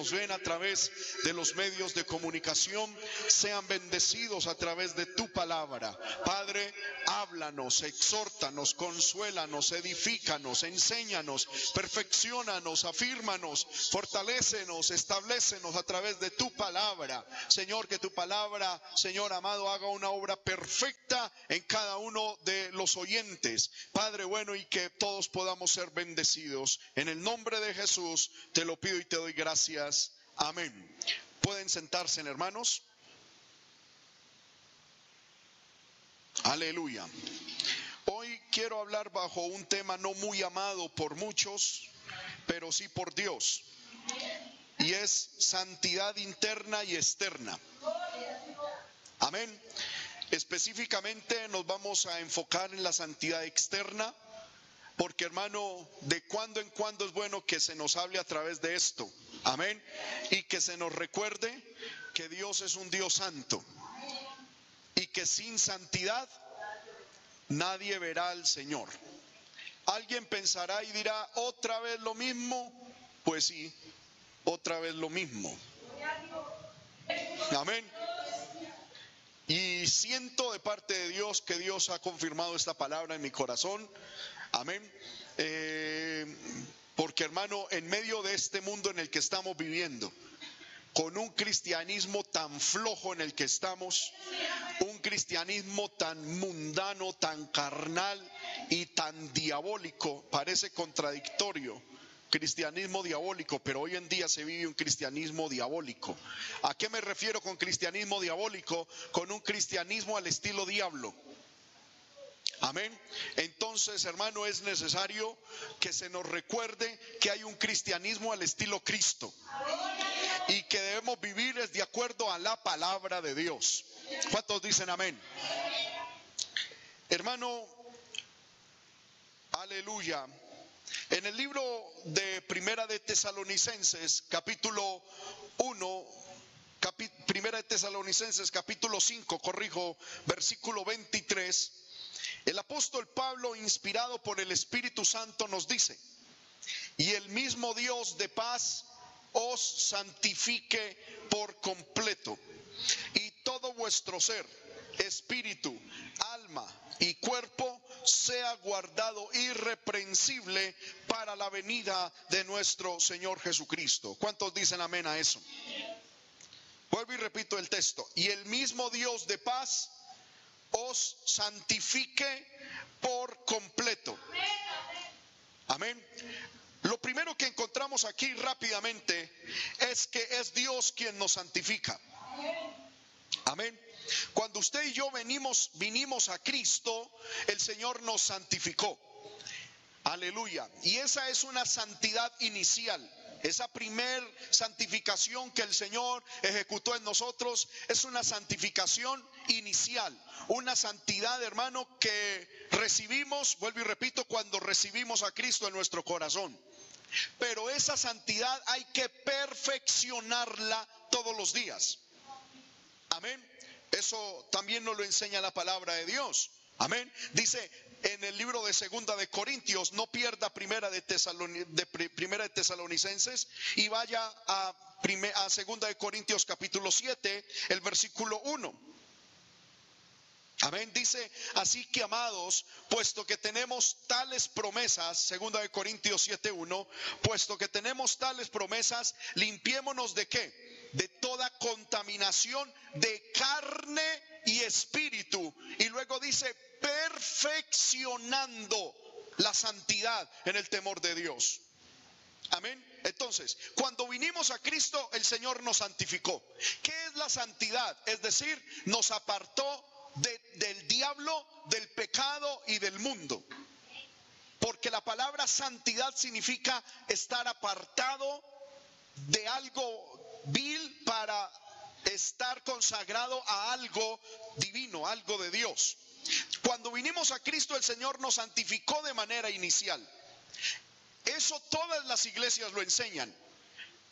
nos ven a través de los medios de comunicación sean bendecidos a través de tu palabra. Padre, háblanos, exhórtanos, consuélanos, edifícanos, enséñanos, perfeccionanos, afírmanos, fortalécenos, establecenos a través de tu palabra. Señor, que tu palabra, Señor amado, haga una obra perfecta en cada uno de los oyentes. Padre bueno, y que todos podamos ser bendecidos. En el nombre de Jesús te lo pido y te doy gracias. Amén. Pueden sentarse, hermanos. Aleluya. Hoy quiero hablar bajo un tema no muy amado por muchos, pero sí por Dios. Y es santidad interna y externa. Amén. Específicamente nos vamos a enfocar en la santidad externa, porque hermano, de cuando en cuando es bueno que se nos hable a través de esto. Amén. Y que se nos recuerde que Dios es un Dios santo. Y que sin santidad nadie verá al Señor. Alguien pensará y dirá, otra vez lo mismo. Pues sí, otra vez lo mismo. Amén. Y siento de parte de Dios que Dios ha confirmado esta palabra en mi corazón. Amén. Eh, porque hermano, en medio de este mundo en el que estamos viviendo, con un cristianismo tan flojo en el que estamos, un cristianismo tan mundano, tan carnal y tan diabólico, parece contradictorio cristianismo diabólico, pero hoy en día se vive un cristianismo diabólico. ¿A qué me refiero con cristianismo diabólico? Con un cristianismo al estilo diablo. Amén. Entonces, hermano, es necesario que se nos recuerde que hay un cristianismo al estilo Cristo y que debemos vivir de acuerdo a la palabra de Dios. ¿Cuántos dicen amén? Hermano, aleluya. En el libro de Primera de Tesalonicenses, capítulo 1, Primera de Tesalonicenses, capítulo 5, corrijo, versículo 23, el apóstol Pablo, inspirado por el Espíritu Santo, nos dice, y el mismo Dios de paz os santifique por completo, y todo vuestro ser, espíritu, alma y cuerpo sea guardado irreprensible para la venida de nuestro Señor Jesucristo. ¿Cuántos dicen amén a eso? Vuelvo y repito el texto. Y el mismo Dios de paz os santifique por completo. Amén. Lo primero que encontramos aquí rápidamente es que es Dios quien nos santifica. Amén. Cuando usted y yo venimos, vinimos a Cristo, el Señor nos santificó. Aleluya. Y esa es una santidad inicial. Esa primer santificación que el Señor ejecutó en nosotros es una santificación inicial, una santidad, hermano, que recibimos, vuelvo y repito, cuando recibimos a Cristo en nuestro corazón. Pero esa santidad hay que perfeccionarla todos los días. Amén. Eso también nos lo enseña la palabra de Dios. Amén. Dice en el libro de Segunda de Corintios, no pierda Primera de, primera de Tesalonicenses y vaya a, a Segunda de Corintios capítulo 7, el versículo 1. Amén. Dice, así que amados, puesto que tenemos tales promesas, segunda de Corintios 7:1, puesto que tenemos tales promesas, limpiémonos de qué? De toda contaminación de carne y espíritu. Y luego dice, perfeccionando la santidad en el temor de Dios. Amén. Entonces, cuando vinimos a Cristo, el Señor nos santificó. ¿Qué es la santidad? Es decir, nos apartó del diablo, del pecado y del mundo. Porque la palabra santidad significa estar apartado de algo vil para estar consagrado a algo divino, algo de Dios. Cuando vinimos a Cristo el Señor nos santificó de manera inicial. Eso todas las iglesias lo enseñan.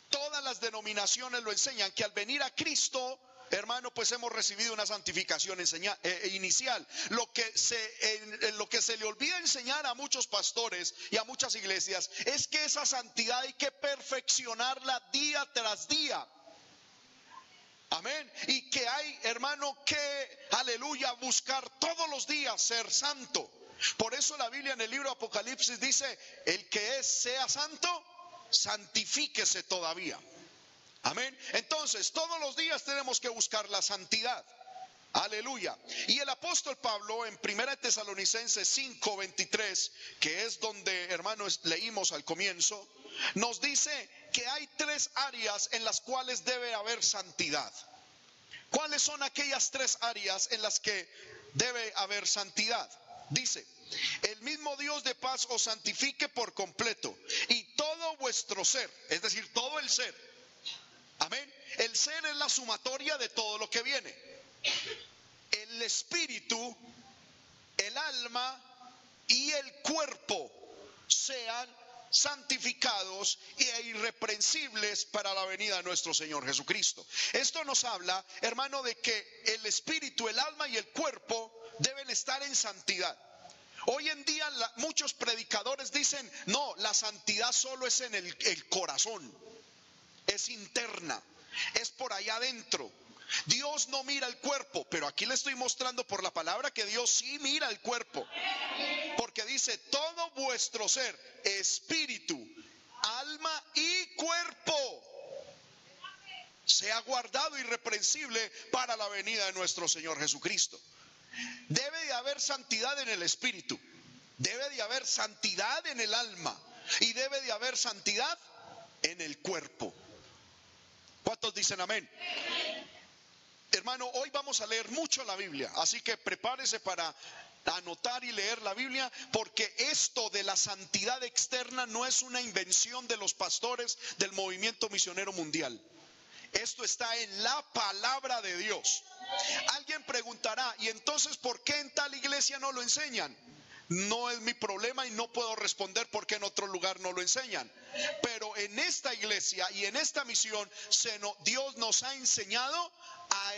Todas las denominaciones lo enseñan, que al venir a Cristo hermano, pues hemos recibido una santificación eh, eh, inicial. Lo que, se, lo que se le olvida enseñar a muchos pastores y a muchas iglesias es que esa santidad hay que perfeccionarla día tras día. Amén. Y que hay, hermano, que, aleluya, buscar todos los días ser santo. Por eso la Biblia en el libro Apocalipsis dice, el que es sea santo, santifíquese todavía. Amén. Entonces, todos los días tenemos que buscar la santidad. Aleluya. Y el apóstol Pablo en 1 Tesalonicenses 5, 23, que es donde, hermanos, leímos al comienzo, nos dice que hay tres áreas en las cuales debe haber santidad. ¿Cuáles son aquellas tres áreas en las que debe haber santidad? Dice, el mismo Dios de paz os santifique por completo y todo vuestro ser, es decir, todo el ser. Amén. El ser es la sumatoria de todo lo que viene. El espíritu, el alma y el cuerpo sean santificados e irreprensibles para la venida de nuestro Señor Jesucristo. Esto nos habla, hermano, de que el espíritu, el alma y el cuerpo deben estar en santidad. Hoy en día muchos predicadores dicen, no, la santidad solo es en el, el corazón, es interna, es por allá adentro. Dios no mira el cuerpo, pero aquí le estoy mostrando por la palabra que Dios sí mira el cuerpo. Porque dice, todo vuestro ser, espíritu, alma y cuerpo, sea guardado irreprensible para la venida de nuestro Señor Jesucristo. Debe de haber santidad en el espíritu, debe de haber santidad en el alma y debe de haber santidad en el cuerpo. ¿Cuántos dicen amén? Hermano, hoy vamos a leer mucho la Biblia, así que prepárese para anotar y leer la Biblia, porque esto de la santidad externa no es una invención de los pastores del movimiento misionero mundial. Esto está en la palabra de Dios. Alguien preguntará, ¿y entonces por qué en tal iglesia no lo enseñan? No es mi problema y no puedo responder por qué en otro lugar no lo enseñan. Pero en esta iglesia y en esta misión, Dios nos ha enseñado a,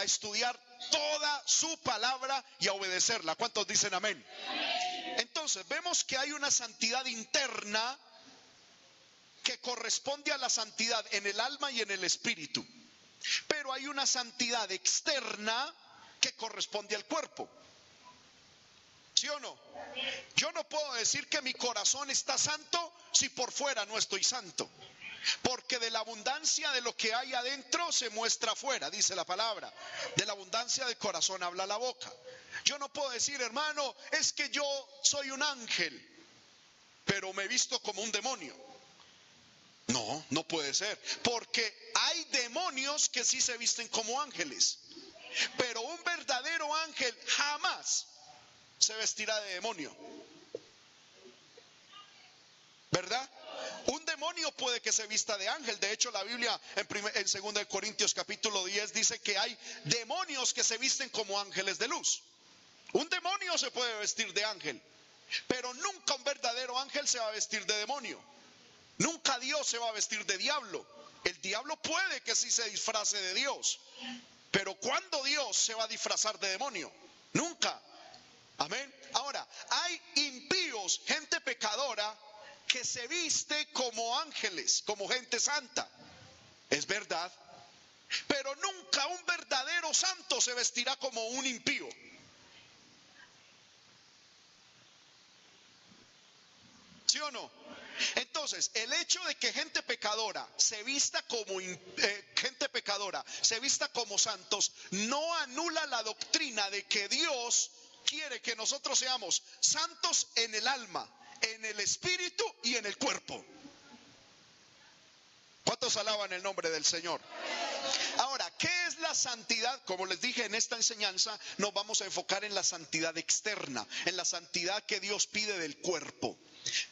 a estudiar toda su palabra y a obedecerla. ¿Cuántos dicen amén? Entonces, vemos que hay una santidad interna que corresponde a la santidad en el alma y en el espíritu. Pero hay una santidad externa que corresponde al cuerpo. ¿Sí o no? Yo no puedo decir que mi corazón está santo si por fuera no estoy santo. Porque de la abundancia de lo que hay adentro se muestra afuera, dice la palabra. De la abundancia del corazón habla la boca. Yo no puedo decir, hermano, es que yo soy un ángel, pero me he visto como un demonio. No, no puede ser. Porque hay demonios que sí se visten como ángeles. Pero un verdadero ángel jamás se vestirá de demonio. ¿Verdad? Un demonio puede que se vista de ángel. De hecho, la Biblia en, en 2 Corintios capítulo 10 dice que hay demonios que se visten como ángeles de luz. Un demonio se puede vestir de ángel, pero nunca un verdadero ángel se va a vestir de demonio. Nunca Dios se va a vestir de diablo. El diablo puede que sí se disfrace de Dios. Pero ¿cuándo Dios se va a disfrazar de demonio? Nunca. Amén. Ahora, hay impíos, gente pecadora, que se viste como ángeles, como gente santa. Es verdad. Pero nunca un verdadero santo se vestirá como un impío. ¿Sí o no? Entonces, el hecho de que gente pecadora se vista como eh, gente pecadora, se vista como santos, no anula la doctrina de que Dios quiere que nosotros seamos santos en el alma, en el espíritu y en el cuerpo. ¿Cuántos alaban el nombre del Señor? Ahora, ¿qué es la santidad? Como les dije en esta enseñanza, nos vamos a enfocar en la santidad externa, en la santidad que Dios pide del cuerpo.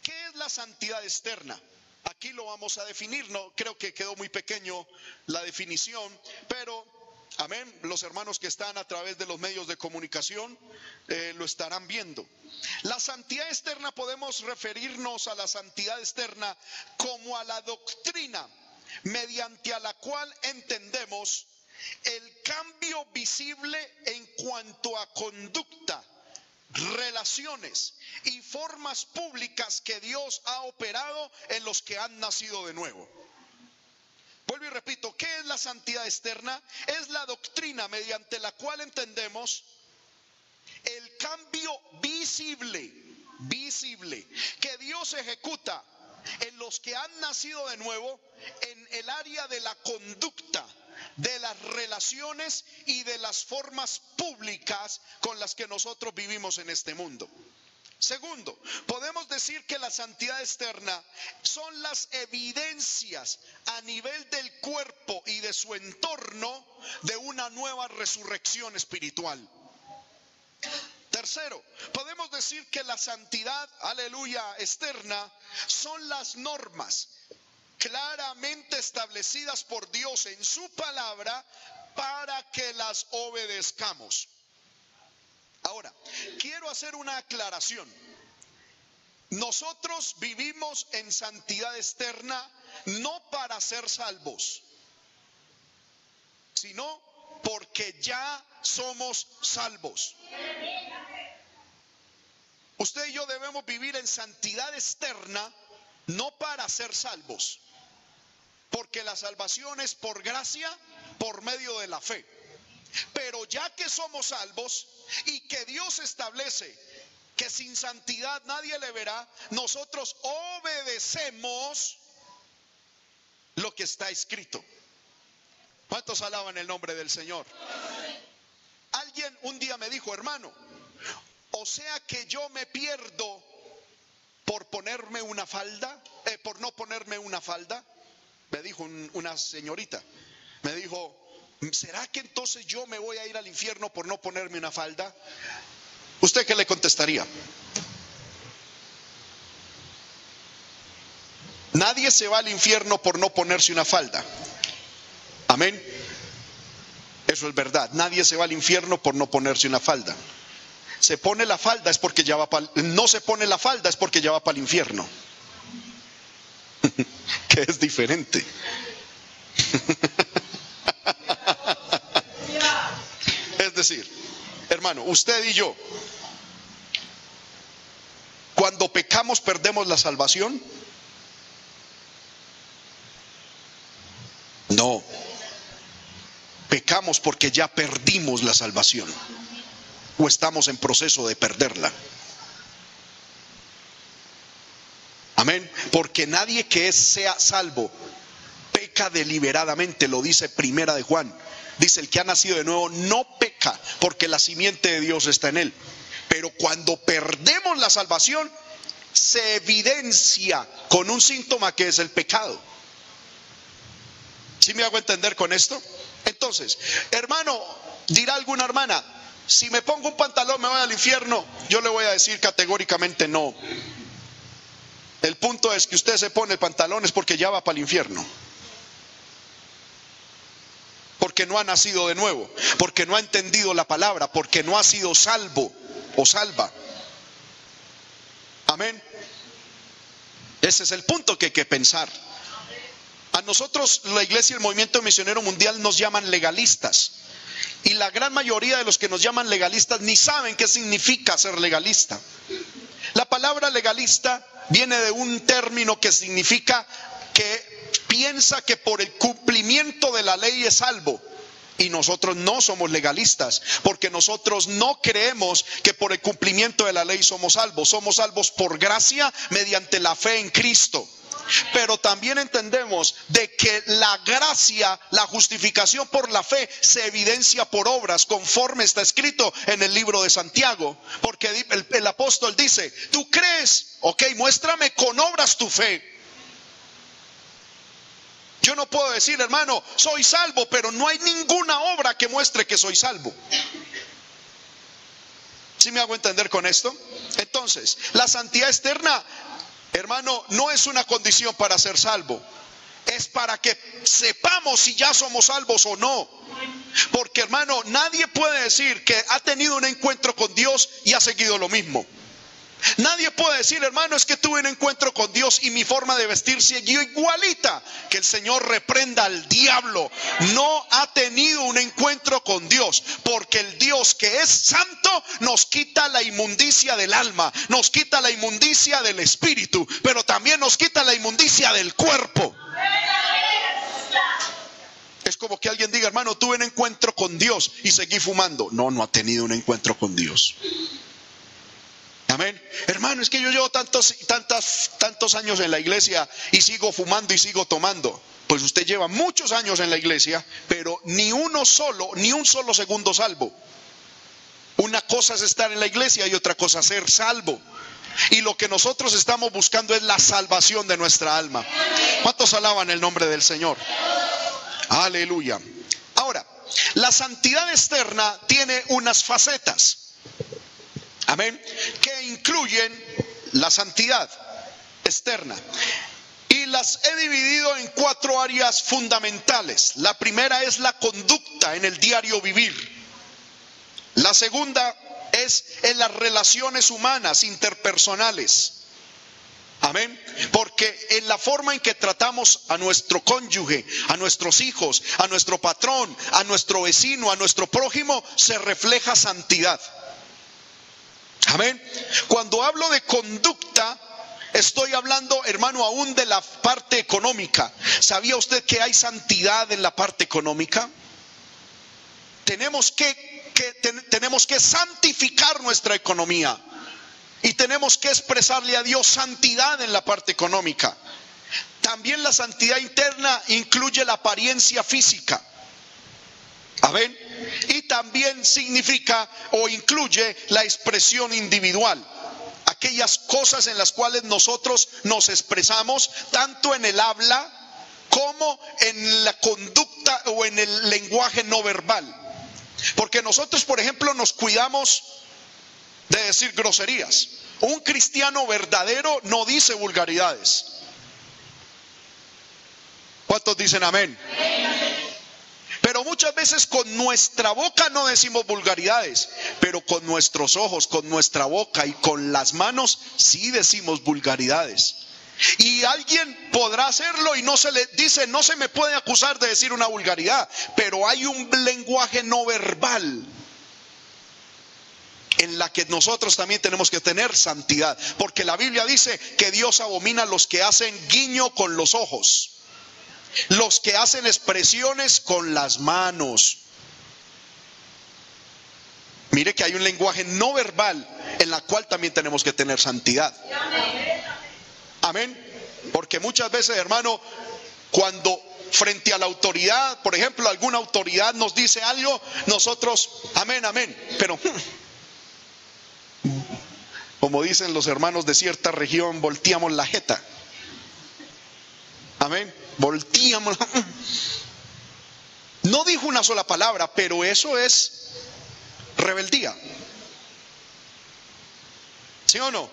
¿Qué es la santidad externa? Aquí lo vamos a definir, no creo que quedó muy pequeño la definición, pero amén, los hermanos que están a través de los medios de comunicación eh, lo estarán viendo. La santidad externa podemos referirnos a la santidad externa como a la doctrina mediante a la cual entendemos el cambio visible en cuanto a conducta, relaciones y formas públicas que Dios ha operado en los que han nacido de nuevo. Vuelvo y repito, ¿qué es la santidad externa? Es la doctrina mediante la cual entendemos el cambio visible, visible, que Dios ejecuta en los que han nacido de nuevo en el área de la conducta, de las relaciones y de las formas públicas con las que nosotros vivimos en este mundo. Segundo, podemos decir que la santidad externa son las evidencias a nivel del cuerpo y de su entorno de una nueva resurrección espiritual. Tercero, podemos decir que la santidad, aleluya, externa son las normas claramente establecidas por Dios en su palabra para que las obedezcamos. Ahora, quiero hacer una aclaración. Nosotros vivimos en santidad externa no para ser salvos, sino porque ya somos salvos. Usted y yo debemos vivir en santidad externa no para ser salvos, porque la salvación es por gracia, por medio de la fe. Pero ya que somos salvos y que Dios establece que sin santidad nadie le verá, nosotros obedecemos lo que está escrito. ¿Cuántos alaban el nombre del Señor? Alguien un día me dijo, hermano, o sea que yo me pierdo por ponerme una falda, eh, por no ponerme una falda, me dijo una señorita, me dijo, ¿será que entonces yo me voy a ir al infierno por no ponerme una falda? ¿Usted qué le contestaría? Nadie se va al infierno por no ponerse una falda. Amén. Eso es verdad. Nadie se va al infierno por no ponerse una falda. Se pone la falda es porque ya va para no se pone la falda es porque ya va para el infierno. que es diferente. es decir, hermano, usted y yo cuando pecamos perdemos la salvación? No. Pecamos porque ya perdimos la salvación o estamos en proceso de perderla. Amén. Porque nadie que sea salvo peca deliberadamente, lo dice Primera de Juan. Dice, el que ha nacido de nuevo no peca porque la simiente de Dios está en él. Pero cuando perdemos la salvación, se evidencia con un síntoma que es el pecado. ¿Sí me hago entender con esto? Entonces, hermano, dirá alguna hermana, si me pongo un pantalón me voy al infierno, yo le voy a decir categóricamente no. El punto es que usted se pone pantalones porque ya va para el infierno. Porque no ha nacido de nuevo, porque no ha entendido la palabra, porque no ha sido salvo o salva. Amén. Ese es el punto que hay que pensar. A nosotros la iglesia y el movimiento misionero mundial nos llaman legalistas. Y la gran mayoría de los que nos llaman legalistas ni saben qué significa ser legalista. La palabra legalista viene de un término que significa que piensa que por el cumplimiento de la ley es salvo. Y nosotros no somos legalistas, porque nosotros no creemos que por el cumplimiento de la ley somos salvos. Somos salvos por gracia mediante la fe en Cristo. Pero también entendemos de que la gracia, la justificación por la fe se evidencia por obras, conforme está escrito en el libro de Santiago. Porque el, apóstol dice, tú crees, ok, muéstrame con obras tu fe. Yo no puedo decir, hermano, soy salvo, pero no hay ninguna obra que muestre que soy salvo. ¿Sí me hago entender con esto? Entonces, la santidad externa, hermano, no es una condición para ser salvo. Es para que sepamos si ya somos salvos o no. Porque, hermano, nadie puede decir que ha tenido un encuentro con Dios y ha seguido lo mismo. Nadie puede decir, hermano, es que tuve un encuentro con Dios y mi forma de vestir siguió igualita. Que el Señor reprenda al diablo. No ha tenido un encuentro con Dios, porque el Dios que es santo nos quita la inmundicia del alma, nos quita la inmundicia del espíritu, pero también nos quita la inmundicia del cuerpo. Es como que alguien diga, hermano, tuve un encuentro con Dios y seguí fumando. No, no ha tenido un encuentro con Dios. Amén. Hermano, es que yo llevo tantos, tantas, tantos años en la iglesia y sigo fumando y sigo tomando. Pues usted lleva muchos años en la iglesia, pero ni uno solo, ni un solo segundo salvo. Una cosa es estar en la iglesia y otra cosa es ser salvo. Y lo que nosotros estamos buscando es la salvación de nuestra alma. ¿Cuántos alaban el nombre del Señor? Aleluya. Ahora, la santidad externa tiene unas facetas. Amén. Que incluyen la santidad externa. Y las he dividido en cuatro áreas fundamentales. La primera es la conducta en el diario vivir. La segunda es en las relaciones humanas, interpersonales. Amén. Porque en la forma en que tratamos a nuestro cónyuge, a nuestros hijos, a nuestro patrón, a nuestro vecino, a nuestro prójimo, se refleja santidad. Amén. Cuando hablo de conducta, estoy hablando, hermano, aún de la parte económica. ¿Sabía usted que hay santidad en la parte económica? Tenemos que, tenemos que santificar nuestra economía y tenemos que expresarle a Dios santidad en la parte económica. También la santidad interna incluye la apariencia física. Amén. Y también significa o incluye la expresión individual. Aquellas cosas en las cuales nosotros nos expresamos, tanto en el habla como en la conducta o en el lenguaje no verbal. Porque nosotros, por ejemplo, nos cuidamos de decir groserías. Un cristiano verdadero no dice vulgaridades. ¿Cuántos dicen amén? Muchas veces con nuestra boca no decimos vulgaridades, pero con nuestros ojos, con nuestra boca y con las manos sí decimos vulgaridades. Y alguien podrá hacerlo y no se le dice, no se me puede acusar de decir una vulgaridad, pero hay un lenguaje no verbal en la que nosotros también tenemos que tener santidad, porque la Biblia dice que Dios abomina a los que hacen guiño con los ojos los que hacen expresiones con las manos. Mire que hay un lenguaje no verbal en la cual también tenemos que tener santidad. Amén. Porque muchas veces, hermano, cuando frente a la autoridad, por ejemplo, alguna autoridad nos dice algo, nosotros, amén, amén, pero como dicen los hermanos de cierta región, volteamos la jeta. Amén volteamos. No dijo una sola palabra, pero eso es rebeldía. ¿Sí o no?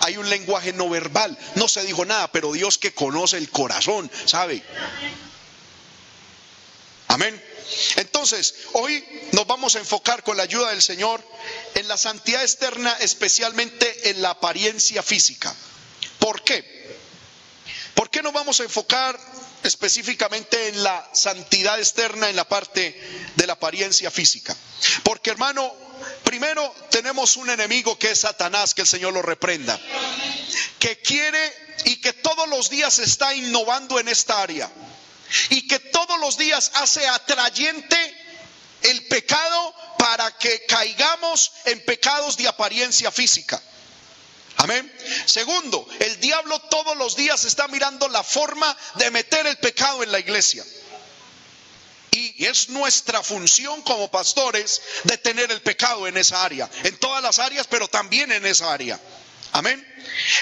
Hay un lenguaje no verbal. No se dijo nada, pero Dios que conoce el corazón, ¿sabe? Amén. Entonces, hoy nos vamos a enfocar con la ayuda del Señor en la santidad externa, especialmente en la apariencia física. ¿Por qué? ¿Por qué nos vamos a enfocar específicamente en la santidad externa, en la parte de la apariencia física? Porque hermano, primero tenemos un enemigo que es Satanás, que el Señor lo reprenda, que quiere y que todos los días está innovando en esta área y que todos los días hace atrayente el pecado para que caigamos en pecados de apariencia física. Amén. Segundo, el diablo todos los días está mirando la forma de meter el pecado en la iglesia. Y es nuestra función como pastores detener el pecado en esa área, en todas las áreas, pero también en esa área. Amén.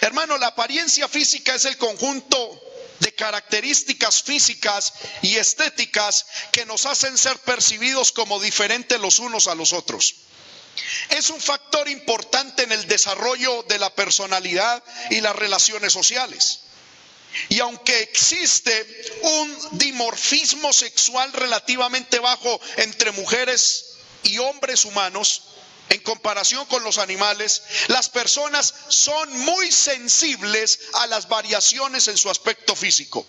Hermano, la apariencia física es el conjunto de características físicas y estéticas que nos hacen ser percibidos como diferentes los unos a los otros. Es un factor importante en el desarrollo de la personalidad y las relaciones sociales. Y aunque existe un dimorfismo sexual relativamente bajo entre mujeres y hombres humanos, en comparación con los animales, las personas son muy sensibles a las variaciones en su aspecto físico.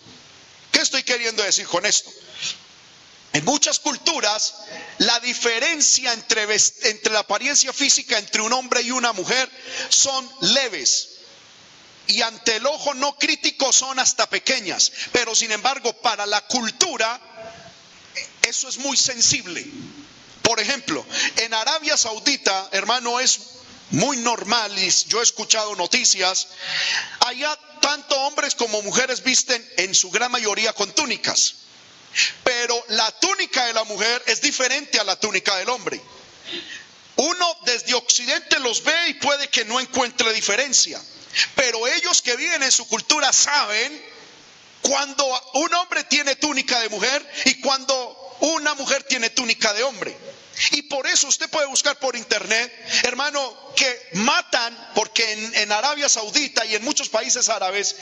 ¿Qué estoy queriendo decir con esto? En muchas culturas, la diferencia entre, la apariencia física entre un hombre y una mujer son leves. Y ante el ojo no crítico son hasta pequeñas. Pero sin embargo, para la cultura, eso es muy sensible. Por ejemplo, en Arabia Saudita, hermano, es muy normal, y yo he escuchado noticias, allá tanto hombres como mujeres visten en su gran mayoría con túnicas, pero la túnica de la mujer es diferente a la túnica del hombre. Uno desde Occidente los ve y puede que no encuentre diferencia, pero ellos que viven en su cultura saben cuando un hombre tiene túnica de mujer y cuando una mujer tiene túnica de hombre. Y por eso usted puede buscar por internet, hermano, que matan, porque en, Arabia Saudita y en muchos países árabes,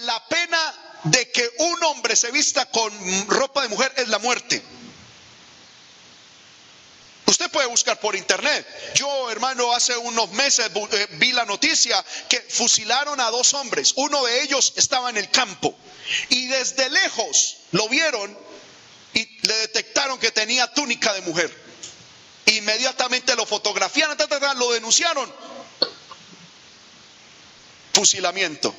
la pena de que un hombre se vista con ropa de mujer es la muerte. Usted puede buscar por internet. Yo, hermano, hace unos meses eh, vi la noticia que fusilaron a dos hombres. Uno de ellos estaba en el campo y desde lejos lo vieron y le detectaron que tenía túnica de mujer. Inmediatamente lo fotografiaron, lo denunciaron. Fusilamiento.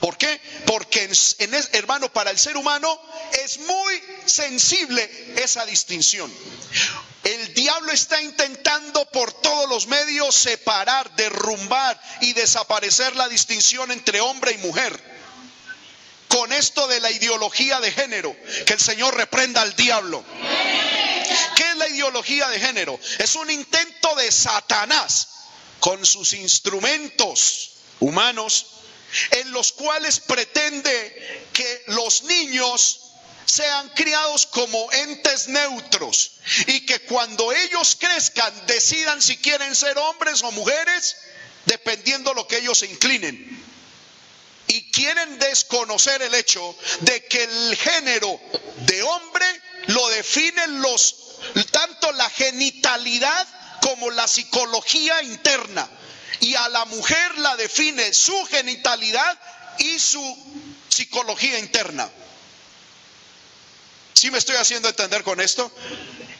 ¿Por qué? Porque, en, hermano, para el ser humano es muy sensible esa distinción. El diablo está intentando por todos los medios separar, derrumbar y desaparecer la distinción entre hombre y mujer. Con esto de la ideología de género, que el Señor reprenda al diablo. ¿Qué es la ideología de género? Es un intento de Satanás con sus instrumentos humanos en los cuales pretende que los niños sean criados como entes neutros y que cuando ellos crezcan decidan si quieren ser hombres o mujeres dependiendo lo que ellos se inclinen. Y quieren desconocer el hecho de que el género de hombre lo definen los tanto la genitalidad como la psicología interna. Y a la mujer la define su genitalidad y su psicología interna. ¿Sí me estoy haciendo entender con esto?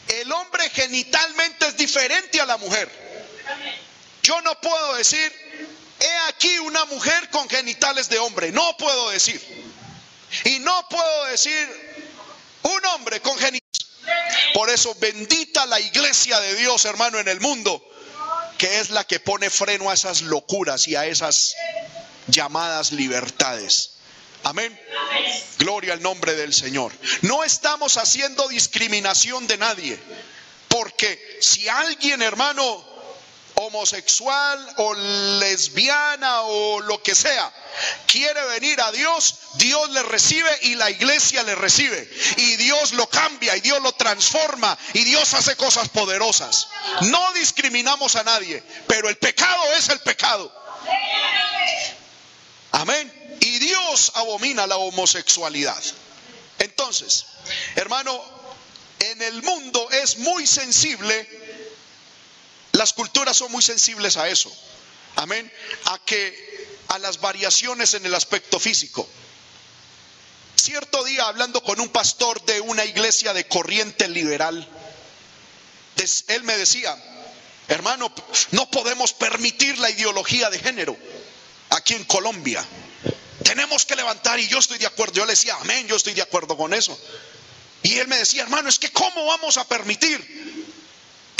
El hombre genitalmente es diferente a la mujer. Yo no puedo decir, he aquí una mujer con genitales de hombre. No puedo decir. Y no puedo decir un hombre con genitales por eso bendita la iglesia de Dios, hermano, en el mundo, que es la que pone freno a esas locuras y a esas llamadas libertades. Amén. Gloria al nombre del Señor. No estamos haciendo discriminación de nadie. Porque si alguien, hermano, homosexual o lesbiana o lo que sea, quiere venir a Dios, Dios le recibe y la iglesia le recibe. Y Dios lo cambia y Dios lo transforma y Dios hace cosas poderosas. No discriminamos a nadie, pero el pecado es el pecado. Amén. Y Dios abomina la homosexualidad. Entonces, hermano, en el mundo es muy sensible, las culturas son muy sensibles a eso. Amén. A que a las variaciones en el aspecto físico. Cierto día hablando con un pastor de una iglesia de corriente liberal, él me decía, hermano, no podemos permitir la ideología de género aquí en Colombia. Tenemos que levantar y yo estoy de acuerdo. Yo le decía, amén, yo estoy de acuerdo con eso. Y él me decía, hermano, es que ¿cómo vamos a permitir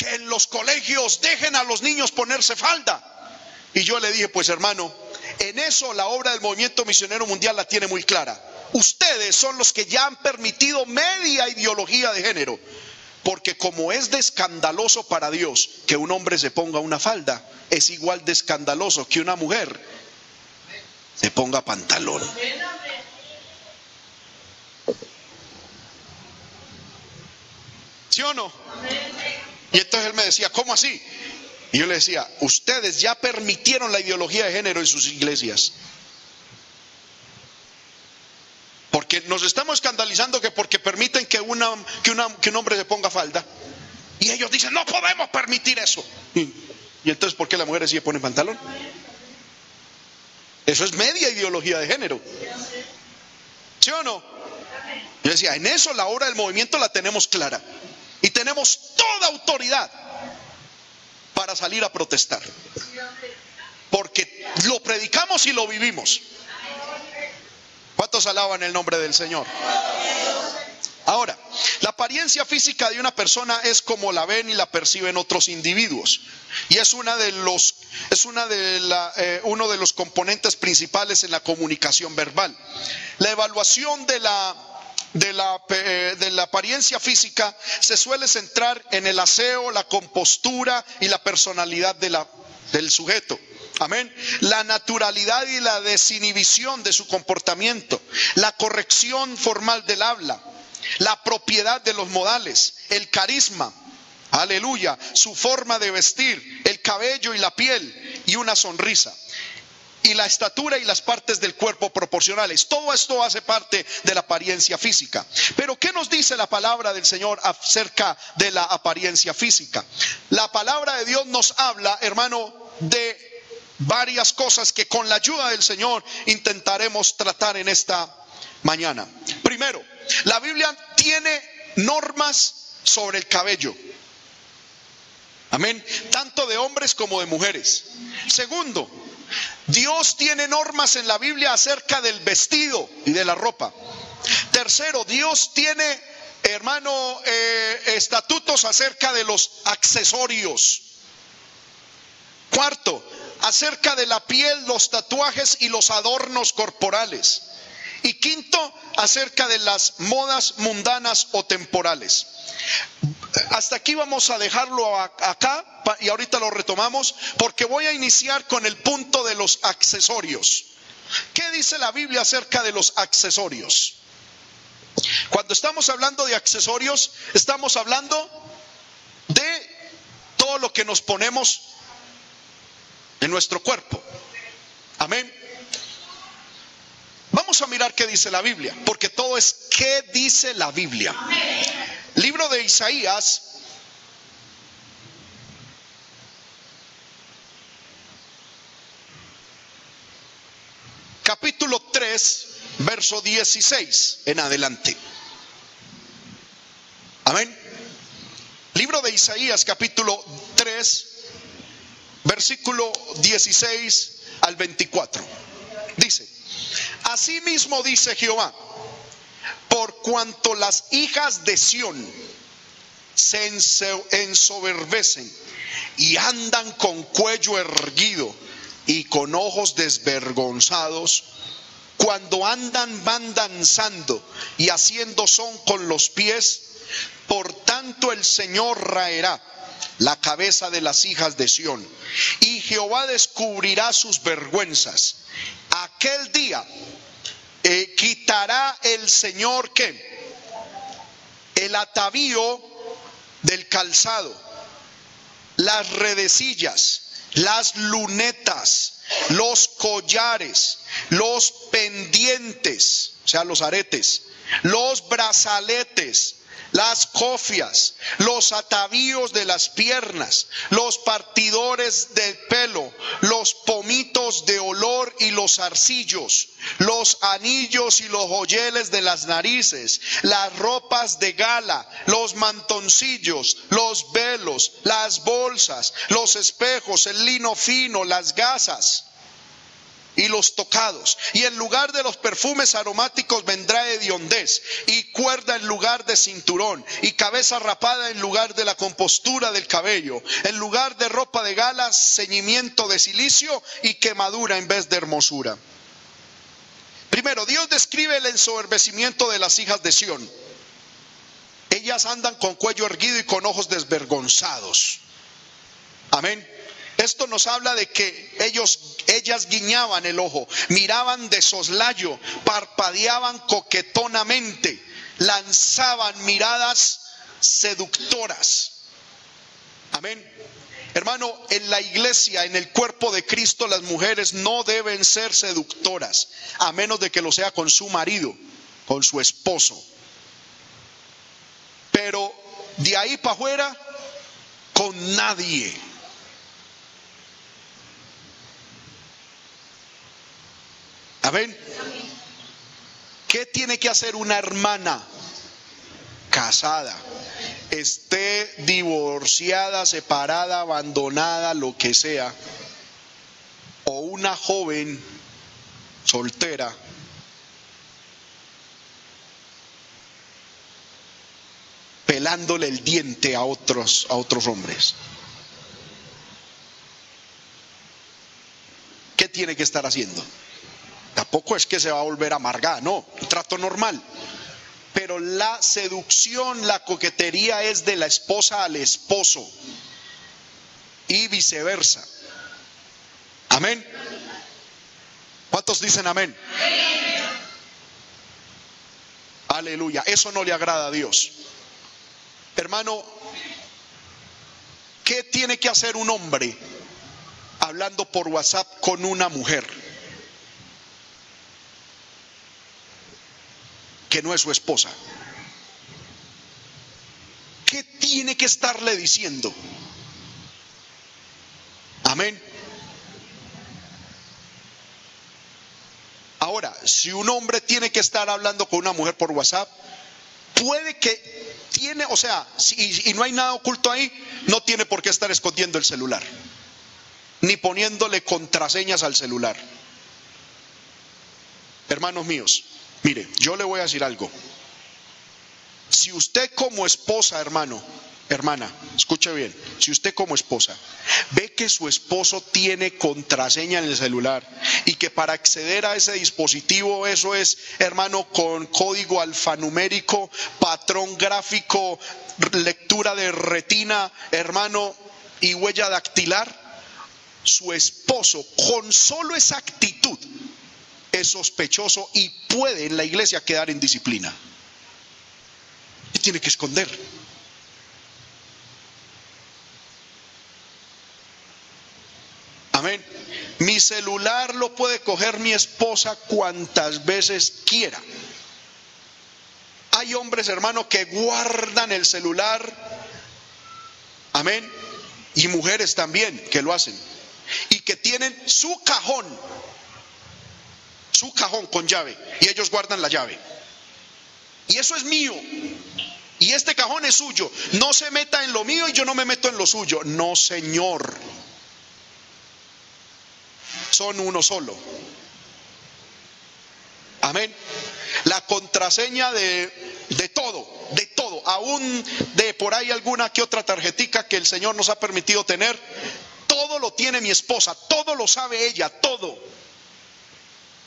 que en los colegios dejen a los niños ponerse falda? Y yo le dije, pues hermano, en eso la obra del movimiento misionero mundial la tiene muy clara. Ustedes son los que ya han permitido media ideología de género. Porque como es de escandaloso para Dios que un hombre se ponga una falda, es igual de escandaloso que una mujer se ponga pantalón. ¿Sí o no? Y entonces él me decía, ¿cómo así? Y yo le decía, ustedes ya permitieron la ideología de género en sus iglesias. Porque nos estamos escandalizando que porque permiten que, una, que, una, que un hombre se ponga falda. Y ellos dicen, no podemos permitir eso. Y, entonces, ¿por qué las mujeres sí ponen pantalón? Eso es media ideología de género. ¿Sí o no? Yo decía, en eso la hora del movimiento la tenemos clara. Y tenemos toda autoridad para salir a protestar. Porque lo predicamos y lo vivimos. ¿Cuántos alaban el nombre del Señor? Ahora, la apariencia física de una persona es como la ven y la perciben otros individuos. Y es una de los, es una de la, eh, uno de los componentes principales en la comunicación verbal. La evaluación de la de la, eh, de la, apariencia física se suele centrar en el aseo, la compostura y la personalidad del sujeto. Amén. La naturalidad y la desinhibición de su comportamiento, la corrección formal del habla, la propiedad de los modales, el carisma, aleluya, su forma de vestir, el cabello y la piel y una sonrisa. Y la estatura y las partes del cuerpo proporcionales. Todo esto hace parte de la apariencia física. Pero ¿qué nos dice la palabra del Señor acerca de la apariencia física? La palabra de Dios nos habla, hermano, de varias cosas que con la ayuda del Señor intentaremos tratar en esta mañana. Primero, la Biblia tiene normas sobre el cabello. Amén. Tanto de hombres como de mujeres. Segundo, Dios tiene normas en la Biblia acerca del vestido y de la ropa. Tercero, Dios tiene, hermano, eh, estatutos acerca de los accesorios. Cuarto, acerca de la piel, los tatuajes y los adornos corporales. Y quinto, acerca de las modas mundanas o temporales. Hasta aquí vamos a dejarlo acá y ahorita lo retomamos porque voy a iniciar con el punto de los accesorios. ¿Qué dice la Biblia acerca de los accesorios? Cuando estamos hablando de accesorios, estamos hablando de todo lo que nos ponemos en nuestro cuerpo. Amén. Vamos a mirar qué dice la Biblia, porque todo es qué dice la Biblia. Libro de Isaías. Capítulo 3, verso 16 en adelante. Amén. Libro de Isaías, capítulo 3, versículo 16 al 24. Dice, Asimismo dice Jehová, por cuanto las hijas de Sión se ensoberbecen y andan con cuello erguido y con ojos desvergonzados, cuando andan van danzando y haciendo son con los pies, por tanto el Señor raerá la cabeza de las hijas de Sión y Jehová descubrirá sus vergüenzas. Aquel día eh, quitará el Señor que el atavío del calzado, las redecillas, las lunetas, los collares, los pendientes, o sea, los aretes, los brazaletes, las cofias, los atavíos de las piernas, los partidores del pelo, los pomitos de olor y los arcillos, los anillos y los joyeles de las narices, las ropas de gala, los mantoncillos, los velos, las bolsas, los espejos, el lino fino, las gasas y los tocados. Y en lugar de los perfumes aromáticos vendrá hediondez y cuerda en lugar de cinturón y cabeza rapada en lugar de la compostura del cabello. En lugar de ropa de gala, ceñimiento de silicio y quemadura en vez de hermosura. Primero, Dios describe el ensoberbecimiento de las hijas de Sión. Ellas andan con cuello erguido y con ojos desvergonzados. Amén. Esto nos habla de que ellos, ellas guiñaban el ojo, miraban de soslayo, parpadeaban coquetonamente, lanzaban miradas seductoras. Amén. Hermano, en la iglesia, en el cuerpo de Cristo, las mujeres no deben ser seductoras, a menos de que lo sea con su marido, con su esposo. Pero de ahí para afuera, con nadie. Amén. ¿Qué tiene que hacer una hermana casada? Esté divorciada, separada, abandonada, lo que sea. O una joven soltera. pelándole el diente a otros, a otros hombres. ¿Qué tiene que estar haciendo? Tampoco es que se va a volver amargada, no, trato normal. Pero la seducción, la coquetería es de la esposa al esposo y viceversa. Amén. ¿Cuántos dicen amén? Aleluya. Eso no le agrada a Dios. Hermano, ¿qué tiene que hacer un hombre hablando por WhatsApp con una mujer? Que no es su esposa. ¿Qué tiene que estarle diciendo? Amén. Ahora, si un hombre tiene que estar hablando con una mujer por WhatsApp, puede que tiene, o sea, si, y no hay nada oculto ahí, no tiene por qué estar escondiendo el celular, ni poniéndole contraseñas al celular. Hermanos míos, Mire, yo le voy a decir algo. Si usted como esposa, hermano, hermana, escuche bien, si usted como esposa ve que su esposo tiene contraseña en el celular y que para acceder a ese dispositivo eso es, hermano, con código alfanumérico, patrón gráfico, lectura de retina, hermano, y huella dactilar, su esposo con solo esa actitud es sospechoso y puede en la iglesia quedar en disciplina. Y tiene que esconder. Amén. Mi celular lo puede coger mi esposa cuantas veces quiera. Hay hombres, hermanos, que guardan el celular. Amén. Y mujeres también que lo hacen. Y que tienen su cajón su cajón con llave y ellos guardan la llave. Y eso es mío. Y este cajón es suyo. No se meta en lo mío y yo no me meto en lo suyo. No, Señor. Son uno solo. Amén. La contraseña de, de todo, de todo, aún de por ahí alguna que otra tarjetica que el Señor nos ha permitido tener, todo lo tiene mi esposa, todo lo sabe ella, todo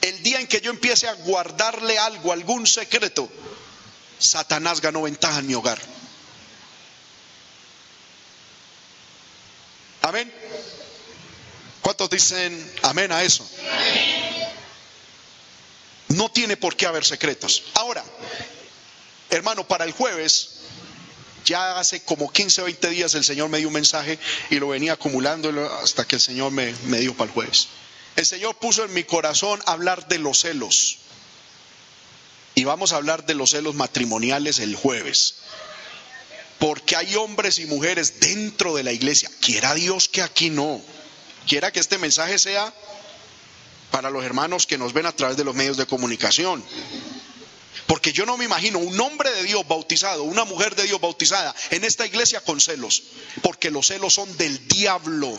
el día en que yo empiece a guardarle algo, algún secreto, Satanás ganó ventaja en mi hogar. Amén. ¿Cuántos dicen amén a eso? No tiene por qué haber secretos. Ahora, hermano, para el jueves, ya hace como 15 o 20 días el Señor me dio un mensaje y lo venía acumulando hasta que el Señor me, me dio para el jueves. El Señor puso en mi corazón hablar de los celos. Y vamos a hablar de los celos matrimoniales el jueves. Porque hay hombres y mujeres dentro de la iglesia. Quiera Dios que aquí no. Quiera que este mensaje sea para los hermanos que nos ven a través de los medios de comunicación. Porque yo no me imagino un hombre de Dios bautizado, una mujer de Dios bautizada en esta iglesia con celos. Porque los celos son del diablo.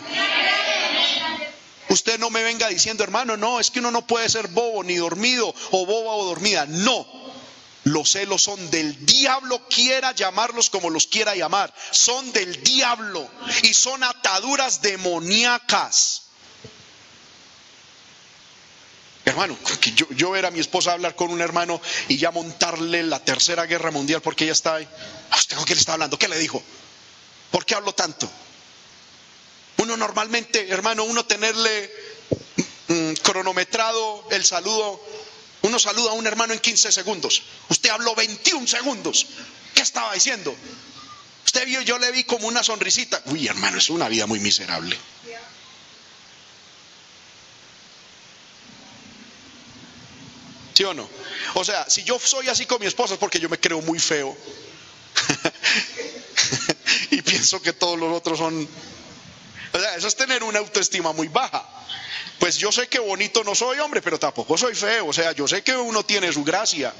Usted no me venga diciendo, hermano, no, es que uno no puede ser bobo ni dormido o boba o dormida. No, los celos son del diablo, quiera llamarlos como los quiera llamar. Son del diablo y son ataduras demoníacas. Hermano, yo, yo mi esposa hablar con un hermano y ya montarle la tercera guerra mundial porque ella está ahí. ¿A usted con le está hablando? ¿Qué le dijo? ¿Por qué hablo tanto? Uno normalmente, hermano, uno tenerle mm, cronometrado el saludo, uno saluda a un hermano en 15 segundos. Usted habló 21 segundos. ¿Qué estaba diciendo? Usted vio, yo le vi como una sonrisita. Uy, hermano, es una vida muy miserable. ¿Sí o no? O sea, si yo soy así con mi esposa es porque yo me creo muy feo. y pienso que todos los otros son... O sea, eso es tener una autoestima muy baja. Pues yo sé que bonito no soy hombre, pero tampoco soy feo. O sea, yo sé que uno tiene su gracia.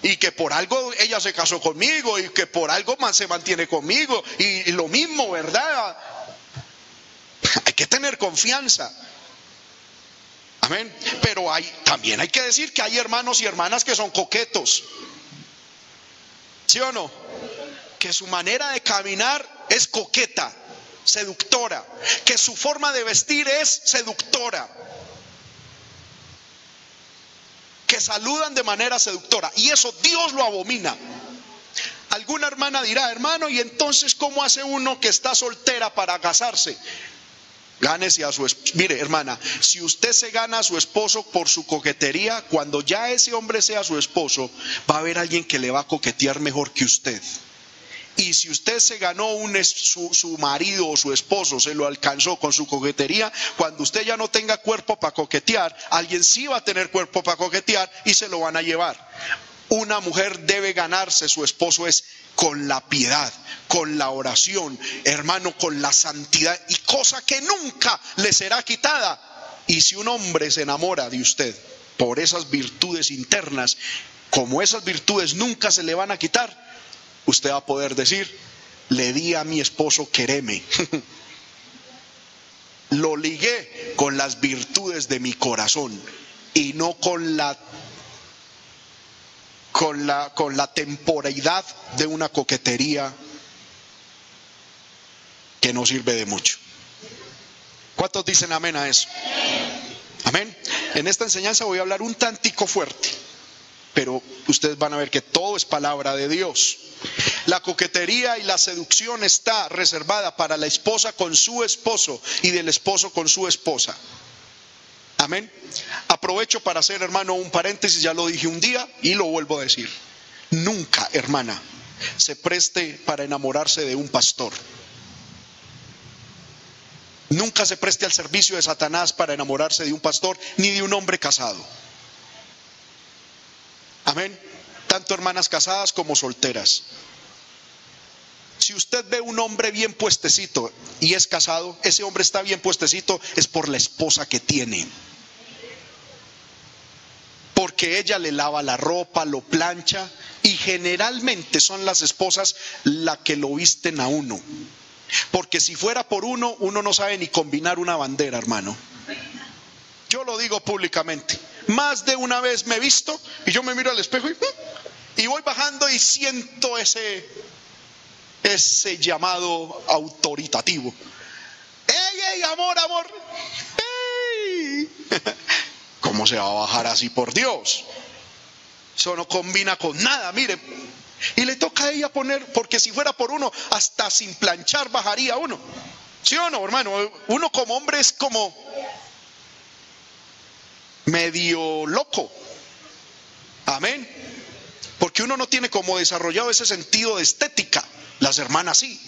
Y que por algo ella se casó conmigo y que por algo más se mantiene conmigo. Y, lo mismo, ¿verdad? Hay que tener confianza. Amén. Pero hay, también hay que decir que hay hermanos y hermanas que son coquetos. ¿Sí o no? Que su manera de caminar es coqueta, seductora. Que su forma de vestir es seductora. Que saludan de manera seductora. Y eso Dios lo abomina. Alguna hermana dirá, hermano, ¿y entonces cómo hace uno que está soltera para casarse? Gánese a su esposo. Mire, hermana, si usted se gana a su esposo por su coquetería, cuando ya ese hombre sea su esposo, va a haber alguien que le va a coquetear mejor que usted. Y si usted se ganó un, su, marido o su esposo, se lo alcanzó con su coquetería, cuando usted ya no tenga cuerpo para coquetear, alguien sí va a tener cuerpo para coquetear y se lo van a llevar. Una mujer debe ganarse su esposo es con la piedad, con la oración, hermano, con la santidad y cosa que nunca le será quitada. Y si un hombre se enamora de usted por esas virtudes internas, como esas virtudes nunca se le van a quitar, usted va a poder decir, le di a mi esposo quereme. Lo ligué con las virtudes de mi corazón y no con la con la, con la temporalidad de una coquetería que no sirve de mucho. ¿Cuántos dicen amén a eso? Amén. En esta enseñanza voy a hablar un tantico fuerte, pero ustedes van a ver que todo es palabra de Dios. La coquetería y la seducción está reservada para la esposa con su esposo y del esposo con su esposa. Amén. Aprovecho para hacer, hermano, un paréntesis, ya lo dije un día y lo vuelvo a decir. Nunca, hermana, se preste para enamorarse de un pastor. Nunca se preste al servicio de Satanás para enamorarse de un pastor ni de un hombre casado. Amén. Tanto hermanas casadas como solteras. Si usted ve un hombre bien puestecito y es casado, ese hombre está bien puestecito es por la esposa que tiene porque ella le lava la ropa, lo plancha y generalmente son las esposas las que lo visten a uno. Porque si fuera por uno, uno no sabe ni combinar una bandera, hermano. Yo lo digo públicamente. Más de una vez me he visto y yo me miro al espejo y, y voy bajando y siento ese, ese llamado autoritativo. ¡Ey, ey, amor, amor! ¡Ey! ¿Cómo se va a bajar así por Dios? Eso no combina con nada, mire. Y le toca a ella poner, porque si fuera por uno, hasta sin planchar bajaría uno. ¿Sí o no, hermano? Uno como hombre es como medio loco. Amén. Porque uno no tiene como desarrollado ese sentido de estética. Las hermanas sí.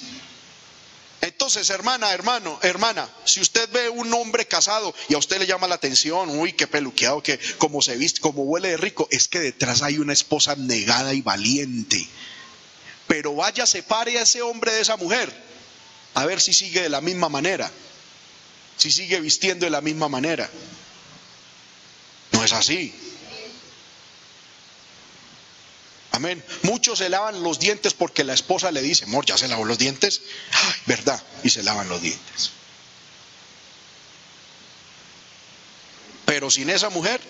Entonces, hermana, hermano, hermana, si usted ve un hombre casado y a usted le llama la atención, uy, qué peluqueado, que como se viste, como huele de rico, es que detrás hay una esposa negada y valiente. Pero vaya, separe a ese hombre de esa mujer, a ver si sigue de la misma manera, si sigue vistiendo de la misma manera. No es así. Amén. Muchos se lavan los dientes porque la esposa le dice, amor, ya se lavó los dientes. Verdad. Y se lavan los dientes. Pero sin esa mujer,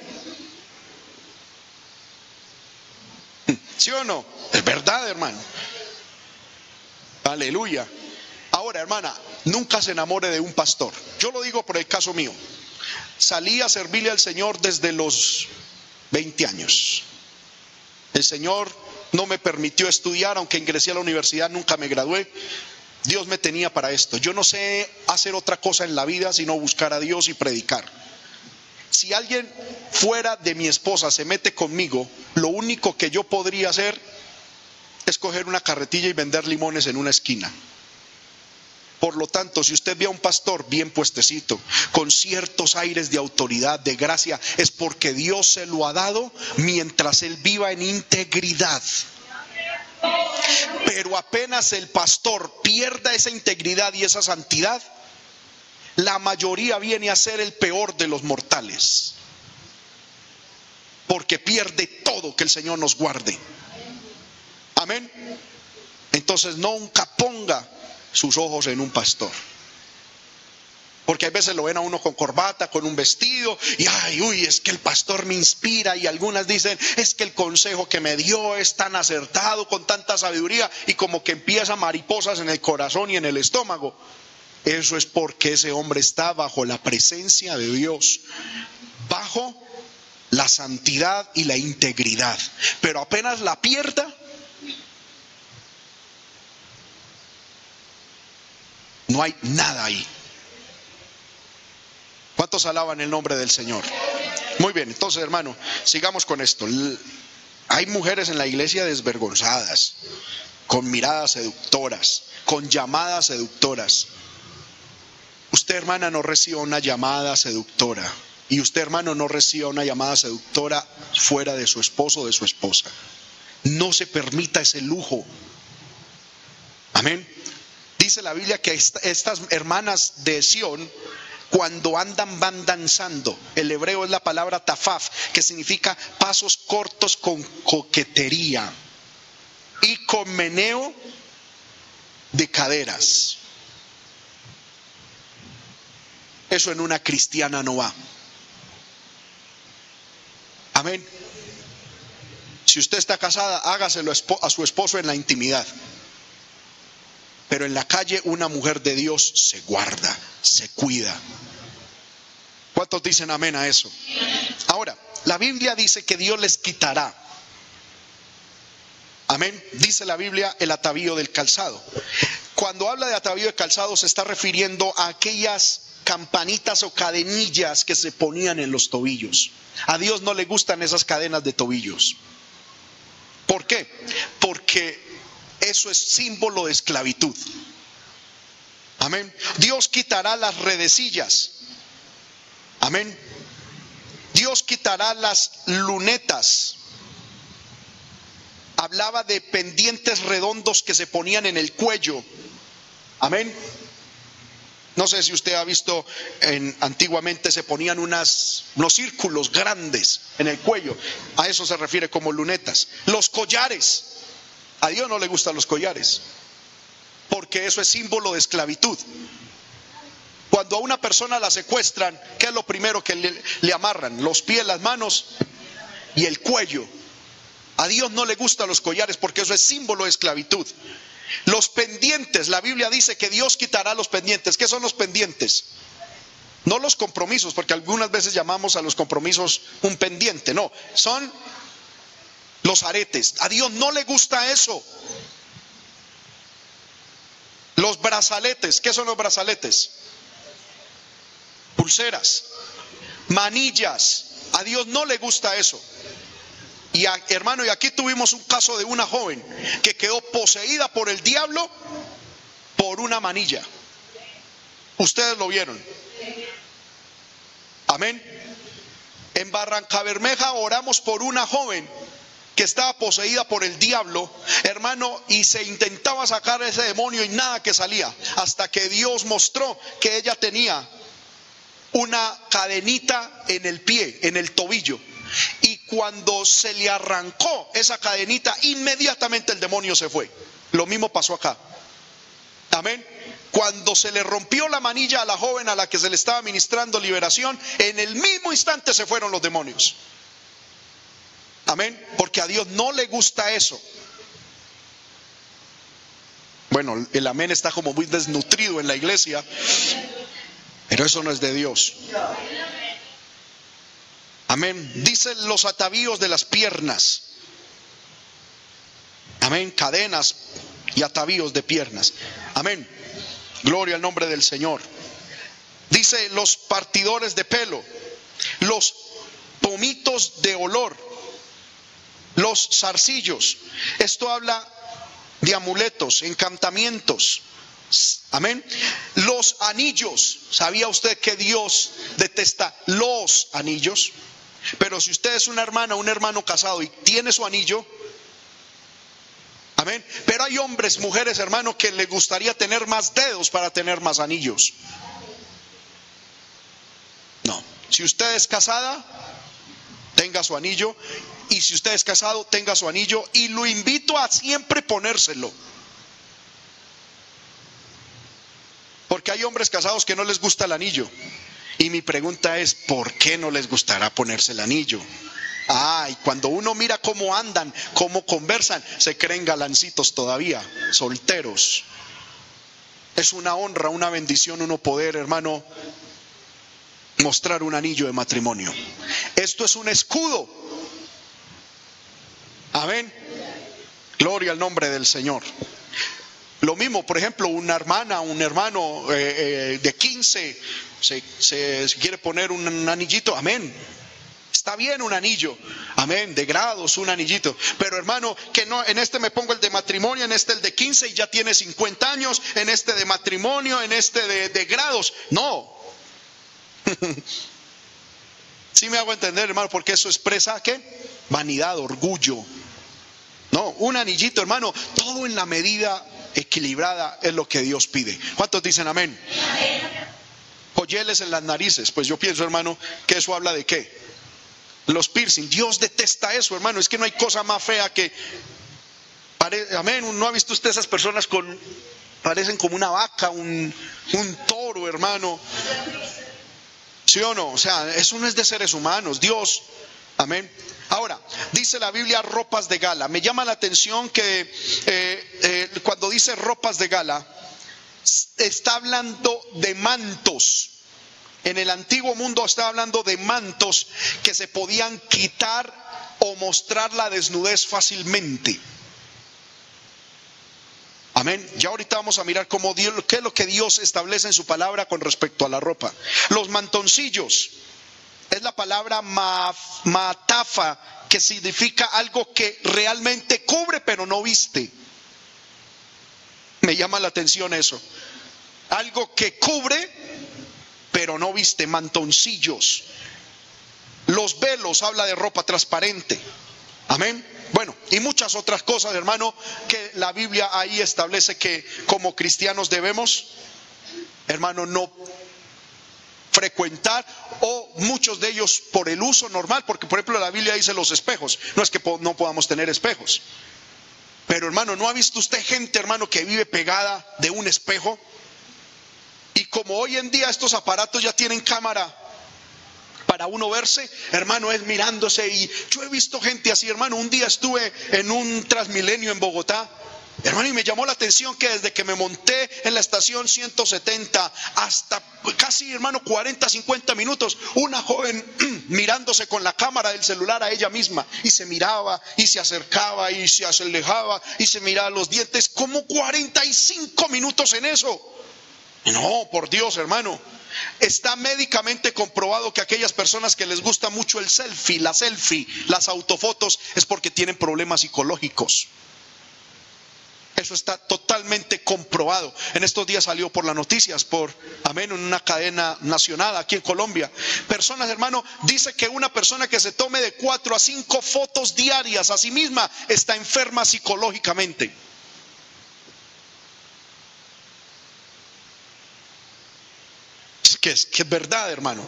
¿sí o no? Es verdad, hermano. Aleluya. Ahora, hermana, nunca se enamore de un pastor. Yo lo digo por el caso mío. Salí a servirle al Señor desde los 20 años. El Señor no me permitió estudiar, aunque ingresé a la universidad, nunca me gradué. Dios me tenía para esto. Yo no sé hacer otra cosa en la vida sino buscar a Dios y predicar. Si alguien fuera de mi esposa se mete conmigo, lo único que yo podría hacer es coger una carretilla y vender limones en una esquina. Por lo tanto, si usted ve a un pastor bien puestecito, con ciertos aires de autoridad, de gracia, es porque Dios se lo ha dado mientras él viva en integridad. Pero apenas el pastor pierda esa integridad y esa santidad, la mayoría viene a ser el peor de los mortales. Porque pierde todo que el Señor nos guarde. Amén. Entonces nunca ponga sus ojos en un pastor. Porque a veces lo ven a uno con corbata, con un vestido, y ay, uy, es que el pastor me inspira, y algunas dicen, es que el consejo que me dio es tan acertado, con tanta sabiduría, y como que empieza mariposas en el corazón y en el estómago. Eso es porque ese hombre está bajo la presencia de Dios, bajo la santidad y la integridad. Pero apenas la pierda, no hay nada ahí. ¿Cuántos alaban el nombre del Señor? Muy bien, entonces hermano, sigamos con esto. Hay mujeres en la iglesia desvergonzadas, con miradas seductoras, con llamadas seductoras. Usted hermana no reciba una llamada seductora y usted hermano no reciba una llamada seductora fuera de su esposo o de su esposa. No se permita ese lujo. Amén. Dice la Biblia que estas hermanas de Sión cuando andan van danzando. El hebreo es la palabra tafaf, que significa pasos cortos con coquetería y con meneo de caderas. Eso en una cristiana no va. Amén. Si usted está casada, hágaselo a su esposo en la intimidad. Pero en la calle una mujer de Dios se guarda, se cuida. ¿Cuántos dicen amén a eso? Ahora, la Biblia dice que Dios les quitará. Amén. Dice la Biblia el atavío del calzado. Cuando habla de atavío de calzado se está refiriendo a aquellas campanitas o cadenillas que se ponían en los tobillos. A Dios no le gustan esas cadenas de tobillos. ¿Por qué? Porque eso es símbolo de esclavitud. Amén. Dios quitará las redecillas. Amén. Dios quitará las lunetas. Hablaba de pendientes redondos que se ponían en el cuello. Amén. No sé si usted ha visto, en, antiguamente se ponían unas, unos círculos grandes en el cuello. A eso se refiere como lunetas. Los collares. A Dios no le gustan los collares, porque eso es símbolo de esclavitud. Cuando a una persona la secuestran, ¿qué es lo primero que le, amarran? Los pies, las manos y el cuello. A Dios no le gustan los collares porque eso es símbolo de esclavitud. Los pendientes, la Biblia dice que Dios quitará los pendientes. ¿Qué son los pendientes? No los compromisos, porque algunas veces llamamos a los compromisos un pendiente, no, son los aretes. A Dios no le gusta eso. Los brazaletes, ¿qué son los brazaletes? Pulseras, manillas. A Dios no le gusta eso. Y hermano, y aquí tuvimos un caso de una joven que quedó poseída por el diablo por una manilla. Ustedes lo vieron. Amén. En Barranca Bermeja oramos por una joven que estaba poseída por el diablo, hermano, y se intentaba sacar ese demonio y nada que salía, hasta que Dios mostró que ella tenía una cadenita en el pie, en el tobillo. Y cuando se le arrancó esa cadenita, inmediatamente el demonio se fue. Lo mismo pasó acá. Amén. Cuando se le rompió la manilla a la joven a la que se le estaba ministrando liberación, en el mismo instante se fueron los demonios. Amén. Porque a Dios no le gusta eso. Bueno, el amén está como muy desnutrido en la iglesia, pero eso no es de Dios. Amén. Dicen los atavíos de las piernas. Amén. Cadenas y atavíos de piernas. Amén. Gloria al nombre del Señor. Dice los partidores de pelo, los pomitos de olor los zarcillos. Esto habla de amuletos, encantamientos. Amén. Los anillos. ¿Sabía usted que Dios detesta los anillos? Pero si usted es una hermana, un hermano casado y tiene su anillo, Amén. Pero hay hombres, mujeres, hermano, que les gustaría tener más dedos para tener más anillos. No. Si usted es casada, tenga su anillo. Y si usted es casado, tenga su anillo. Y lo invito a siempre ponérselo. Porque hay hombres casados que no les gusta el anillo. Y mi pregunta es, ¿por qué no les gustará ponerse el anillo? Ah, y cuando uno mira cómo andan, cómo conversan, se creen galancitos todavía, solteros. Es una honra, una bendición, uno poder, hermano, mostrar un anillo de matrimonio. Esto es un escudo. Amén. Gloria al nombre del Señor. Lo mismo, por ejemplo, una hermana, un hermano eh, eh, de 15 se, se, quiere poner un anillito, amén. Está bien un anillo, amén, de grados, un anillito. Pero hermano, que no, en este me pongo el de matrimonio, en este el de 15 y ya tiene 50 años, en este de matrimonio, en este de, de grados. No. sí me hago entender, hermano, porque eso expresa qué? Vanidad, orgullo. No, un anillito, hermano, todo en la medida equilibrada es lo que Dios pide. ¿Cuántos dicen amén? Joyeles en las narices. Pues yo pienso, hermano, que eso habla de qué? Los piercing. Dios detesta eso, hermano. Es que no hay cosa más fea que... Amén. ¿No ha visto usted esas personas con... Parecen como una vaca, un toro, hermano. ¿Sí o no? O sea, eso no es de seres humanos. Dios, amén. Ahora, dice la Biblia ropas de gala. Me llama la atención que eh, eh, cuando dice ropas de gala, está hablando de mantos. En el antiguo mundo está hablando de mantos que se podían quitar o mostrar la desnudez fácilmente. Amén. Ya ahorita vamos a mirar cómo Dios, qué es lo que Dios establece en su palabra con respecto a la ropa. Los mantoncillos es la palabra matafa, que significa algo que realmente cubre pero no viste. Me llama la atención eso. Algo que cubre pero no viste, mantoncillos. Los velos habla de ropa transparente. Amén. Bueno, y muchas otras cosas, hermano, que la Biblia ahí establece que como cristianos debemos, hermano, no frecuentar o muchos de ellos por el uso normal, porque por ejemplo la Biblia dice los espejos, no es que no podamos tener espejos. Pero hermano, ¿no ha visto usted gente, hermano, que vive pegada de un espejo? Y como hoy en día estos aparatos ya tienen cámara para uno verse, hermano, es mirándose. Y yo he visto gente así, hermano. Un día estuve en un Transmilenio en Bogotá Hermano, y me llamó la atención que desde que me monté en la estación 170 hasta casi, hermano, 40, 50 minutos, una joven mirándose con la cámara del celular a ella misma y se miraba y se acercaba y se alejaba y se miraba los dientes, como 45 minutos en eso. No, por Dios, hermano. Está médicamente comprobado que aquellas personas que les gusta mucho el selfie, la selfie, las autofotos, es porque tienen problemas psicológicos. Eso está totalmente comprobado. En estos días salió por las noticias, por, amén, en una cadena nacional aquí en Colombia. Personas, hermano, dice que una persona que se tome de cuatro a cinco fotos diarias a sí misma está enferma psicológicamente. Que es, que es verdad, hermano.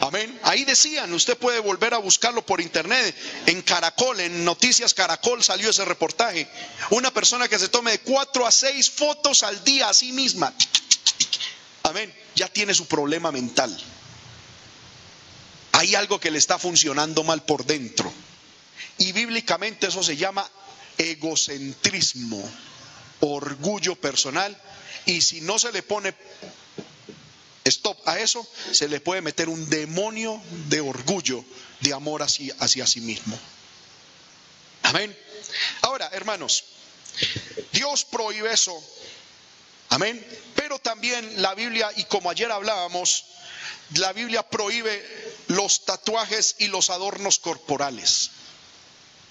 Amén. Ahí decían, usted puede volver a buscarlo por internet. En Caracol, en Noticias Caracol salió ese reportaje. Una persona que se tome de cuatro a seis fotos al día a sí misma. Amén. Ya tiene su problema mental. Hay algo que le está funcionando mal por dentro. Y bíblicamente eso se llama egocentrismo, orgullo personal. Y si no se le pone stop a eso, se le puede meter un demonio de orgullo, de amor hacia, hacia sí mismo. Amén. Ahora, hermanos, Dios prohíbe eso. Amén. Pero también la Biblia, y como ayer hablábamos, la Biblia prohíbe los tatuajes y los adornos corporales.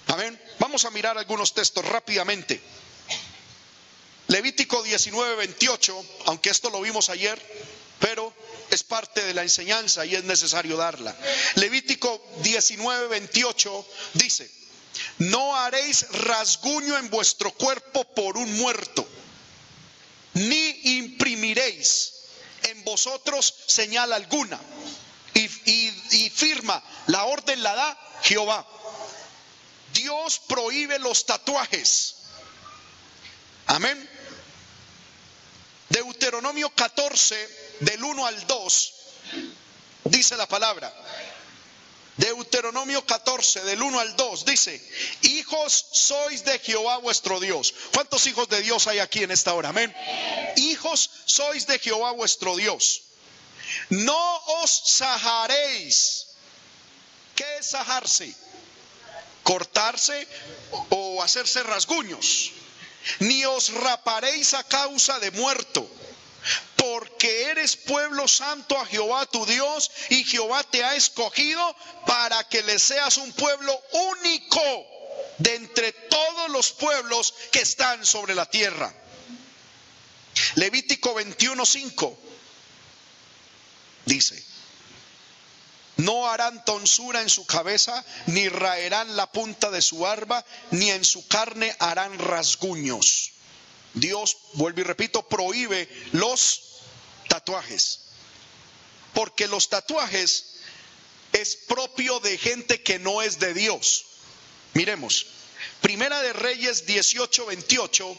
Amén. Vamos a mirar algunos textos rápidamente. Levítico 19, 28, aunque esto lo vimos ayer, pero es parte de la enseñanza y es necesario darla. Levítico 19, 28 dice, no haréis rasguño en vuestro cuerpo por un muerto, ni imprimiréis en vosotros señal alguna. Y, firma, la orden la da Jehová. Dios prohíbe los tatuajes. Amén. Deuteronomio 14, del 1 al 2, dice la palabra. Deuteronomio 14, del 1 al 2, dice, hijos sois de Jehová vuestro Dios. ¿Cuántos hijos de Dios hay aquí en esta hora? Amén. Hijos sois de Jehová vuestro Dios. No os sajaréis. ¿Qué es sajarse? Cortarse o hacerse rasguños. Ni os raparéis a causa de muerto porque eres pueblo santo a Jehová tu Dios y Jehová te ha escogido para que le seas un pueblo único de entre todos los pueblos que están sobre la tierra. Levítico 21:5 dice, no harán tonsura en su cabeza, ni raerán la punta de su barba, ni en su carne harán rasguños. Dios, vuelvo y repito, prohíbe los tatuajes. Porque los tatuajes es propio de gente que no es de Dios. Miremos, Primera de Reyes 18, 28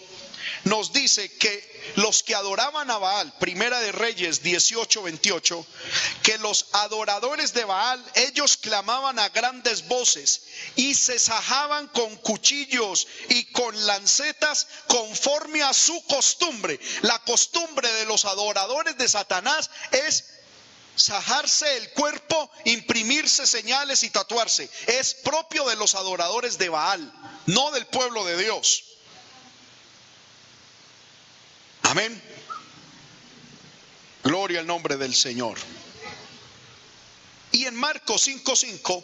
nos dice que los que adoraban a Baal, Primera de Reyes 18, 28, que los adoradores de Baal, ellos clamaban a grandes voces y se sajaban con cuchillos y con lancetas conforme a su costumbre. La costumbre de los adoradores de Satanás es sajarse el cuerpo, imprimirse señales y tatuarse. Es propio de los adoradores de Baal, no del pueblo de Dios. Amén. Gloria al nombre del Señor. Y en Marcos 5:5,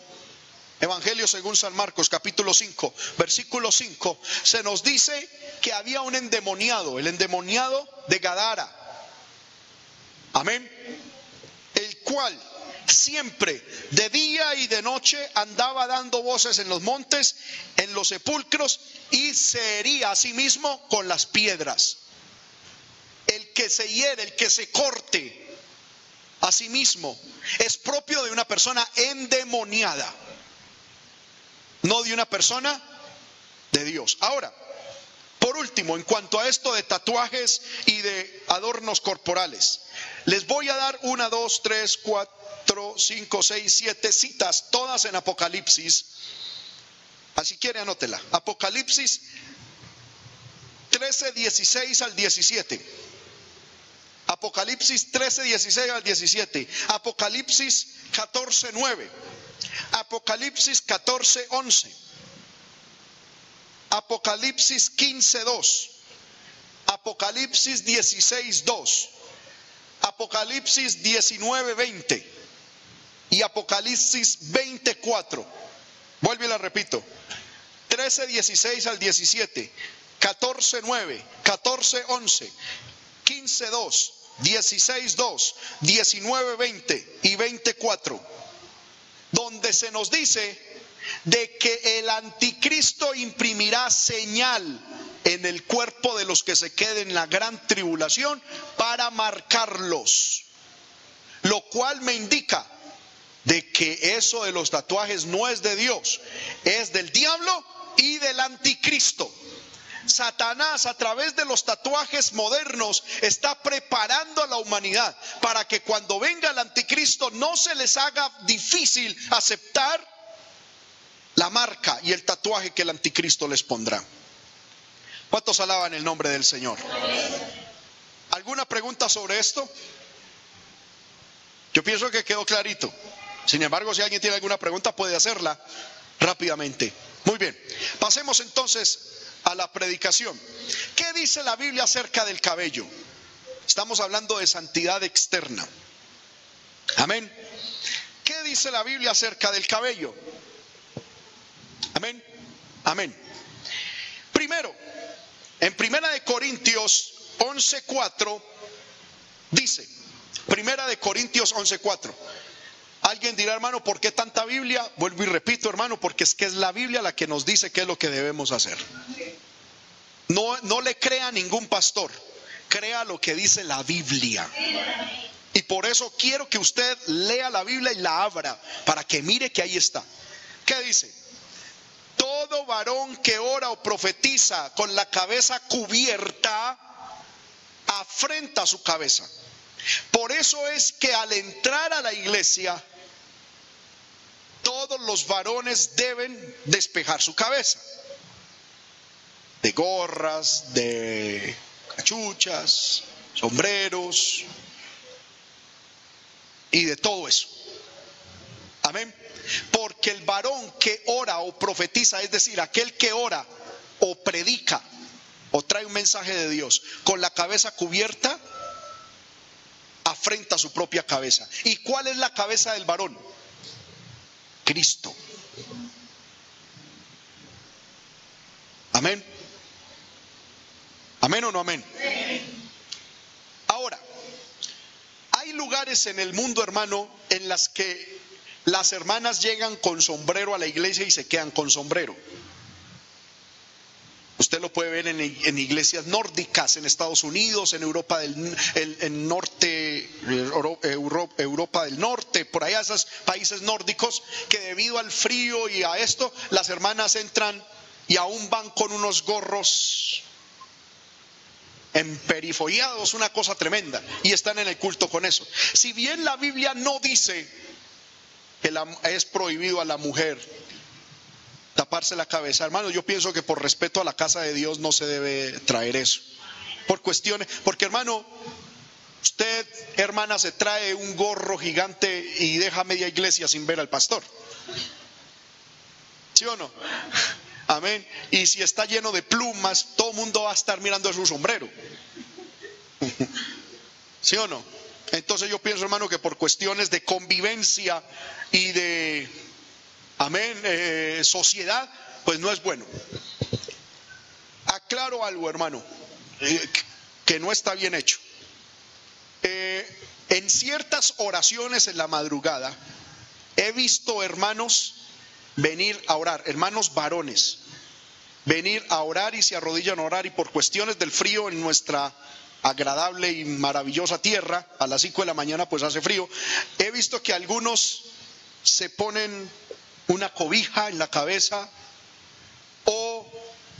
Evangelio según San Marcos capítulo 5, versículo 5, se nos dice que había un endemoniado, el endemoniado de Gadara. Amén. El cual siempre, de día y de noche, andaba dando voces en los montes, en los sepulcros, y se hería a sí mismo con las piedras el que se hiere, el que se corte a sí mismo, es propio de una persona endemoniada, no de una persona de Dios. Ahora, por último, en cuanto a esto de tatuajes y de adornos corporales, les voy a dar una, dos, tres, cuatro, cinco, seis, siete citas, todas en Apocalipsis. Así quiere, anótela. Apocalipsis 13, 16 al 17. Apocalipsis 13, 16 al 17. Apocalipsis 14, 9. Apocalipsis 14, 11. Apocalipsis 15, 2. Apocalipsis 16, 2. Apocalipsis 19, 20. Y Apocalipsis 24. Vuelve y la repito. 13, 16 al 17. 14, 9. 14, 11. 15, 2. 16.2, 19.20 y 24, donde se nos dice de que el anticristo imprimirá señal en el cuerpo de los que se queden en la gran tribulación para marcarlos, lo cual me indica de que eso de los tatuajes no es de Dios, es del diablo y del anticristo. Satanás a través de los tatuajes modernos está preparando a la humanidad para que cuando venga el anticristo no se les haga difícil aceptar la marca y el tatuaje que el anticristo les pondrá. ¿Cuántos alaban el nombre del Señor? ¿Alguna pregunta sobre esto? Yo pienso que quedó clarito. Sin embargo, si alguien tiene alguna pregunta puede hacerla rápidamente. Muy bien, pasemos entonces a la predicación. ¿Qué dice la Biblia acerca del cabello? Estamos hablando de santidad externa. Amén. ¿Qué dice la Biblia acerca del cabello? Amén. Amén. Primero, en Primera de Corintios 11:4 dice, Primera de Corintios 11:4. Alguien dirá, hermano, ¿por qué tanta Biblia? Vuelvo y repito, hermano, porque es que es la Biblia la que nos dice qué es lo que debemos hacer. No, no le crea a ningún pastor, crea lo que dice la Biblia. Y por eso quiero que usted lea la Biblia y la abra para que mire que ahí está. ¿Qué dice? Todo varón que ora o profetiza con la cabeza cubierta afrenta su cabeza. Por eso es que al entrar a la iglesia, todos los varones deben despejar su cabeza. De gorras, de cachuchas, sombreros y de todo eso. Amén. Porque el varón que ora o profetiza, es decir, aquel que ora o predica o trae un mensaje de Dios con la cabeza cubierta, afrenta su propia cabeza. ¿Y cuál es la cabeza del varón? Cristo. Amén. Amén o no amén. Ahora, hay lugares en el mundo, hermano, en las que las hermanas llegan con sombrero a la iglesia y se quedan con sombrero. Usted lo puede ver en, iglesias nórdicas, en Estados Unidos, en Europa del norte, Europa del norte, por allá esos países nórdicos, que debido al frío y a esto, las hermanas entran y aún van con unos gorros emperifollados, una cosa tremenda, y están en el culto con eso. Si bien la Biblia no dice que es prohibido a la mujer taparse la cabeza. Hermano, yo pienso que por respeto a la casa de Dios no se debe traer eso. Por cuestiones, porque hermano, usted, hermana, se trae un gorro gigante y deja media iglesia sin ver al pastor. ¿Sí o no? Amén. Y si está lleno de plumas, todo el mundo va a estar mirando su sombrero. ¿Sí o no? Entonces yo pienso, hermano, que por cuestiones de convivencia y de amén, eh, sociedad, pues no es bueno. Aclaro algo, hermano, eh, que no está bien hecho. Eh, en ciertas oraciones en la madrugada he visto hermanos venir a orar, hermanos varones, venir a orar y se arrodillan a orar y por cuestiones del frío en nuestra agradable y maravillosa tierra, a las 5 de la mañana pues hace frío, he visto que algunos se ponen una cobija en la cabeza o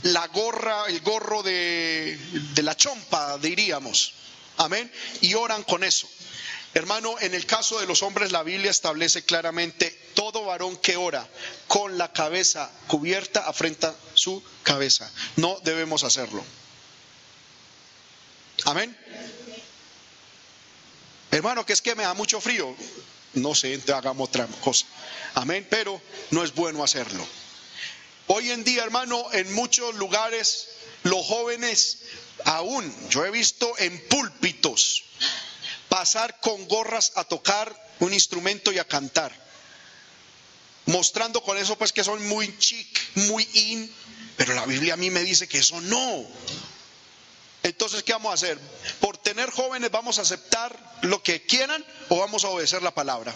la gorra, el gorro de, la chompa, diríamos. Amén. Y oran con eso. Hermano, en el caso de los hombres, la Biblia establece claramente, todo varón que ora con la cabeza cubierta afrenta su cabeza. No debemos hacerlo. Amén. Hermano, que es que me da mucho frío no sé, hagamos otra cosa. Amén, pero no es bueno hacerlo. Hoy en día, hermano, en muchos lugares los jóvenes aún, yo he visto en púlpitos pasar con gorras a tocar un instrumento y a cantar. Mostrando con eso pues que son muy chic, muy in, pero la Biblia a mí me dice que eso no. Entonces, ¿qué vamos a hacer? ¿Por tener jóvenes vamos a aceptar lo que quieran o vamos a obedecer la palabra?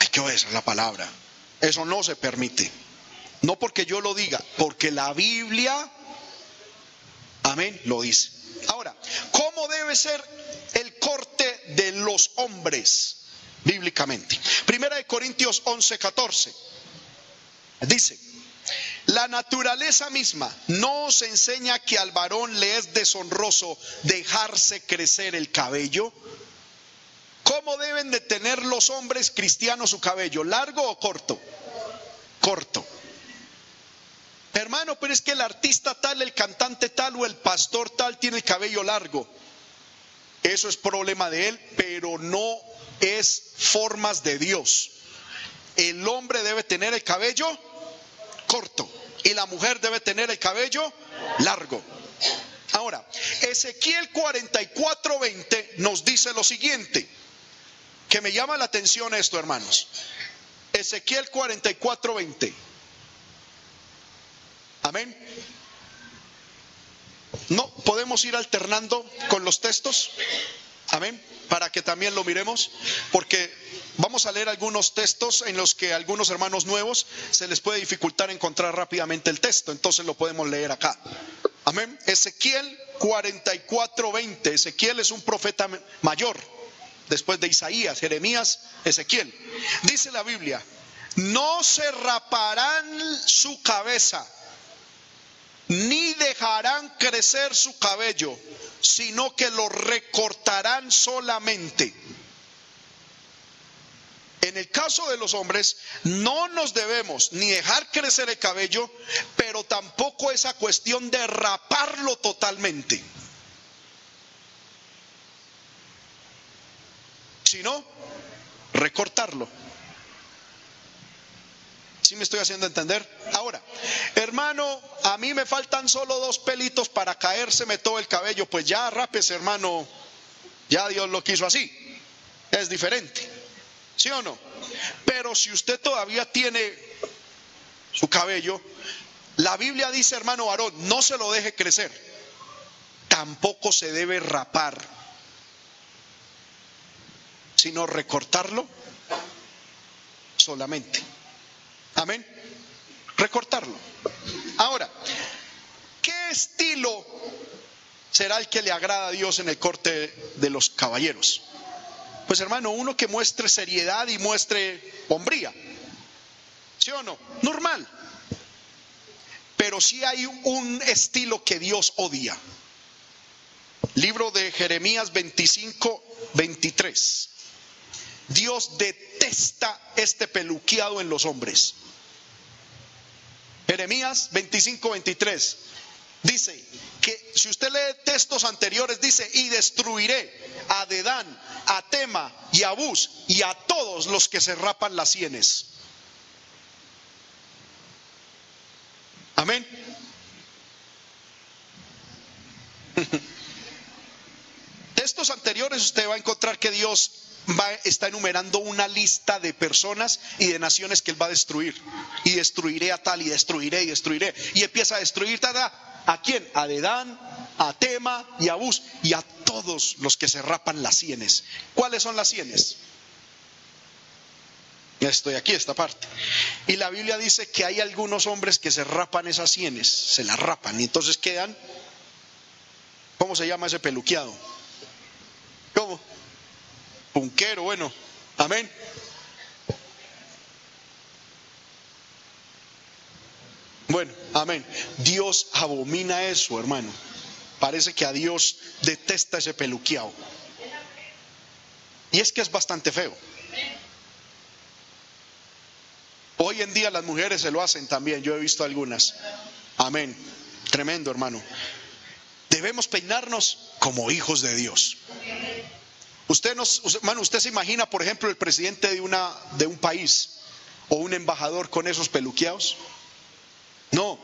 Hay que obedecer la palabra. Eso no se permite. No porque yo lo diga, porque la Biblia, amén, lo dice. Ahora, ¿cómo debe ser el corte de los hombres bíblicamente? Primera de Corintios 11, 14. Dice, la naturaleza misma nos enseña que al varón le es deshonroso dejarse crecer el cabello. ¿Cómo deben de tener los hombres cristianos su cabello? ¿Largo o corto? Corto. Hermano, pero es que el artista tal, el cantante tal o el pastor tal tiene el cabello largo. Eso es problema de él, pero no es formas de Dios. El hombre debe tener el cabello corto y la mujer debe tener el cabello largo. Ahora, Ezequiel 44:20 nos dice lo siguiente, que me llama la atención esto, hermanos. Ezequiel 44:20. Amén. No, podemos ir alternando con los textos. Amén. para que también lo miremos, porque vamos a leer algunos textos en los que algunos hermanos nuevos se les puede dificultar encontrar rápidamente el texto, entonces lo podemos leer acá. Amén. Ezequiel 44:20. Ezequiel es un profeta mayor, después de Isaías, Jeremías, Ezequiel. Dice la Biblia, no se raparán su cabeza ni dejarán crecer su cabello, sino que lo recortarán solamente. En el caso de los hombres, no nos debemos ni dejar crecer el cabello, pero tampoco esa cuestión de raparlo totalmente. Sino recortarlo. ¿Sí me estoy haciendo entender? Ahora, hermano, a mí me faltan solo dos pelitos para caérseme todo el cabello. Pues ya rapes, hermano. Ya Dios lo quiso así. Es diferente. ¿Sí o no? Pero si usted todavía tiene su cabello, la Biblia dice, hermano varón, no se lo deje crecer. Tampoco se debe rapar, sino recortarlo solamente. Amén. Recortarlo. Ahora, ¿qué estilo será el que le agrada a Dios en el corte de los caballeros? Pues hermano, uno que muestre seriedad y muestre hombría. ¿Sí o no? Normal. Pero sí hay un estilo que Dios odia. Libro de Jeremías 25, 23. Dios detesta este peluqueado en los hombres. Jeremías 25, 23. Dice que si usted lee textos anteriores, dice, y destruiré a Dedán, a Tema y a Bus y a todos los que se rapan las sienes. Amén. Textos anteriores usted va a encontrar que Dios está enumerando una lista de personas y de naciones que él va a destruir. Y destruiré a tal y destruiré y destruiré. Y empieza a destruir ¿A quién? A Dedán, a Tema y a Bus y a todos los que se rapan las sienes. ¿Cuáles son las sienes? Ya estoy aquí, esta parte. Y la Biblia dice que hay algunos hombres que se rapan esas sienes, se las rapan y entonces quedan, ¿cómo se llama ese peluqueado? ¿Cómo? Punquero, bueno, amén. Bueno, amén. Dios abomina eso, hermano. Parece que a Dios detesta ese peluqueado. Y es que es bastante feo. Hoy en día las mujeres se lo hacen también, yo he visto algunas. Amén. Tremendo, hermano. Debemos peinarnos como hijos de Dios. Usted, nos, usted se imagina, por ejemplo, el presidente de, una, de un país o un embajador con esos peluqueados. No.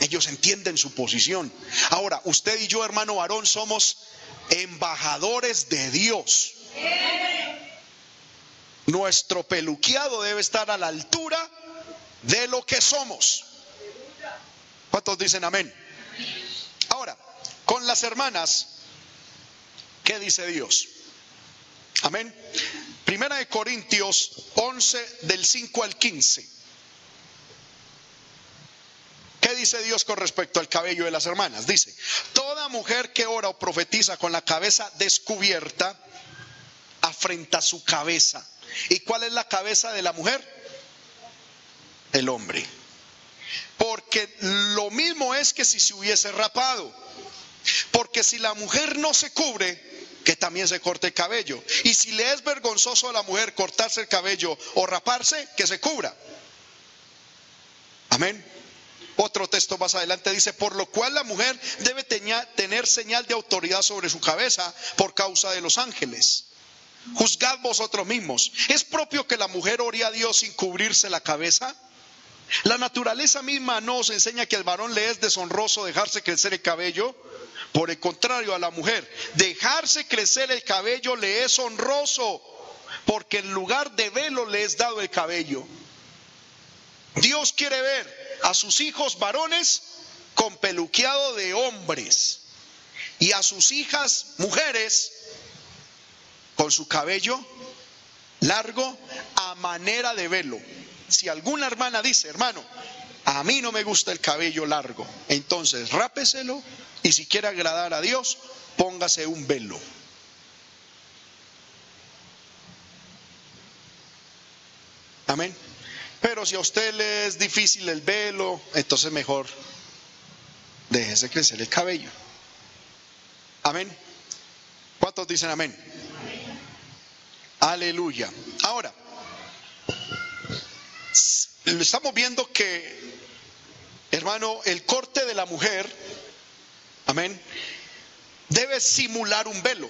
Ellos entienden su posición. Ahora, usted y yo, hermano varón, somos embajadores de Dios. Nuestro peluqueado debe estar a la altura de lo que somos. ¿Cuántos dicen amén? Ahora, con las hermanas, ¿Qué dice Dios? Amén. Primera de Corintios 11 del 5 al 15. ¿Qué dice Dios con respecto al cabello de las hermanas? Dice, toda mujer que ora o profetiza con la cabeza descubierta, afrenta su cabeza. ¿Y cuál es la cabeza de la mujer? El hombre. Porque lo mismo es que si se hubiese rapado. Porque si la mujer no se cubre, que también se corte el cabello. Y si le es vergonzoso a la mujer cortarse el cabello o raparse, que se cubra. Amén. Otro texto más adelante dice, por lo cual la mujer debe tener señal de autoridad sobre su cabeza por causa de los ángeles. Juzgad vosotros mismos. ¿Es propio que la mujer ore a Dios sin cubrirse la cabeza? La naturaleza misma nos enseña que al varón le es deshonroso dejarse crecer el cabello por el contrario, a la mujer, dejarse crecer el cabello le es honroso, porque en lugar de velo le es dado el cabello. Dios quiere ver a sus hijos varones con peluqueado de hombres y a sus hijas mujeres con su cabello largo a manera de velo. Si alguna hermana dice, hermano, a mí no me gusta el cabello largo, entonces rápeselo y si quiere agradar a Dios, póngase un velo. Amén. Pero si a usted le es difícil el velo, entonces mejor déjese crecer el cabello. Amén. ¿Cuántos dicen amén? Aleluya. Ahora, estamos viendo que, hermano, el corte de la mujer, amén, debe simular un velo.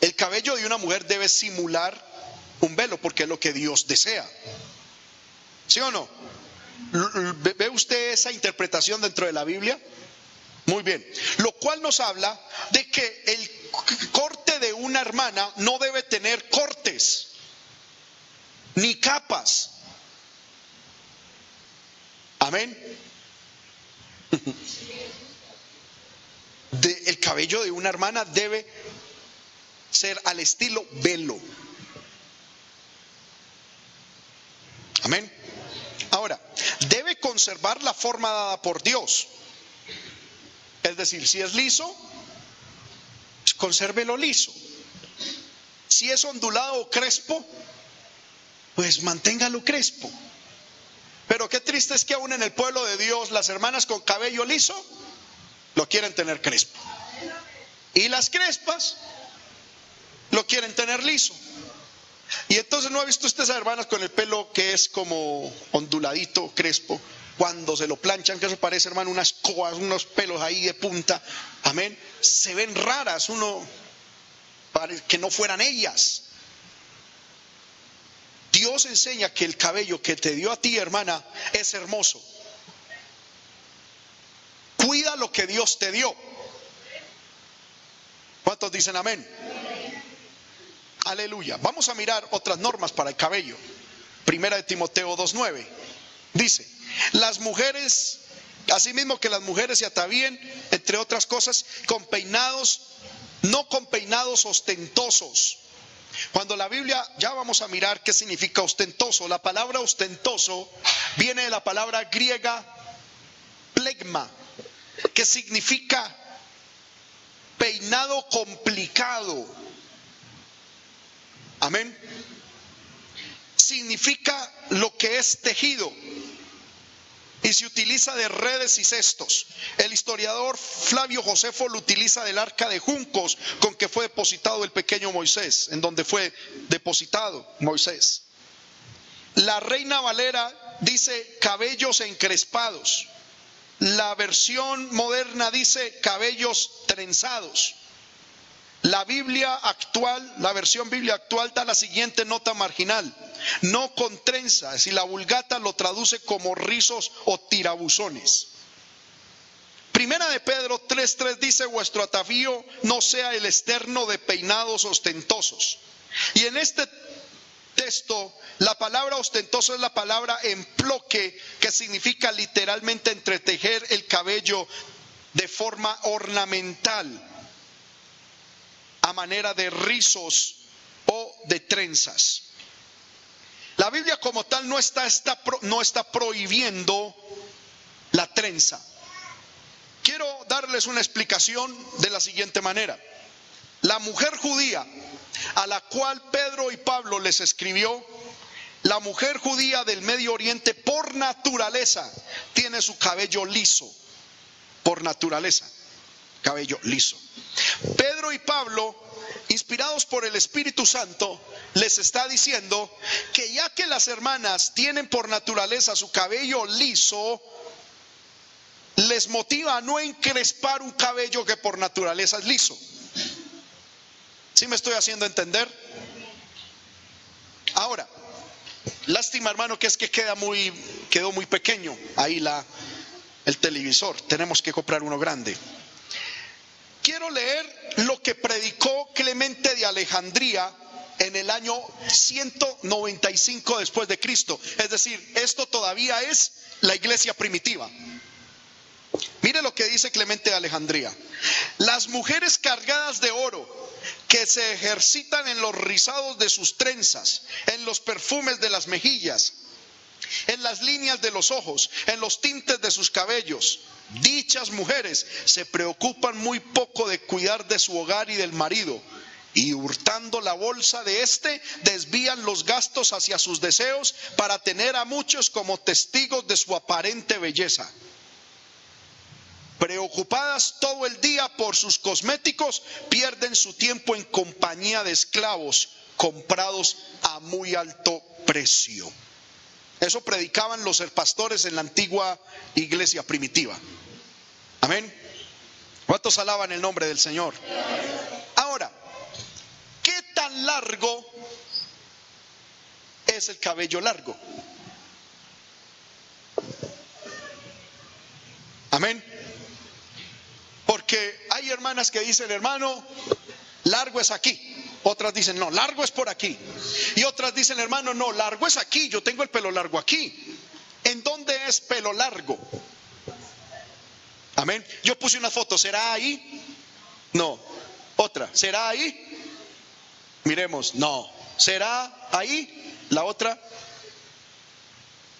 El cabello de una mujer debe simular un velo porque es lo que Dios desea. ¿Sí o no? ¿Ve usted esa interpretación dentro de la Biblia? Muy bien. Lo cual nos habla de que el corte de una hermana no debe tener cortes ni capas. Amén. el cabello de una hermana debe ser al estilo velo. Amén. Ahora, debe conservar la forma dada por Dios. Es decir, si es liso, consérvelo liso. Si es ondulado o crespo, pues manténgalo crespo. Pero qué triste es que aún en el pueblo de Dios las hermanas con cabello liso lo quieren tener crespo. Y las crespas lo quieren tener liso. Y entonces no ha visto usted esas hermanas con el pelo que es como onduladito, crespo, cuando se lo planchan, que eso parece, hermano, unas coas, unos pelos ahí de punta, amén, se ven raras, uno, que no fueran ellas. Dios enseña que el cabello que te dio a ti, hermana, es hermoso. Cuida lo que Dios te dio. ¿Cuántos dicen amén? Aleluya. Vamos a mirar otras normas para el cabello. Primera de Timoteo 2.9. Dice, las mujeres, asimismo que las mujeres se atavíen, entre otras cosas, con peinados, no con peinados ostentosos. Cuando la Biblia, ya vamos a mirar qué significa ostentoso. La palabra ostentoso viene de la palabra griega plegma, que significa peinado complicado. Amén. Significa lo que es tejido y se utiliza de redes y cestos. El historiador Flavio Josefo lo utiliza del arca de juncos con que fue depositado el pequeño Moisés, en donde fue depositado Moisés. La reina Valera dice cabellos encrespados. La versión moderna dice cabellos trenzados. La Biblia actual, la versión Biblia actual da la siguiente nota marginal. No con trenzas y la vulgata lo traduce como rizos o tirabuzones. Primera de Pedro 3.3 dice, vuestro atavío no sea el externo de peinados ostentosos. Y en este texto, la palabra ostentoso es la palabra emploque, que significa literalmente entretejer el cabello de forma ornamental manera de rizos o de trenzas. La Biblia como tal no está, está, no está prohibiendo la trenza. Quiero darles una explicación de la siguiente manera. La mujer judía a la cual Pedro y Pablo les escribió, la mujer judía del Medio Oriente por naturaleza tiene su cabello liso, por naturaleza cabello liso. Pedro y Pablo, inspirados por el Espíritu Santo, les está diciendo que ya que las hermanas tienen por naturaleza su cabello liso, les motiva a no encrespar un cabello que por naturaleza es liso. ¿Sí me estoy haciendo entender? Ahora, lástima hermano que es que queda muy, quedó muy pequeño ahí la, el televisor. Tenemos que comprar uno grande quiero leer lo que predicó Clemente de Alejandría en el año 195 después de Cristo. Es decir, esto todavía es la iglesia primitiva. Mire lo que dice Clemente de Alejandría. Las mujeres cargadas de oro, que se ejercitan en los rizados de sus trenzas, en los perfumes de las mejillas, en las líneas de los ojos, en los tintes de sus cabellos. Dichas mujeres se preocupan muy poco de cuidar de su hogar y del marido, y hurtando la bolsa de éste, desvían los gastos hacia sus deseos para tener a muchos como testigos de su aparente belleza preocupadas todo el día por sus cosméticos, pierden su tiempo en compañía de esclavos comprados a muy alto precio. Eso predicaban los pastores en la antigua iglesia primitiva. Amén. ¿Cuántos alaban el nombre del Señor? Ahora, ¿qué tan largo es el cabello largo? Amén. Porque hay hermanas que dicen, hermano, largo es aquí. Otras dicen, no, largo es por aquí. Y otras dicen, hermano, no, largo es aquí. Yo tengo el pelo largo aquí. ¿En dónde es pelo largo? Amén. Yo puse una foto, ¿será ahí? No. Otra, ¿será ahí? Miremos, no. ¿Será ahí? La otra.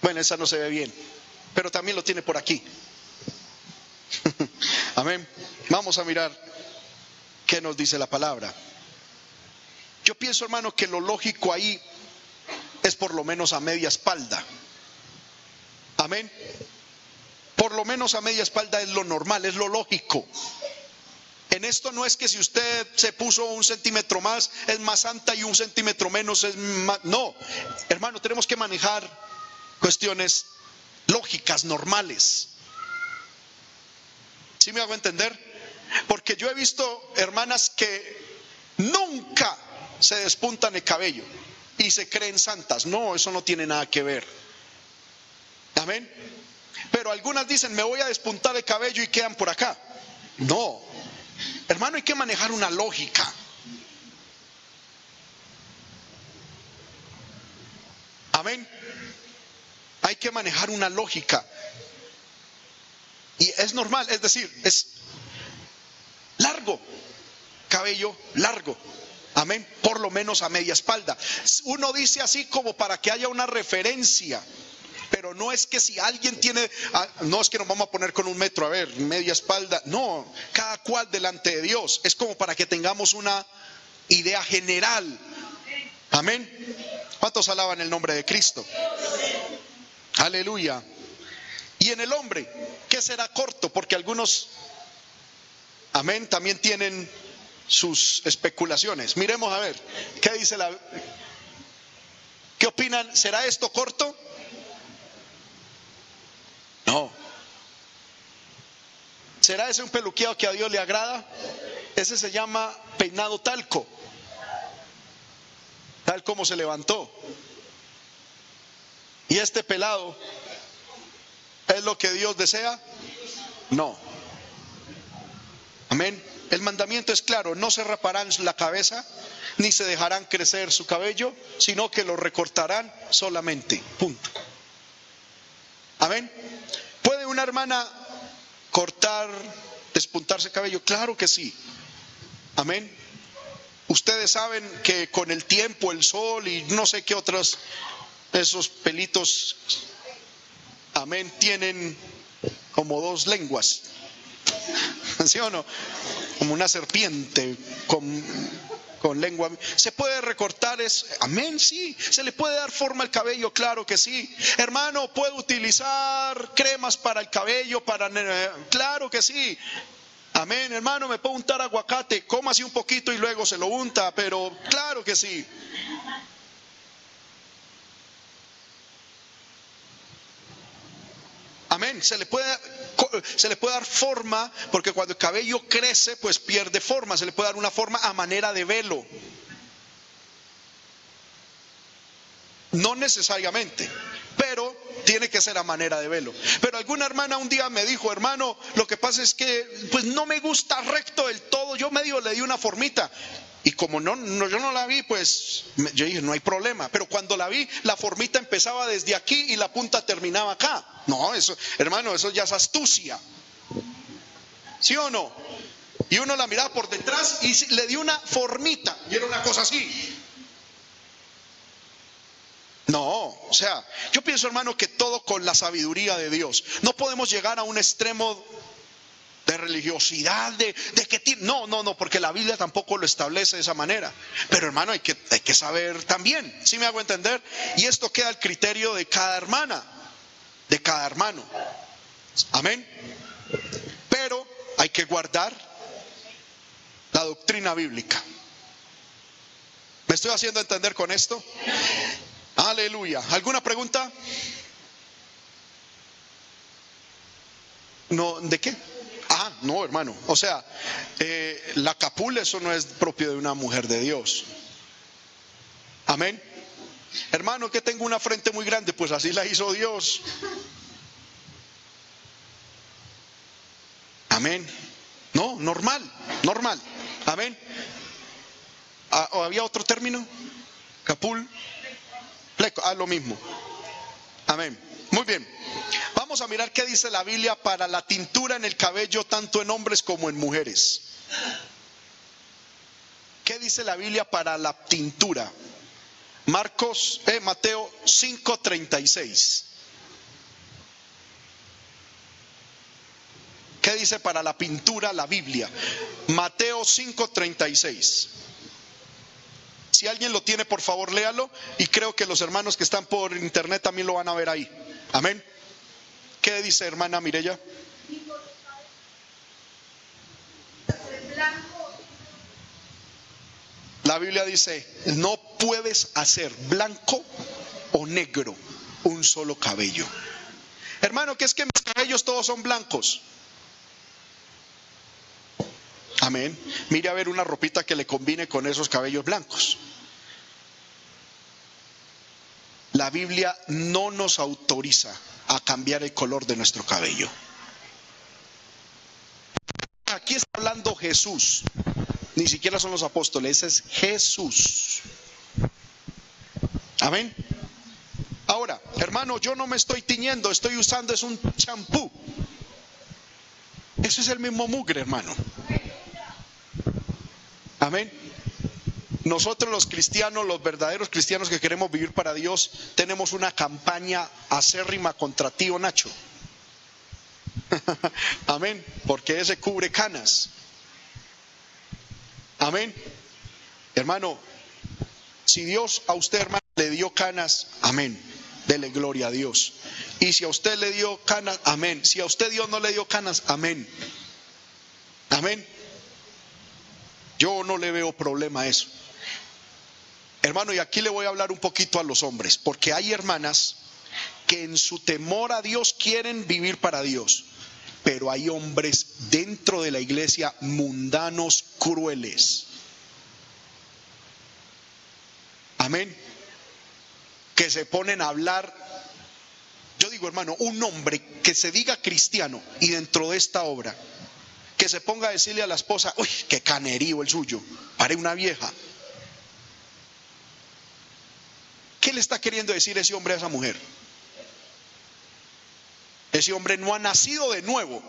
Bueno, esa no se ve bien, pero también lo tiene por aquí. Amén. Vamos a mirar qué nos dice la palabra. Yo pienso, hermano, que lo lógico ahí es por lo menos a media espalda. Amén. Por lo menos a media espalda es lo normal, es lo lógico. En esto no es que si usted se puso un centímetro más es más santa y un centímetro menos es más... No, hermano, tenemos que manejar cuestiones lógicas, normales. ¿Sí me hago entender? Porque yo he visto hermanas que nunca se despuntan el cabello y se creen santas. No, eso no tiene nada que ver. Amén. Pero algunas dicen, me voy a despuntar el cabello y quedan por acá. No. Hermano, hay que manejar una lógica. Amén. Hay que manejar una lógica. Y es normal, es decir, es largo, cabello largo. Amén, por lo menos a media espalda. Uno dice así como para que haya una referencia, pero no es que si alguien tiene, ah, no es que nos vamos a poner con un metro, a ver, media espalda, no, cada cual delante de Dios, es como para que tengamos una idea general. Amén. ¿Cuántos alaban el nombre de Cristo? Aleluya. Y en el hombre, ¿qué será corto? Porque algunos, amén, también tienen sus especulaciones. Miremos a ver, ¿qué dice la... ¿Qué opinan? ¿Será esto corto? No. ¿Será ese un peluqueado que a Dios le agrada? Ese se llama peinado talco. Tal como se levantó. Y este pelado ¿Es lo que Dios desea? No. Amén. El mandamiento es claro, no se raparán la cabeza, ni se dejarán crecer su cabello, sino que lo recortarán solamente. Punto. Amén. ¿Puede una hermana cortar, despuntarse el cabello? Claro que sí. Amén. Ustedes saben que con el tiempo, el sol y no sé qué otros, esos pelitos amén, tienen como dos lenguas. ¿Sí o no? Como una serpiente con, con lengua. ¿Se puede recortar eso? Amén, sí. ¿Se le puede dar forma al cabello? Claro que sí. Hermano, ¿puede utilizar cremas para el cabello? Para... Claro que sí. Amén, hermano, me puedo untar aguacate, coma así un poquito y luego se lo unta, pero claro que sí. Amén. Se le, puede, se le puede dar forma, porque cuando el cabello crece, pues pierde forma. Se le puede dar una forma a manera de velo. No necesariamente, pero tiene que ser a manera de velo. Pero alguna hermana un día me dijo, hermano, lo que pasa es que pues no me gusta recto del todo. Yo medio le di una formita. Y como no, yo no la vi, pues yo dije, no hay problema. Pero cuando la vi, la formita empezaba desde aquí y la punta terminaba acá. No, eso, hermano, eso ya es astucia. ¿Sí o no? Y uno la miraba por detrás y le dio una formita. Y era una cosa así. No, o sea, yo pienso hermano que todo con la sabiduría de Dios. No podemos llegar a un extremo de religiosidad, de, que... No, no, no, porque la Biblia tampoco lo establece de esa manera. Pero hermano, hay que, hay que saber también, si ¿sí me hago entender? Y esto queda al criterio de cada hermana, de cada hermano. Amén. Pero hay que guardar la doctrina bíblica. ¿Me estoy haciendo entender con esto? Aleluya. ¿Alguna pregunta? No, ¿de qué? Ah, no, hermano. O sea, eh, la capula, eso no es propio de una mujer de Dios. Amén. Hermano, que tengo una frente muy grande, pues así la hizo Dios. Amén. No, normal, normal. Amén. Ah, ¿O había otro término? Capul. Pleco, ah, lo mismo. Amén. Muy bien. Vamos a mirar qué dice la Biblia para la tintura en el cabello, tanto en hombres como en mujeres. ¿Qué dice la Biblia para la tintura? Marcos, eh, Mateo 5:36. ¿Qué dice para la pintura la Biblia? Mateo 5:36. Si alguien lo tiene, por favor, léalo. Y creo que los hermanos que están por internet también lo van a ver ahí. Amén. ¿Qué dice hermana Mirella? La Biblia dice, no puedes hacer blanco o negro un solo cabello. Hermano, ¿qué es que mis cabellos todos son blancos? Amén. Mire a ver una ropita que le combine con esos cabellos blancos. La Biblia no nos autoriza a cambiar el color de nuestro cabello. Aquí está hablando Jesús. Ni siquiera son los apóstoles, es Jesús. Amén. Ahora, hermano, yo no me estoy tiñendo, estoy usando es un champú. Eso es el mismo mugre, hermano. Amén. Nosotros los cristianos, los verdaderos cristianos que queremos vivir para Dios, tenemos una campaña acérrima contra tío Nacho. Amén. Porque ese cubre canas. Amén. Hermano, si Dios a usted, hermano, le dio canas, amén. Dele gloria a Dios. Y si a usted le dio canas, amén. Si a usted Dios no le dio canas, amén. Amén. Yo no le veo problema a eso. Hermano, y aquí le voy a hablar un poquito a los hombres, porque hay hermanas que en su temor a Dios quieren vivir para Dios, pero hay hombres dentro de la iglesia mundanos crueles. Amén. Que se ponen a hablar. Yo digo, hermano, un hombre que se diga cristiano y dentro de esta obra que se ponga a decirle a la esposa, uy, qué canerío el suyo, pare una vieja. ¿Qué le está queriendo decir ese hombre a esa mujer? Ese hombre no ha nacido de nuevo.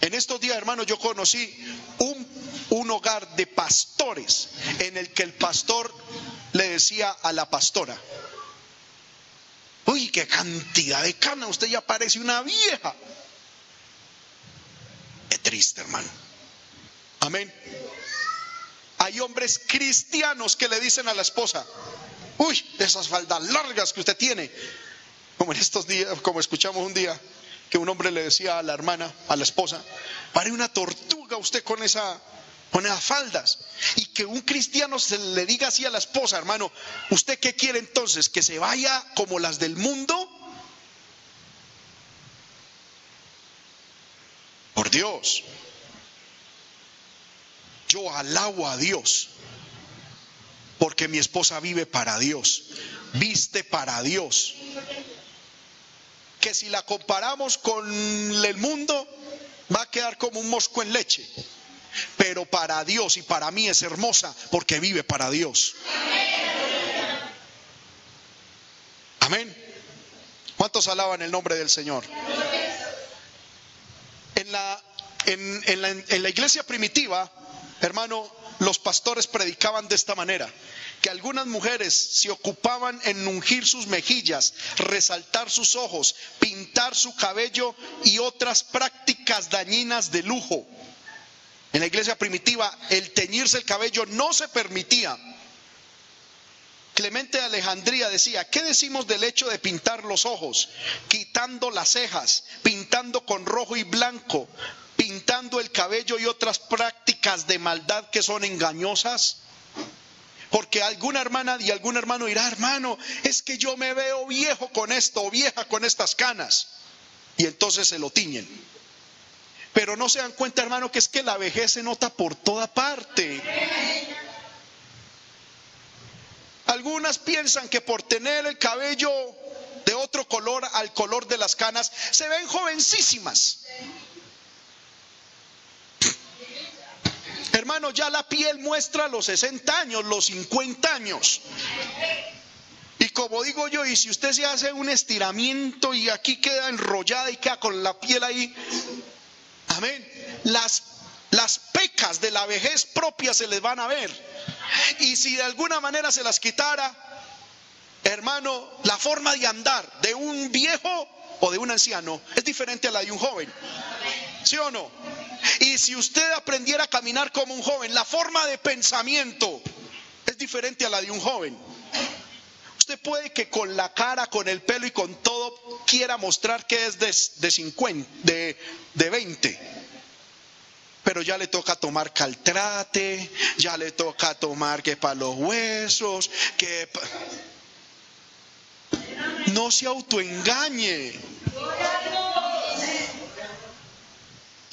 En estos días, hermanos, yo conocí un, un, hogar de pastores en el que el pastor le decía a la pastora, uy, qué cantidad de cana, usted ya parece una vieja triste, hermano. Amén. Hay hombres cristianos que le dicen a la esposa, uy, esas faldas largas que usted tiene. Como en estos días, como escuchamos un día, que un hombre le decía a la hermana, a la esposa, pare una tortuga usted con esa con esas faldas. Y que un cristiano se le diga así a la esposa, hermano, ¿usted qué quiere entonces? ¿Que se vaya como las del mundo? por Dios. Yo alabo a Dios porque mi esposa vive para Dios, viste para Dios. Que si la comparamos con el mundo, va a quedar como un mosco en leche. Pero para Dios y para mí es hermosa porque vive para Dios. Amén. ¿Cuántos alaban el nombre del Señor? En la en, en la iglesia primitiva, hermano, los pastores predicaban de esta manera, que algunas mujeres se ocupaban en ungir sus mejillas, resaltar sus ojos, pintar su cabello y otras prácticas dañinas de lujo. En la iglesia primitiva el teñirse el cabello no se permitía. Clemente de Alejandría decía, ¿qué decimos del hecho de pintar los ojos, quitando las cejas, pintando con rojo y blanco, pintando el cabello y otras prácticas de maldad que son engañosas? Porque alguna hermana y algún hermano dirá, hermano, es que yo me veo viejo con esto o vieja con estas canas. Y entonces se lo tiñen. Pero no se dan cuenta, hermano, que es que la vejez se nota por toda parte. Algunas piensan que por tener el cabello de otro color al color de las canas, se ven jovencísimas. Hermano, ya la piel muestra los 60 años, los 50 años. Y como digo yo, y si usted se hace un estiramiento y aquí queda enrollada y queda con la piel ahí, amén, las, las pecas de la vejez propia se les van a ver. Y si de alguna manera se las quitara, hermano, la forma de andar de un viejo o de un anciano es diferente a la de un joven. ¿Sí o no? Y si usted aprendiera a caminar como un joven, la forma de pensamiento es diferente a la de un joven. Usted puede que con la cara, con el pelo y con todo quiera mostrar que es de, de 50, de, de 20 pero ya le toca tomar caltrate, ya le toca tomar que para los huesos, que no se autoengañe.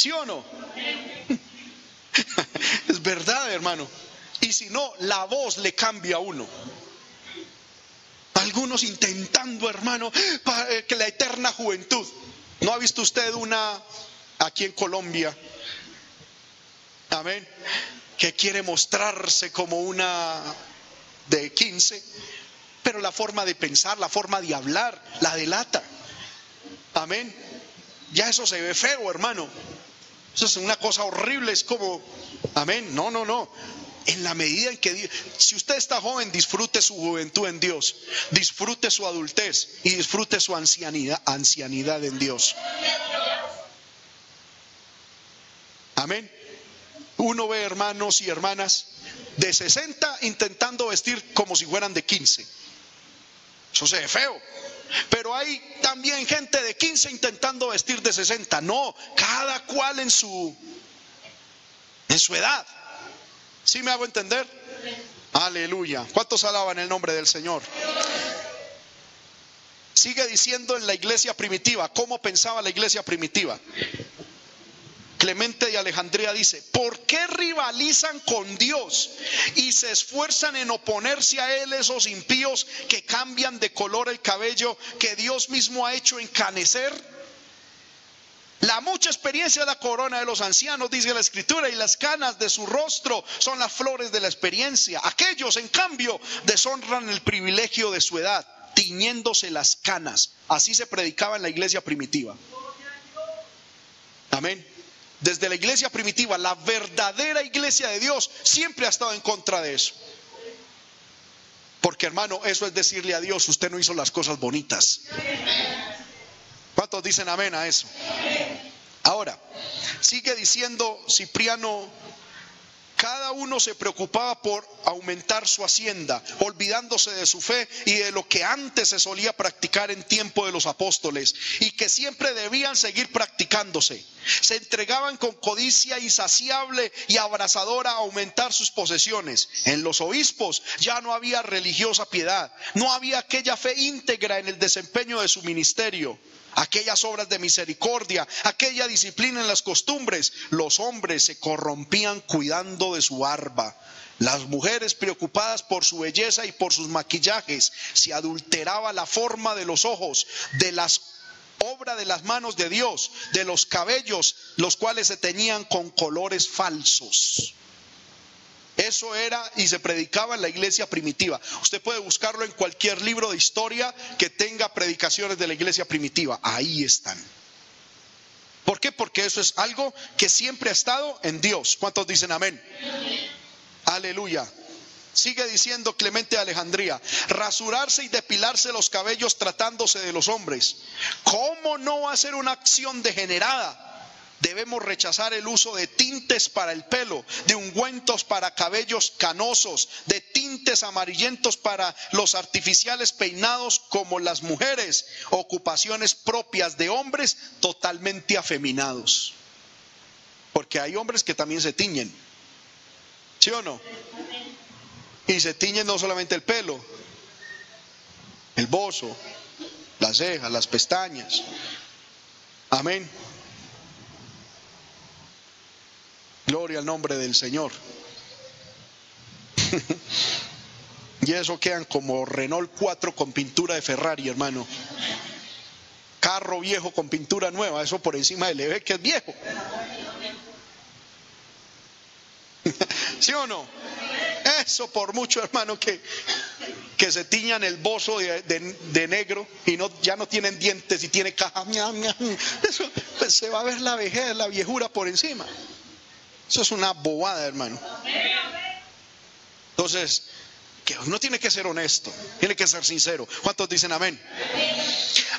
¿Sí o no? Es verdad, hermano. Y si no, la voz le cambia a uno. Algunos intentando, hermano, eh, que la eterna juventud. ¿No ha visto usted una aquí en Colombia? Amén. Que quiere mostrarse como una de 15, pero la forma de pensar, la forma de hablar, la delata. Amén. Ya eso se ve feo, hermano. Eso es una cosa horrible, es como, amén, no, no, no. En la medida en que, si usted está joven, disfrute su juventud en Dios, disfrute su adultez y disfrute su ancianidad, ancianidad en Dios. Amén. Uno ve hermanos y hermanas de 60 intentando vestir como si fueran de 15. Eso se ve feo. Pero hay también gente de 15 intentando vestir de 60. No, cada cual en su en su edad. ¿Sí me hago entender? Aleluya. ¿Cuántos alaban el nombre del Señor? Sigue diciendo en la iglesia primitiva, ¿cómo pensaba la iglesia primitiva? Clemente de Alejandría dice, ¿por qué rivalizan con Dios y se esfuerzan en oponerse a Él esos impíos que cambian de color el cabello que Dios mismo ha hecho encanecer? La mucha experiencia de la corona de los ancianos, dice la escritura, y las canas de su rostro son las flores de la experiencia. Aquellos, en cambio, deshonran el privilegio de su edad, tiñéndose las canas. Así se predicaba en la iglesia primitiva. Amén desde la iglesia primitiva, la verdadera iglesia de Dios, siempre ha estado en contra de eso. Porque hermano, eso es decirle a Dios, usted no hizo las cosas bonitas. ¿Cuántos dicen amén a eso? Ahora, sigue diciendo Cipriano cada uno se preocupaba por aumentar su hacienda, olvidándose de su fe y de lo que antes se solía practicar en tiempo de los apóstoles y que siempre debían seguir practicándose. Se entregaban con codicia insaciable y abrazadora a aumentar sus posesiones. En los obispos ya no había religiosa piedad, no había aquella fe íntegra en el desempeño de su ministerio aquellas obras de misericordia, aquella disciplina en las costumbres. Los hombres se corrompían cuidando de su barba. Las mujeres preocupadas por su belleza y por sus maquillajes, se adulteraba la forma de los ojos, de las obras de las manos de Dios, de los cabellos, los cuales se teñían con colores falsos. Eso era y se predicaba en la iglesia primitiva. Usted puede buscarlo en cualquier libro de historia que tenga predicaciones de la iglesia primitiva. Ahí están. ¿Por qué? Porque eso es algo que siempre ha estado en Dios. ¿Cuántos dicen amén? Aleluya. Sigue diciendo Clemente de Alejandría, rasurarse y depilarse los cabellos tratándose de los hombres. ¿Cómo no va a ser una acción degenerada? Debemos rechazar el uso de tintes para el pelo, de ungüentos para cabellos canosos, de tintes amarillentos para los artificiales peinados como las mujeres, ocupaciones propias de hombres totalmente afeminados. Porque hay hombres que también se tiñen. ¿Sí o no? Y se tiñen no solamente el pelo, el bozo, las cejas, las pestañas. Amén. Gloria al nombre del Señor. y eso quedan como Renault 4 con pintura de Ferrari, hermano. Carro viejo con pintura nueva, eso por encima del EV que es viejo. ¿Sí o no? Eso por mucho, hermano, que, que se tiñan el bozo de, negro y no, ya no tienen dientes y tiene caja. Eso pues, se va a ver la vejez, la viejura por encima. Eso es una bobada, hermano. Entonces, que uno tiene que ser honesto, tiene que ser sincero. ¿Cuántos dicen amén?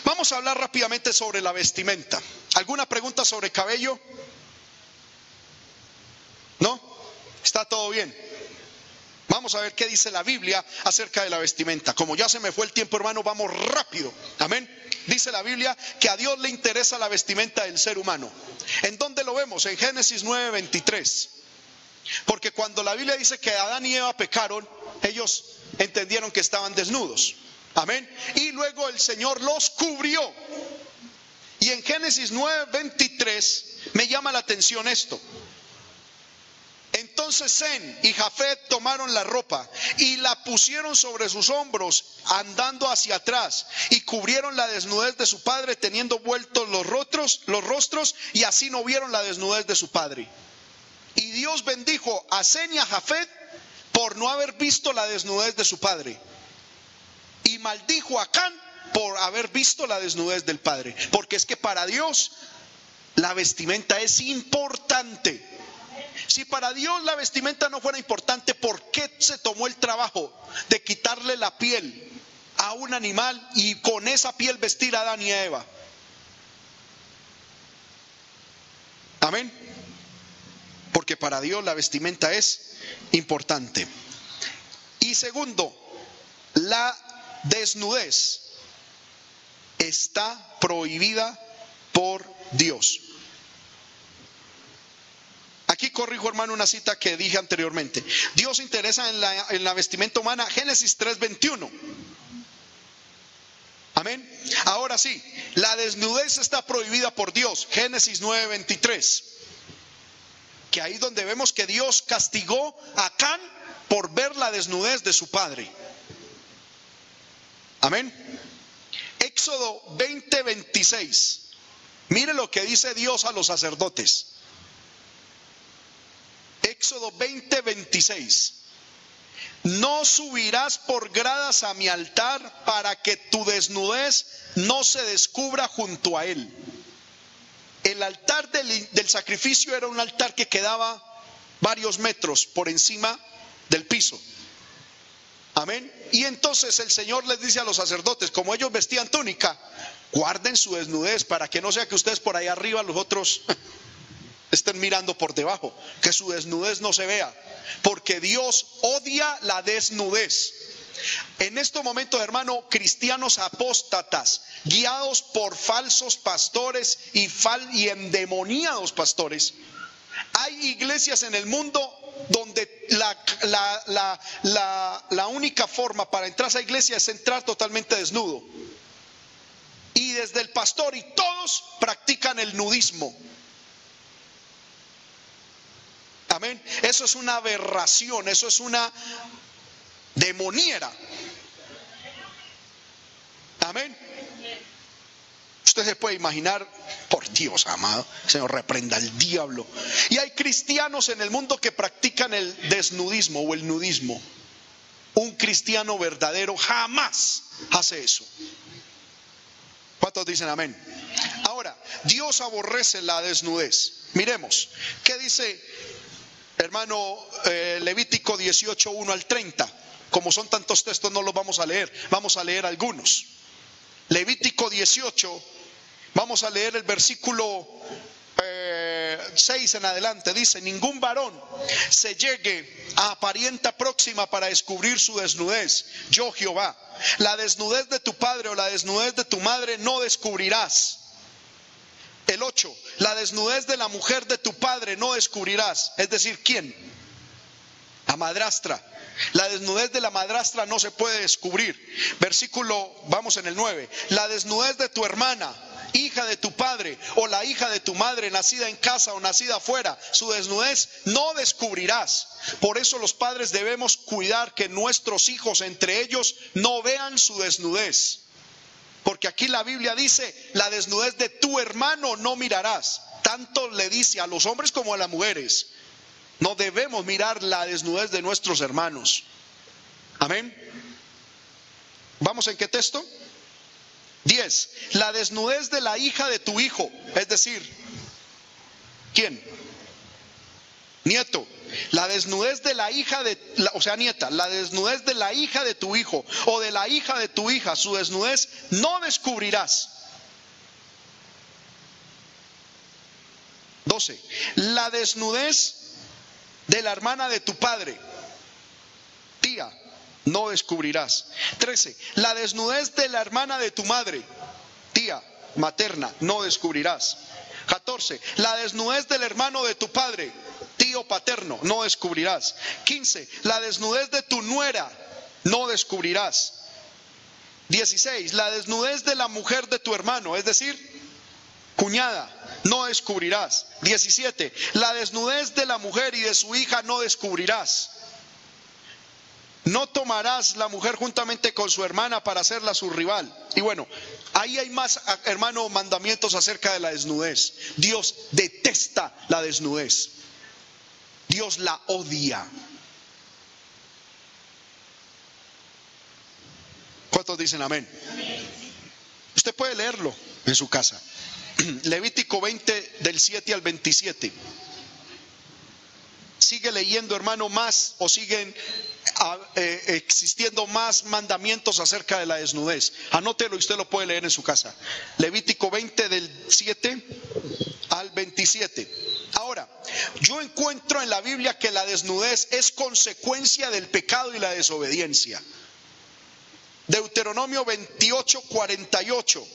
Vamos a hablar rápidamente sobre la vestimenta. ¿Alguna pregunta sobre cabello? ¿No? ¿Está todo bien? Vamos a ver qué dice la Biblia acerca de la vestimenta. Como ya se me fue el tiempo, hermano, vamos rápido. Amén. Dice la Biblia que a Dios le interesa la vestimenta del ser humano. ¿En dónde lo vemos? En Génesis 9:23. Porque cuando la Biblia dice que Adán y Eva pecaron, ellos entendieron que estaban desnudos. Amén. Y luego el Señor los cubrió. Y en Génesis 9:23 me llama la atención esto. Entonces Zen y Jafet tomaron la ropa y la pusieron sobre sus hombros, andando hacia atrás, y cubrieron la desnudez de su padre, teniendo vueltos los rostros, los rostros, y así no vieron la desnudez de su padre. Y Dios bendijo a Zen y a Jafet por no haber visto la desnudez de su padre. Y maldijo a Can por haber visto la desnudez del padre. Porque es que para Dios la vestimenta es importante. Si para Dios la vestimenta no fuera importante, ¿por qué se tomó el trabajo de quitarle la piel a un animal y con esa piel vestir a Adán y a Eva? Amén. Porque para Dios la vestimenta es importante. Y segundo, la desnudez está prohibida por Dios. Aquí corrijo, hermano, una cita que dije anteriormente. Dios interesa en la, en la vestimenta humana, Génesis 3:21. Amén. Ahora sí, la desnudez está prohibida por Dios, Génesis 9:23. Que ahí donde vemos que Dios castigó a Can por ver la desnudez de su padre. Amén. Éxodo 20:26. Mire lo que dice Dios a los sacerdotes. Éxodo 20, 26. No subirás por gradas a mi altar para que tu desnudez no se descubra junto a él. El altar del, del, sacrificio era un altar que quedaba varios metros por encima del piso. Amén. Y entonces el Señor les dice a los sacerdotes, como ellos vestían túnica, guarden su desnudez para que no sea que ustedes por ahí arriba los otros estén mirando por debajo, que su desnudez no se vea, porque Dios odia la desnudez. En estos momentos, hermano, cristianos apóstatas, guiados por falsos pastores y, fal y endemoniados pastores, hay iglesias en el mundo donde la, la, la, la, única forma para entrar a esa iglesia es entrar totalmente desnudo. Y desde el pastor y todos practican el nudismo. Amén. Eso es una aberración, eso es una demoniera. Amén. Usted se puede imaginar, por Dios amado, Señor, reprenda al diablo. Y hay cristianos en el mundo que practican el desnudismo o el nudismo. Un cristiano verdadero jamás hace eso. ¿Cuántos dicen amén? Ahora, Dios aborrece la desnudez. Miremos, ¿qué dice hermano eh, Levítico 18, 1 al 30? Como son tantos textos, no los vamos a leer, vamos a leer algunos. Levítico 18, vamos a leer el versículo 6 en adelante dice, ningún varón se llegue a parienta próxima para descubrir su desnudez. Yo Jehová, la desnudez de tu padre o la desnudez de tu madre no descubrirás. El 8, la desnudez de la mujer de tu padre no descubrirás. Es decir, ¿quién? La madrastra. La desnudez de la madrastra no se puede descubrir. Versículo, vamos en el 9. La desnudez de tu hermana hija de tu padre o la hija de tu madre, nacida en casa o nacida afuera, su desnudez no descubrirás. Por eso los padres debemos cuidar que nuestros hijos entre ellos no vean su desnudez. Porque aquí la Biblia dice, la desnudez de tu hermano no mirarás. Tanto le dice a los hombres como a las mujeres. No debemos mirar la desnudez de nuestros hermanos. Amén. ¿Vamos en qué texto? 10. La desnudez de la hija de tu hijo. Es decir, ¿quién? Nieto. La desnudez de la hija de, o sea, nieta, la desnudez de la hija de tu hijo o de la hija de tu hija, su desnudez no descubrirás. 12. La desnudez de la hermana de tu padre, tía, no descubrirás. 13. La desnudez de la hermana de tu madre, tía materna, no descubrirás. 14. La desnudez del hermano de tu padre, paterno, no descubrirás. 15. La desnudez de tu nuera, no descubrirás. 16. La desnudez de la mujer de tu hermano, es decir, cuñada, no descubrirás. 17. La desnudez de la mujer y de su hija no descubrirás. No tomarás la mujer juntamente con su hermana para hacerla su rival. Y bueno, ahí hay más, hermano, mandamientos acerca de la desnudez. Dios detesta la desnudez. Dios la odia. ¿Cuántos dicen amén? Usted puede leerlo en su casa. Levítico 20 del 7 al 27. Sigue leyendo, hermano, más o siguen eh, existiendo más mandamientos acerca de la desnudez. Anótelo y usted lo puede leer en su casa. Levítico 20 del 7 al 27. Ahora, yo encuentro en la Biblia que la desnudez es consecuencia del pecado y la desobediencia. Deuteronomio 28, 48.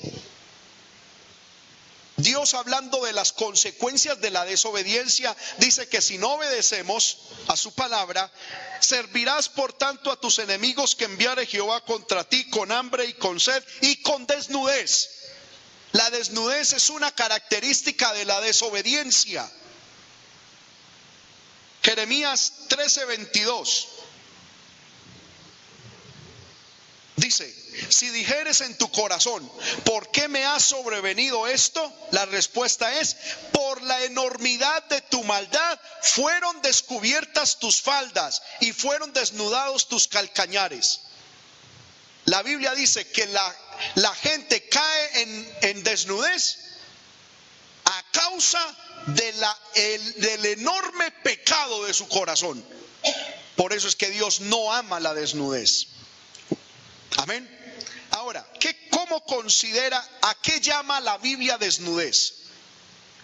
Dios hablando de las consecuencias de la desobediencia, dice que si no obedecemos a su palabra, servirás por tanto a tus enemigos que enviare Jehová contra ti con hambre y con sed y con desnudez. La desnudez es una característica de la desobediencia. Jeremías 13:22 dice, si dijeres en tu corazón, ¿por qué me ha sobrevenido esto? La respuesta es, por la enormidad de tu maldad fueron descubiertas tus faldas y fueron desnudados tus calcañares. La Biblia dice que la, la gente cae en, en, desnudez a causa del enorme pecado de su corazón. Por eso es que Dios no ama la desnudez. Amén. Ahora, ¿qué, ¿cómo considera, a qué llama la Biblia desnudez?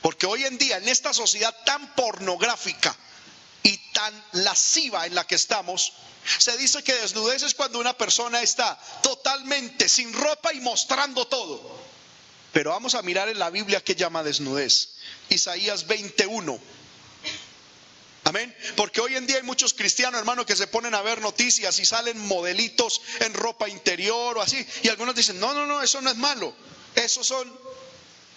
Porque hoy en día, en esta sociedad tan pornográfica y tan lasciva en la que estamos, se dice que desnudez es cuando una persona está totalmente sin ropa y mostrando todo. Pero vamos a mirar en la Biblia qué llama desnudez. Isaías 21. Amén. Porque hoy en día hay muchos cristianos, hermanos, que se ponen a ver noticias y salen modelitos en ropa interior o así. Y algunos dicen, no, no, no, eso no es malo. Esos son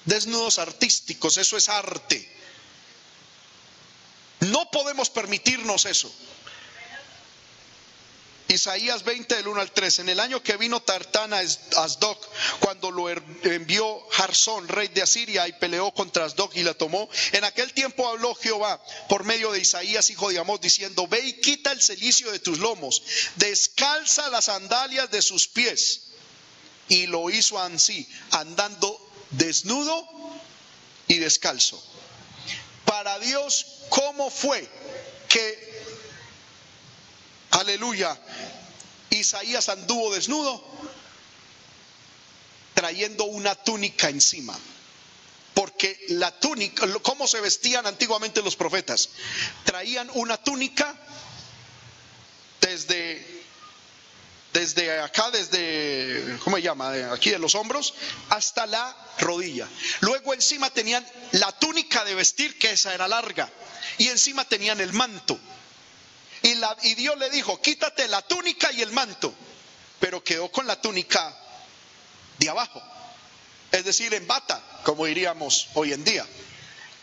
desnudos artísticos, eso es arte. No podemos permitirnos eso. Isaías 20 del 1 al 3. En el año que vino Tartana Asdoc, cuando lo envió Jarsón, rey de Asiria, y peleó contra Asdoc y la tomó, en aquel tiempo habló Jehová por medio de Isaías, hijo de Amós, diciendo, ve y quita el celicio de tus lomos, descalza las sandalias de sus pies. Y lo hizo así, andando desnudo y descalzo. Para Dios, ¿cómo fue que, aleluya, Isaías anduvo desnudo? Trayendo una túnica encima. Porque la túnica, ¿cómo se vestían antiguamente los profetas? Traían una túnica desde desde acá, desde, ¿cómo se llama? aquí de los hombros hasta la rodilla. Luego encima tenían la túnica de vestir, que esa era larga, y encima tenían el manto. Y, la, y Dios le dijo, quítate la túnica y el manto, pero quedó con la túnica de abajo, es decir, en bata, como diríamos hoy en día.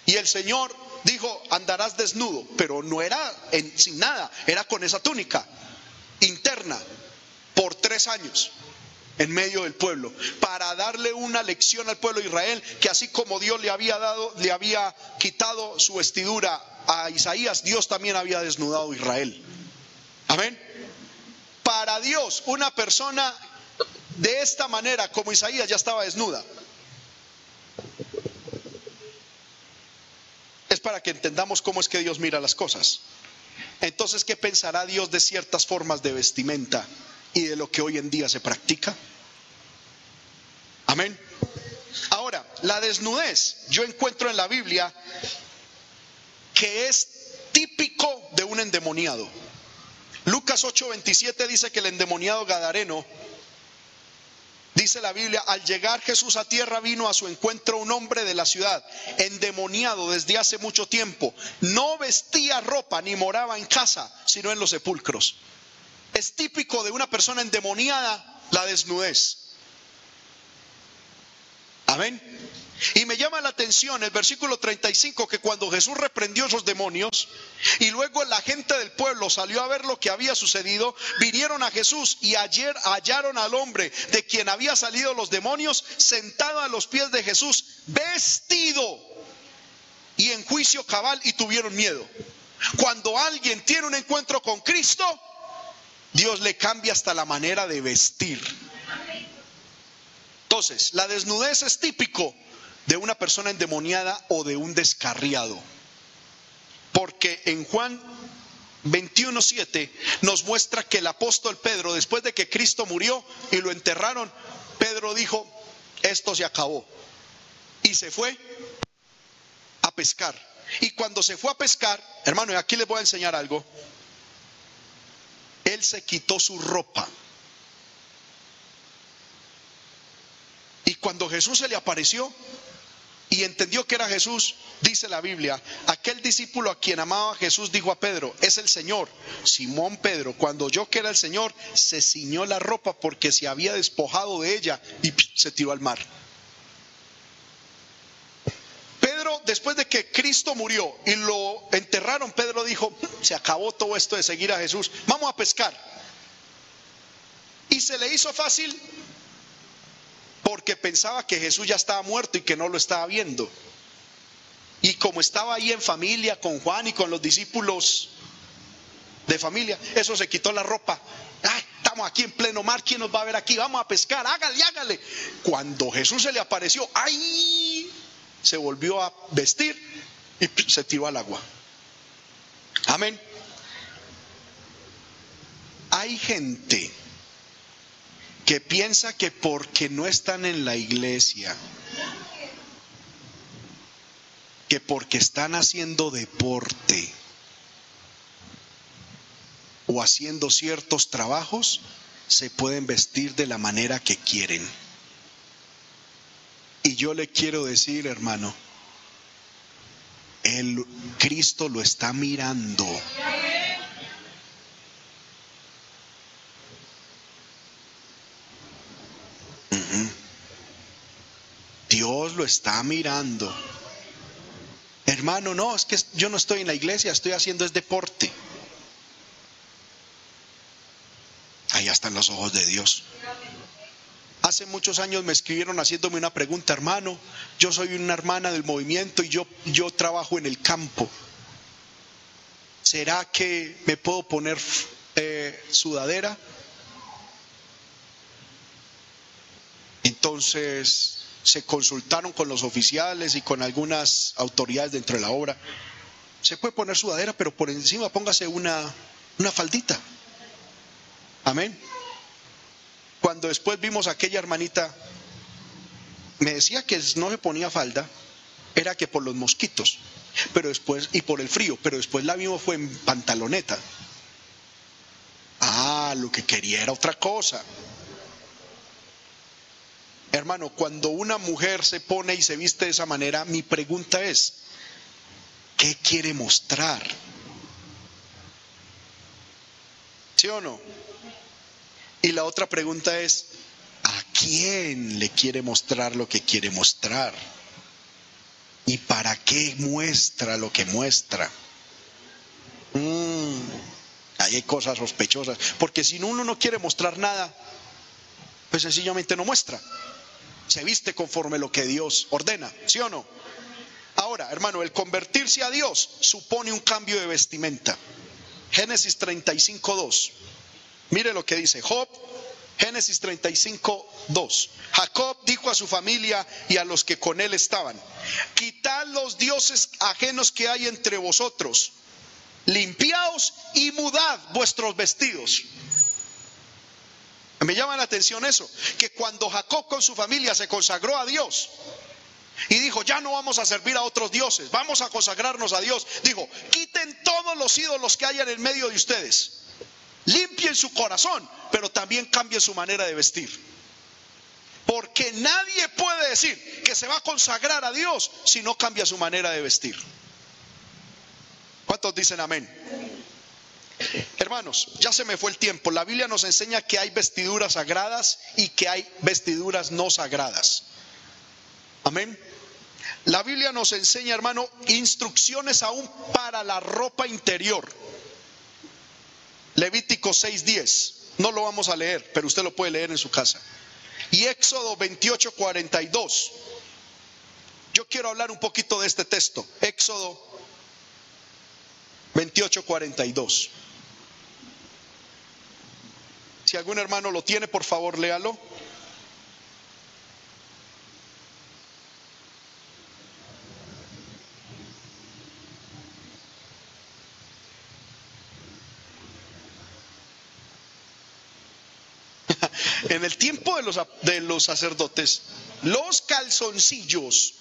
Y el Señor dijo, andarás desnudo, pero no era en, sin nada, era con esa túnica interna por tres años en medio del pueblo, para darle una lección al pueblo de Israel, que así como Dios le había dado, le había quitado su vestidura a Isaías, Dios también había desnudado a Israel. Amén. Para Dios, una persona de esta manera, como Isaías, ya estaba desnuda. Es para que entendamos cómo es que Dios mira las cosas. Entonces, ¿qué pensará Dios de ciertas formas de vestimenta y de lo que hoy en día se practica? Amén. Ahora, la desnudez, yo encuentro en la Biblia que es típico de un endemoniado. Lucas 8:27 dice que el endemoniado Gadareno Dice la Biblia, al llegar Jesús a tierra vino a su encuentro un hombre de la ciudad, endemoniado desde hace mucho tiempo. No vestía ropa ni moraba en casa, sino en los sepulcros. Es típico de una persona endemoniada la desnudez. Amén. Y me llama la atención el versículo 35 que cuando Jesús reprendió esos demonios y luego la gente del pueblo salió a ver lo que había sucedido, vinieron a Jesús y ayer hallaron al hombre de quien había salido los demonios sentado a los pies de Jesús, vestido y en juicio cabal y tuvieron miedo. Cuando alguien tiene un encuentro con Cristo, Dios le cambia hasta la manera de vestir. Entonces, la desnudez es típico de una persona endemoniada o de un descarriado. Porque en Juan 21.7 nos muestra que el apóstol Pedro, después de que Cristo murió y lo enterraron, Pedro dijo, esto se acabó. Y se fue a pescar. Y cuando se fue a pescar, hermano, y aquí les voy a enseñar algo, él se quitó su ropa. Y cuando Jesús se le apareció, y entendió que era Jesús, dice la Biblia, aquel discípulo a quien amaba Jesús dijo a Pedro, es el Señor. Simón Pedro, cuando oyó que era el Señor, se ciñó la ropa porque se había despojado de ella y se tiró al mar. Pedro, después de que Cristo murió y lo enterraron, Pedro dijo, se acabó todo esto de seguir a Jesús, vamos a pescar. Y se le hizo fácil porque pensaba que Jesús ya estaba muerto y que no lo estaba viendo. Y como estaba ahí en familia con Juan y con los discípulos de familia, eso se quitó la ropa. estamos aquí en pleno mar, ¿quién nos va a ver aquí? Vamos a pescar, hágale, hágale. Cuando Jesús se le apareció, ¡ay! Se volvió a vestir y se tiró al agua. Amén. Hay gente que piensa que porque no están en la iglesia, que porque están haciendo deporte o haciendo ciertos trabajos, se pueden vestir de la manera que quieren. Y yo le quiero decir, hermano, el Cristo lo está mirando. Dios lo está mirando. Hermano, no, es que yo no estoy en la iglesia, estoy haciendo es deporte. Allá están los ojos de Dios. Hace muchos años me escribieron haciéndome una pregunta, hermano, yo soy una hermana del movimiento y yo, yo trabajo en el campo. ¿Será que me puedo poner eh, sudadera? Entonces se consultaron con los oficiales y con algunas autoridades dentro de la obra. Se puede poner sudadera, pero por encima póngase una, una faldita. Amén. Cuando después vimos a aquella hermanita, me decía que no se ponía falda, era que por los mosquitos, pero después, y por el frío, pero después la vimos fue en pantaloneta. Ah, lo que quería era otra cosa. Hermano, cuando una mujer se pone y se viste de esa manera, mi pregunta es, ¿qué quiere mostrar? ¿Sí o no? Y la otra pregunta es, ¿a quién le quiere mostrar lo que quiere mostrar? ¿Y para qué muestra lo que muestra? Mm, ahí hay cosas sospechosas. Porque si uno no quiere mostrar nada, pues sencillamente no muestra. Se viste conforme lo que Dios ordena, ¿sí o no? Ahora, hermano, el convertirse a Dios supone un cambio de vestimenta. Génesis 35, 2. Mire lo que dice Job, Génesis 35, 2. Jacob dijo a su familia y a los que con él estaban, quitad los dioses ajenos que hay entre vosotros, limpiaos y mudad vuestros vestidos. Me llama la atención eso, que cuando Jacob con su familia se consagró a Dios, y dijo, ya no vamos a servir a otros dioses, vamos a consagrarnos a Dios. Dijo, quiten todos los ídolos que hayan en medio de ustedes limpien su corazón, pero también cambien su manera de vestir. Porque nadie puede decir que se va a consagrar a Dios si no cambia su manera de vestir. ¿Cuántos dicen amén? Hermanos, ya se me fue el tiempo. La Biblia nos enseña que hay vestiduras sagradas y que hay vestiduras no sagradas. Amén. La Biblia nos enseña, hermano, instrucciones aún para la ropa interior. Levítico 6:10. No lo vamos a leer, pero usted lo puede leer en su casa. Y Éxodo 28:42. Yo quiero hablar un poquito de este texto. Éxodo 28:42. Si algún hermano lo tiene, por favor, léalo. En el tiempo de los, de los sacerdotes, los calzoncillos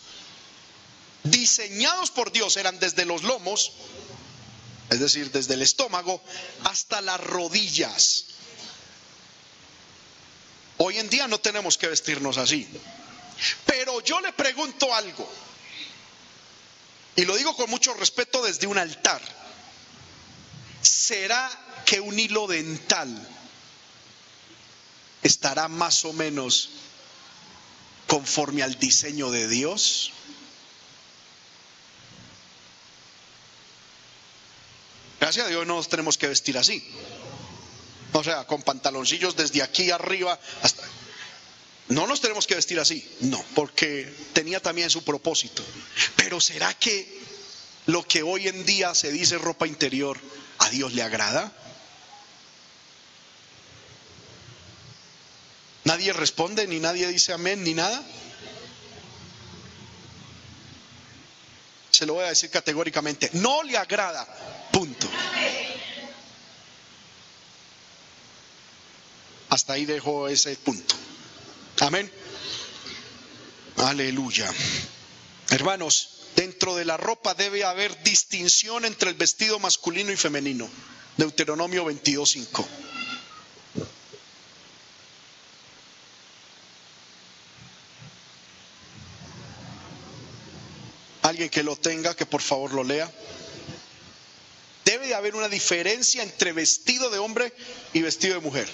diseñados por Dios eran desde los lomos, es decir, desde el estómago, hasta las rodillas. Hoy en día no tenemos que vestirnos así. Pero yo le pregunto algo, y lo digo con mucho respeto desde un altar. ¿Será que un hilo dental estará más o menos conforme al diseño de Dios? Gracias a Dios no nos tenemos que vestir así. O sea, con pantaloncillos desde aquí arriba hasta... No nos tenemos que vestir así, no, porque tenía también su propósito. Pero ¿será que lo que hoy en día se dice ropa interior a Dios le agrada? Nadie responde, ni nadie dice amén, ni nada. Se lo voy a decir categóricamente, no le agrada, punto. Hasta ahí dejo ese punto. Amén. Aleluya. Hermanos, dentro de la ropa debe haber distinción entre el vestido masculino y femenino. Deuteronomio 22.5. Alguien que lo tenga, que por favor lo lea. Debe de haber una diferencia entre vestido de hombre y vestido de mujer.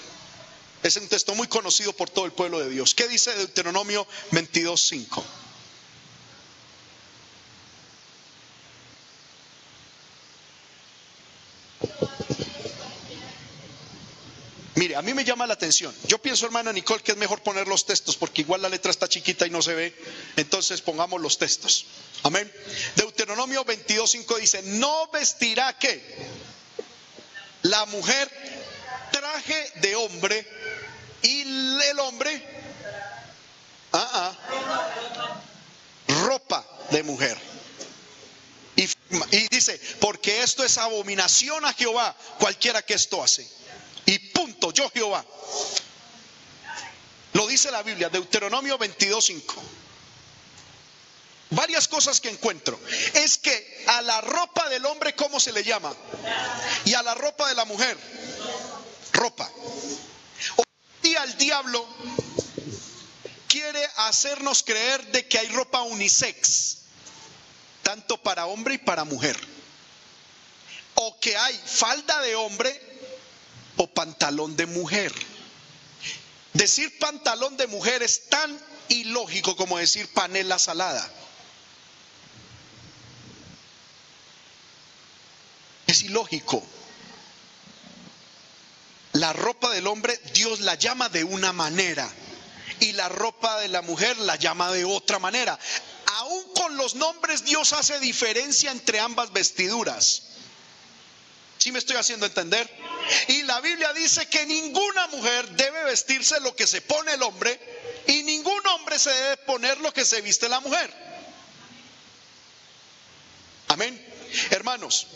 Es un texto muy conocido por todo el pueblo de Dios. ¿Qué dice Deuteronomio 22.5? Mire, a mí me llama la atención. Yo pienso, hermana Nicole, que es mejor poner los textos porque igual la letra está chiquita y no se ve. Entonces pongamos los textos. Amén. Deuteronomio 22.5 dice, no vestirá que la mujer traje de hombre y el hombre Ah, ah. Ropa de mujer. Y, y dice, porque esto es abominación a Jehová, cualquiera que esto hace. Y punto, yo Jehová. Lo dice la Biblia, Deuteronomio 22.5. Varias cosas que encuentro. Es que a la ropa del hombre, ¿cómo se le llama? Y a la ropa de la mujer, ropa. El diablo quiere hacernos creer de que hay ropa unisex, tanto para hombre y para mujer. O que hay falda de hombre o pantalón de mujer. Decir pantalón de mujer es tan ilógico como decir panela salada. Es ilógico. La ropa del hombre Dios la llama de una manera y la ropa de la mujer la llama de otra manera. Aún con los nombres Dios hace diferencia entre ambas vestiduras. ¿Sí me estoy haciendo entender? Y la Biblia dice que ninguna mujer debe vestirse lo que se pone el hombre y ningún hombre se debe poner lo que se viste la mujer. Amén. Hermanos,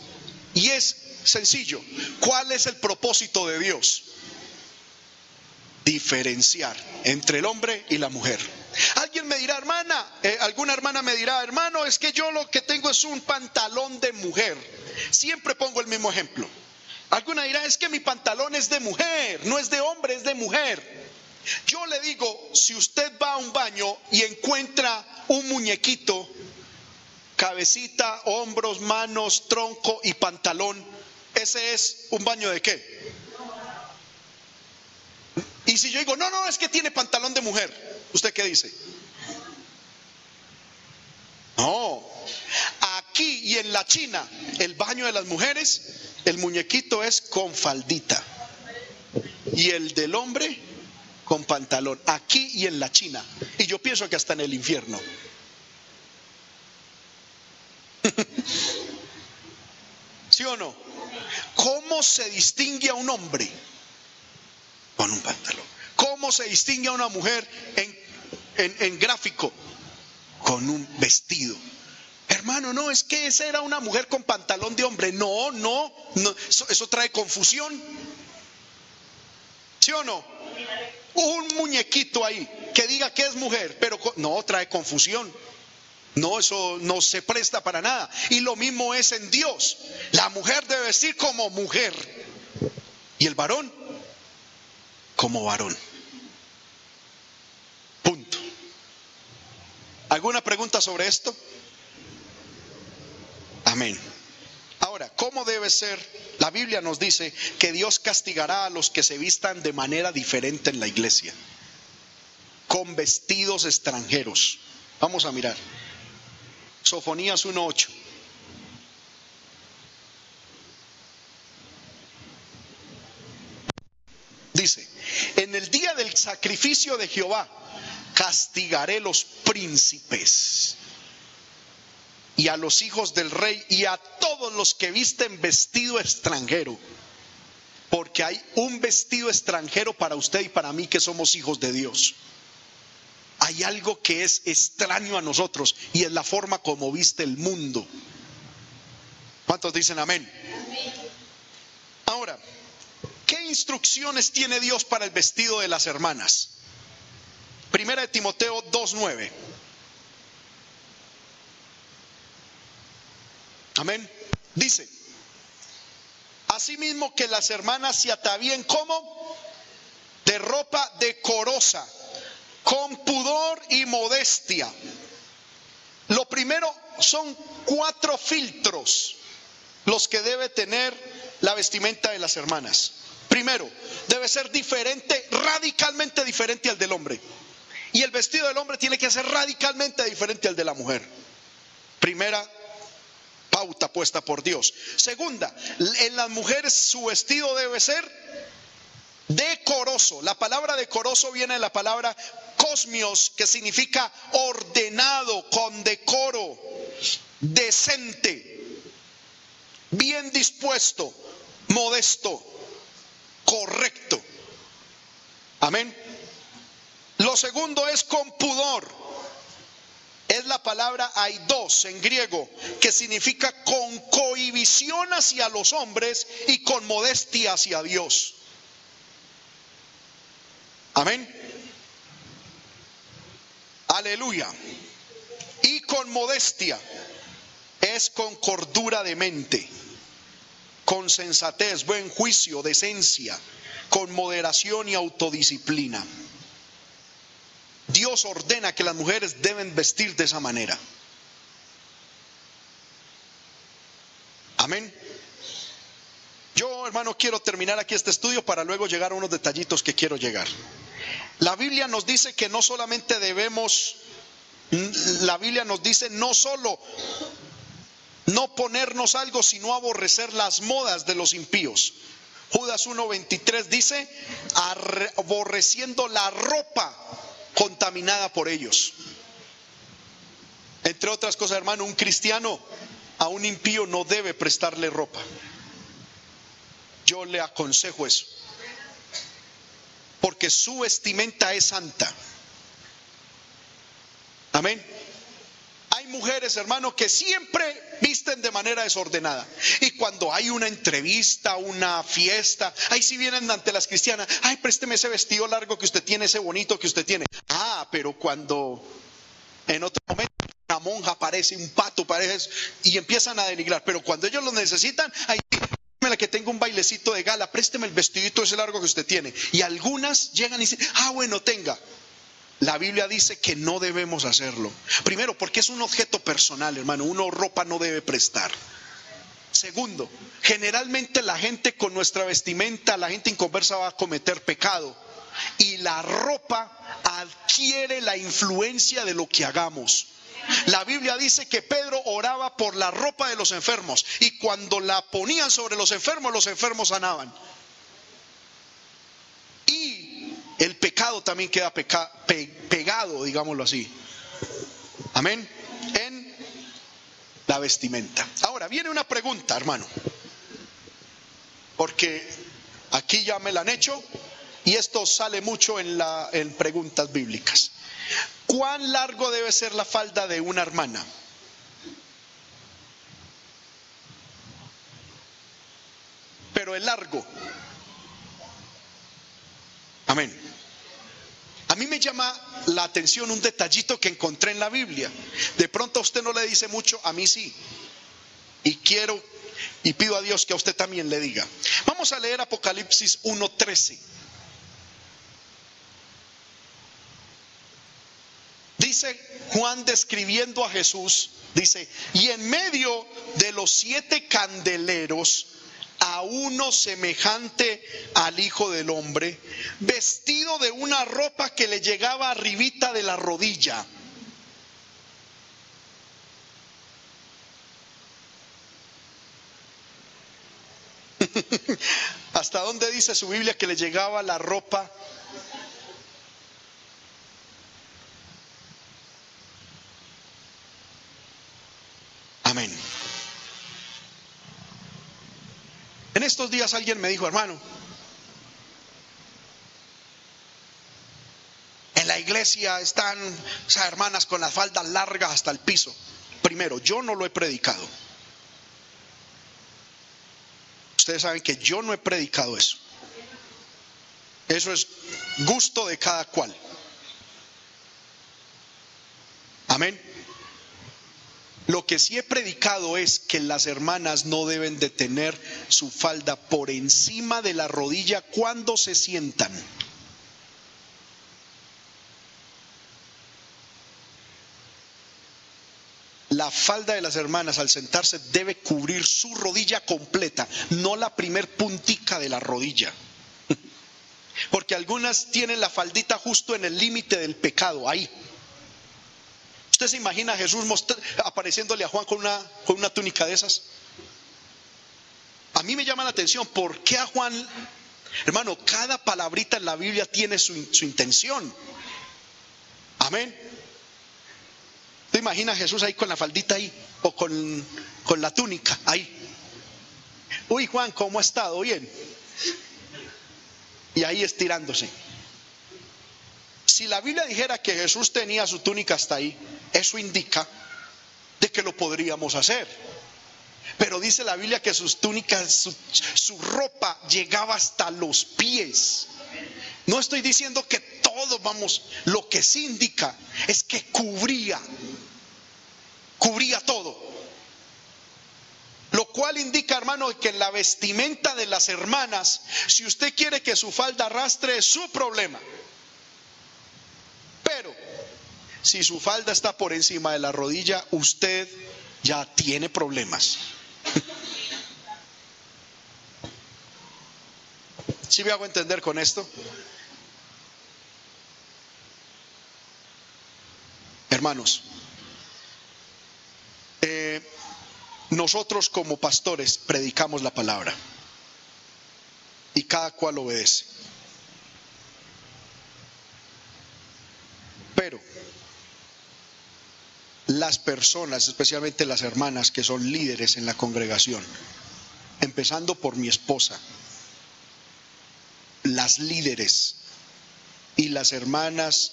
y es sencillo. ¿Cuál es el propósito de Dios? Diferenciar entre el hombre y la mujer. Alguien me dirá, hermana, eh, alguna hermana me dirá, hermano, es que yo lo que tengo es un pantalón de mujer. Siempre pongo el mismo ejemplo. Alguna dirá, es que mi pantalón es de mujer, no es de hombre, es de mujer. Yo le digo, si usted va a un baño y encuentra un muñequito cabecita, hombros, manos, tronco y pantalón, ¿ese es un baño de qué? Y si yo digo, no, no, es que tiene pantalón de mujer, ¿usted qué dice? No, aquí y en la China, el baño de las mujeres, el muñequito es con faldita. Y el del hombre con pantalón, aquí y en la China. Y yo pienso que hasta en el infierno. ¿Sí o no? ¿Cómo se distingue a un hombre? Con un pantalón. ¿Cómo se distingue a una mujer en, en, gráfico? Con un vestido. Hermano, no, es que esa era una mujer con pantalón de hombre. No, no, no eso, eso trae confusión. ¿Sí o no? Un muñequito ahí que diga que es mujer, pero no trae confusión. No, eso no se presta para nada. Y lo mismo es en Dios. La mujer debe vestir como mujer. Y el varón como varón. Punto. ¿Alguna pregunta sobre esto? Amén. Ahora, ¿cómo debe ser? La Biblia nos dice que Dios castigará a los que se vistan de manera diferente en la iglesia, con vestidos extranjeros. Vamos a mirar. Sofonías 1.8. Dice, en el día del sacrificio de Jehová castigaré los príncipes y a los hijos del rey y a todos los que visten vestido extranjero. Porque hay un vestido extranjero para usted y para mí que somos hijos de Dios hay algo que es extraño a nosotros y es la forma como viste el mundo. ¿Cuántos dicen amén? Ahora, ¿qué instrucciones tiene Dios para el vestido de las hermanas? Primera de Timoteo 2.9. Amén. Dice, asimismo que las hermanas se atavíen como de ropa decorosa con pudor y modestia. Lo primero son cuatro filtros los que debe tener la vestimenta de las hermanas. Primero, debe ser diferente, radicalmente diferente al del hombre. Y el vestido del hombre tiene que ser radicalmente diferente al de la mujer. Primera pauta puesta por Dios. Segunda, en las mujeres su vestido debe ser decoroso. La palabra decoroso viene de la palabra cosmios, que significa ordenado, con decoro, decente, bien dispuesto, modesto, correcto. Amén. Lo segundo es con pudor. Es la palabra dos en griego, que significa con cohibición hacia los hombres y con modestia hacia Dios. Amén. Aleluya. Y con modestia es con cordura de mente, con sensatez, buen juicio, decencia, con moderación y autodisciplina. Dios ordena que las mujeres deben vestir de esa manera. Amén. Yo, hermano, quiero terminar aquí este estudio para luego llegar a unos detallitos que quiero llegar. La Biblia nos dice que no solamente debemos, la Biblia nos dice no solo no ponernos algo, sino aborrecer las modas de los impíos. Judas 1.23 dice, aborreciendo la ropa contaminada por ellos. Entre otras cosas, hermano, un cristiano a un impío no debe prestarle ropa. Yo le aconsejo eso. Porque su vestimenta es santa. Amén mujeres, hermano, que siempre visten de manera desordenada. Y cuando hay una entrevista, una fiesta, ahí sí vienen ante las cristianas, ay, présteme ese vestido largo que usted tiene, ese bonito que usted tiene. Ah, pero cuando en otro momento una monja aparece, un pato parece, y empiezan a denigrar. Pero cuando ellos lo necesitan, ahí la que tengo un bailecito de gala, présteme el vestidito ese largo que usted tiene. Y algunas llegan y dicen, ah, bueno, tenga. La Biblia dice que no debemos hacerlo. Primero, porque es un objeto personal, hermano. Uno ropa no debe prestar. Segundo, generalmente la gente con nuestra vestimenta, la gente inconversa va a cometer pecado. Y la ropa adquiere la influencia de lo que hagamos. La Biblia dice que Pedro oraba por la ropa de los enfermos y cuando la ponían sobre los enfermos, los enfermos sanaban. el pecado también queda pegado, digámoslo así. Amén. En la vestimenta. Ahora, viene una pregunta, hermano. Porque aquí ya me la han hecho y esto sale mucho en, la, preguntas bíblicas. ¿Cuán largo debe ser la falda de una hermana? Pero el largo. Amén. A mí me llama la atención un detallito que encontré en la Biblia. De pronto a usted no le dice mucho, a mí sí. Y quiero y pido a Dios que a usted también le diga. Vamos a leer Apocalipsis 1.13. Dice Juan describiendo a Jesús, dice, y en medio de los siete candeleros a uno semejante al Hijo del Hombre, vestido de una ropa que le llegaba arribita de la rodilla. ¿Hasta dónde dice su Biblia que le llegaba la ropa? Amén. En estos días alguien me dijo, hermano, en la iglesia están esas hermanas con las faldas largas hasta el piso. Primero, yo no lo he predicado. Ustedes saben que yo no he predicado eso. Eso es gusto de cada cual. Amén. Lo que sí he predicado es que las hermanas no deben de tener su falda por encima de la rodilla cuando se sientan. La falda de las hermanas al sentarse debe cubrir su rodilla completa, no la primer puntica de la rodilla. Porque algunas tienen la faldita justo en el límite del pecado, ahí. ¿Usted se imagina a Jesús apareciéndole a Juan con una, con una túnica de esas? A mí me llama la atención, ¿por qué a Juan, hermano, cada palabrita en la Biblia tiene su, intención? Amén. ¿Te imaginas a Jesús ahí con la faldita ahí? O con, con la túnica ahí. Uy, Juan, ¿cómo ha estado? Bien. Y ahí estirándose. Si la Biblia dijera que Jesús tenía su túnica hasta ahí, eso indica de que lo podríamos hacer. Pero dice la Biblia que sus túnicas, su, su ropa llegaba hasta los pies. No estoy diciendo que todos vamos, lo que sí indica es que cubría, cubría todo. Lo cual indica, hermano, que en la vestimenta de las hermanas, si usted quiere que su falda arrastre, es su problema. Si su falda está por encima de la rodilla, usted ya tiene problemas. ¿Sí me hago entender con esto? Hermanos, eh, nosotros como pastores predicamos la palabra y cada cual obedece. Pero las personas, especialmente las hermanas que son líderes en la congregación, empezando por mi esposa, las líderes y las hermanas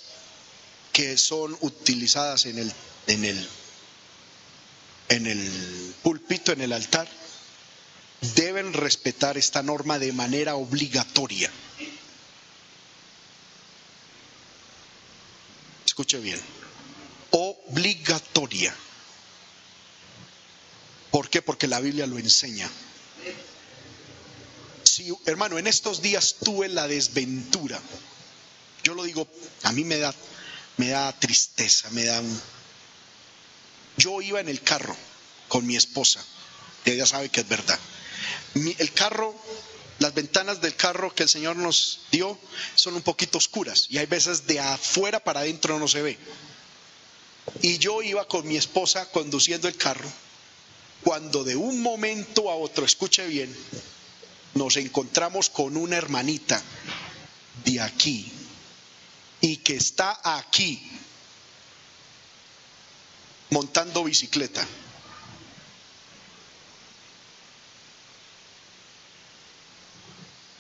que son utilizadas en el, en el, en el púlpito, en el altar, deben respetar esta norma de manera obligatoria. Escuche bien, obligatoria. ¿Por qué? Porque la Biblia lo enseña. Si, hermano, en estos días tuve la desventura. Yo lo digo, a mí me da me da tristeza, me da un... Yo iba en el carro con mi esposa, ella sabe que es verdad. el carro, las ventanas del carro que el Señor nos dio son un poquito oscuras y hay veces de afuera para adentro no se ve. Y yo iba con mi esposa conduciendo el carro cuando de un momento a otro, escuche bien, nos encontramos con una hermanita de aquí, y que está aquí montando bicicleta.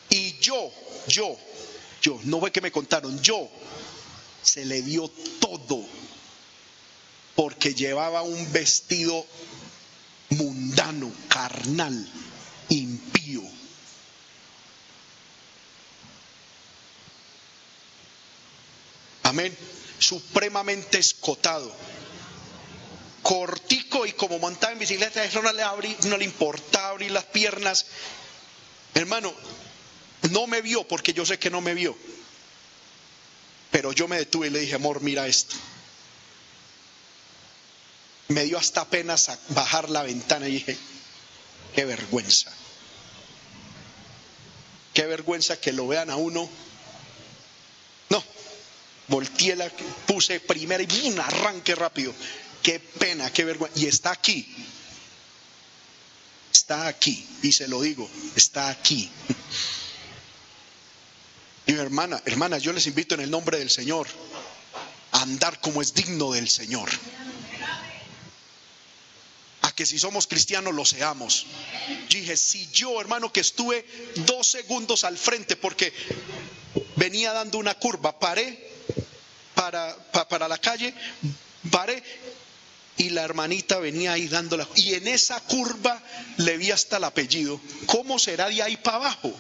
Y yo, yo, yo, no fue que me contaron, yo, se le dio todo porque llevaba un vestido mundano, carnal, impío. Amén. Supremamente escotado. Cortico y como montaba en bicicleta, eso no le, abrí, no le importaba abrir las piernas. Hermano, no me vio porque yo sé que no me vio. Pero yo me detuve y le dije, amor, mira esto. Me dio hasta apenas a bajar la ventana y dije, qué vergüenza. Qué vergüenza que lo vean a uno volteé la, puse primera y un arranque rápido. Qué pena, qué vergüenza. Y está aquí. Está aquí. Y se lo digo, está aquí. Y hermana, hermana, yo les invito en el nombre del Señor a andar como es digno del Señor. Que si somos cristianos lo seamos. Dije, si yo, hermano, que estuve dos segundos al frente porque venía dando una curva, paré para, para, la calle, paré y la hermanita venía ahí dándola. Y en esa curva le vi hasta el apellido. ¿Cómo será de ahí para abajo?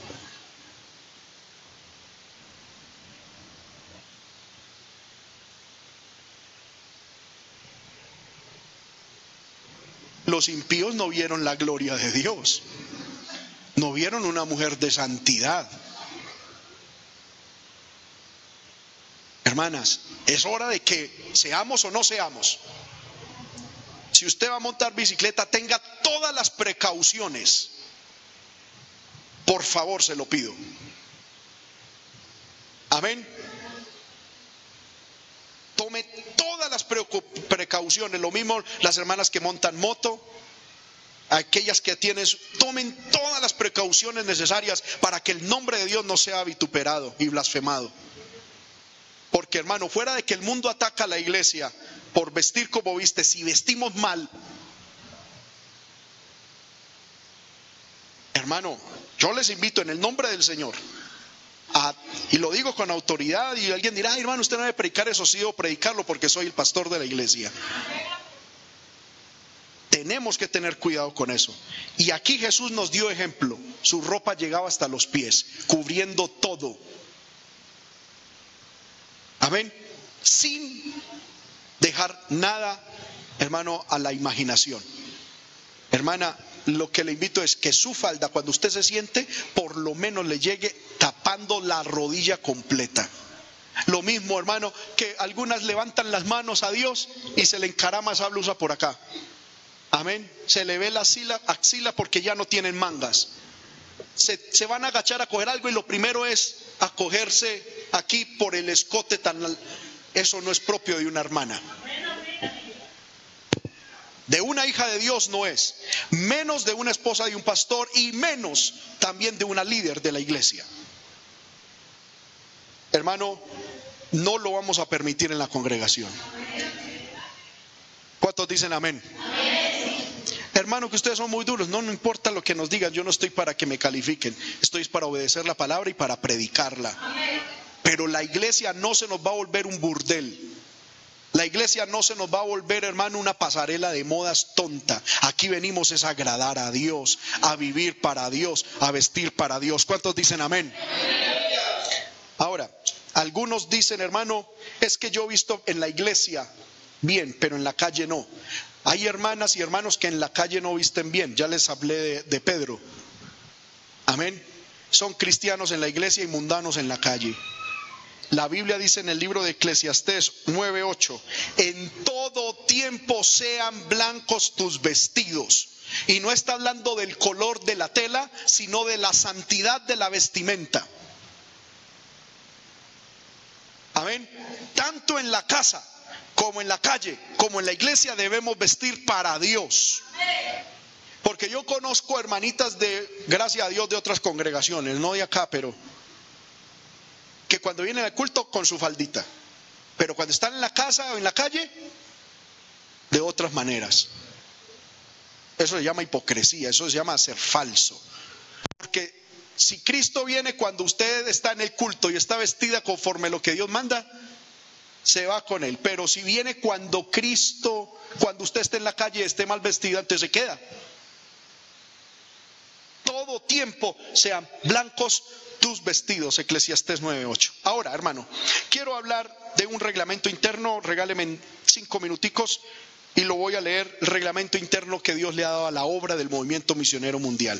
Los impíos no vieron la gloria de Dios. No vieron una mujer de santidad. Hermanas, es hora de que seamos o no seamos. Si usted va a montar bicicleta, tenga todas las precauciones. Por favor, se lo pido. Amén. Tome todas las precauciones. Lo mismo las hermanas que montan moto, aquellas que tienen, tomen todas las precauciones necesarias para que el nombre de Dios no sea vituperado y blasfemado. Porque hermano, fuera de que el mundo ataca a la iglesia por vestir como viste, si vestimos mal, hermano, yo les invito en el nombre del Señor y lo digo con autoridad y alguien dirá, hermano, usted no debe predicar eso, sí debo predicarlo porque soy el pastor de la iglesia. Tenemos que tener cuidado con eso. Y aquí Jesús nos dio ejemplo. Su ropa llegaba hasta los pies, cubriendo todo. Amén. Sin dejar nada, hermano, a la imaginación. Hermana, lo que le invito es que su falda, cuando usted se siente, por lo menos le llegue tapando la rodilla completa. Lo mismo, hermano, que algunas levantan las manos a Dios y se le encarama esa blusa por acá. Amén. Se le ve la axila, porque ya no tienen mangas. Se, van a agachar a coger algo y lo primero es acogerse aquí por el escote tan... Eso no es propio de una hermana. De una hija de Dios no es. Menos de una esposa de un pastor y menos también de una líder de la iglesia. Hermano, no lo vamos a permitir en la congregación. ¿Cuántos dicen amén? Hermano, que ustedes son muy duros. No, no importa lo que nos digan. Yo no estoy para que me califiquen. Estoy para obedecer la palabra y para predicarla. Pero la iglesia no se nos va a volver un burdel. La iglesia no se nos va a volver, hermano, una pasarela de modas tonta. Aquí venimos es a agradar a Dios, a vivir para Dios, a vestir para Dios. ¿Cuántos dicen amén? Ahora, algunos dicen, hermano, es que yo he visto en la iglesia bien, pero en la calle no. Hay hermanas y hermanos que en la calle no visten bien. Ya les hablé de, de Pedro. Amén. Son cristianos en la iglesia y mundanos en la calle. La Biblia dice en el libro de Eclesiastés 9:8, en todo tiempo sean blancos tus vestidos. Y no está hablando del color de la tela, sino de la santidad de la vestimenta. Amén. Tanto en la casa como en la calle, como en la iglesia debemos vestir para Dios. Porque yo conozco hermanitas de, gracias a Dios, de otras congregaciones, no de acá, pero que cuando vienen al culto con su faldita, pero cuando están en la casa o en la calle, de otras maneras. Eso se llama hipocresía, eso se llama ser falso. Porque si Cristo viene cuando usted está en el culto y está vestida conforme lo que Dios manda, se va con él. Pero si viene cuando Cristo, cuando usted esté en la calle y esté mal vestida, entonces se queda. Todo tiempo sean blancos tus vestidos, Eclesiastés 9:8. Ahora, hermano, quiero hablar de un reglamento interno, regáleme cinco minuticos y lo voy a leer, el reglamento interno que Dios le ha dado a la obra del movimiento misionero mundial,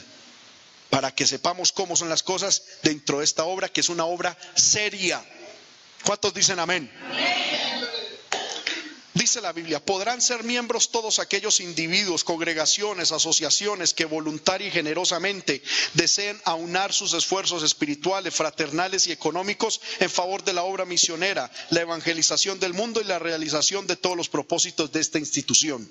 para que sepamos cómo son las cosas dentro de esta obra, que es una obra seria. ¿Cuántos dicen amén? Dice la Biblia, podrán ser miembros todos aquellos individuos, congregaciones, asociaciones que voluntaria y generosamente deseen aunar sus esfuerzos espirituales, fraternales y económicos en favor de la obra misionera, la evangelización del mundo y la realización de todos los propósitos de esta institución.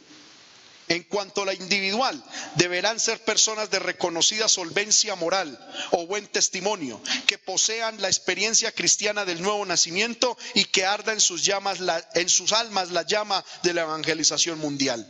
En cuanto a la individual, deberán ser personas de reconocida solvencia moral o buen testimonio, que posean la experiencia cristiana del nuevo nacimiento y que arda en sus, llamas, sus almas la llama de la evangelización mundial.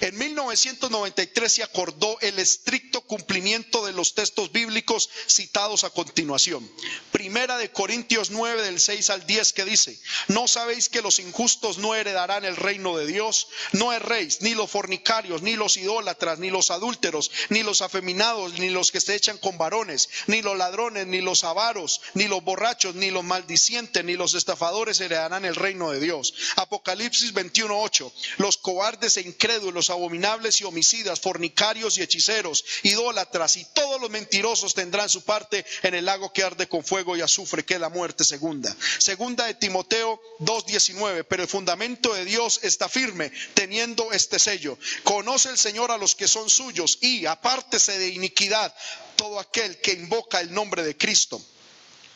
En 1993 se acordó el estricto cumplimiento de los textos bíblicos citados a continuación. Primera de Corintios 9 del 6 al 10 que dice, ¿no sabéis que los injustos no heredarán el reino de Dios? No erréis, ni los fornicarios, ni los idólatras, ni los adúlteros, ni los afeminados, ni los que se echan con varones, ni los ladrones, ni los avaros, ni los borrachos, ni los maldicientes, ni los estafadores heredarán el reino de Dios. Apocalipsis 21.8, los cobardes e incrédulos los abominables y homicidas, fornicarios y hechiceros, idólatras y todos los mentirosos tendrán su parte en el lago que arde con fuego y azufre, que es la muerte segunda. Segunda de Timoteo 2.19, pero el fundamento de Dios está firme, teniendo este sello. Conoce el Señor a los que son suyos y apártese de iniquidad todo aquel que invoca el nombre de Cristo.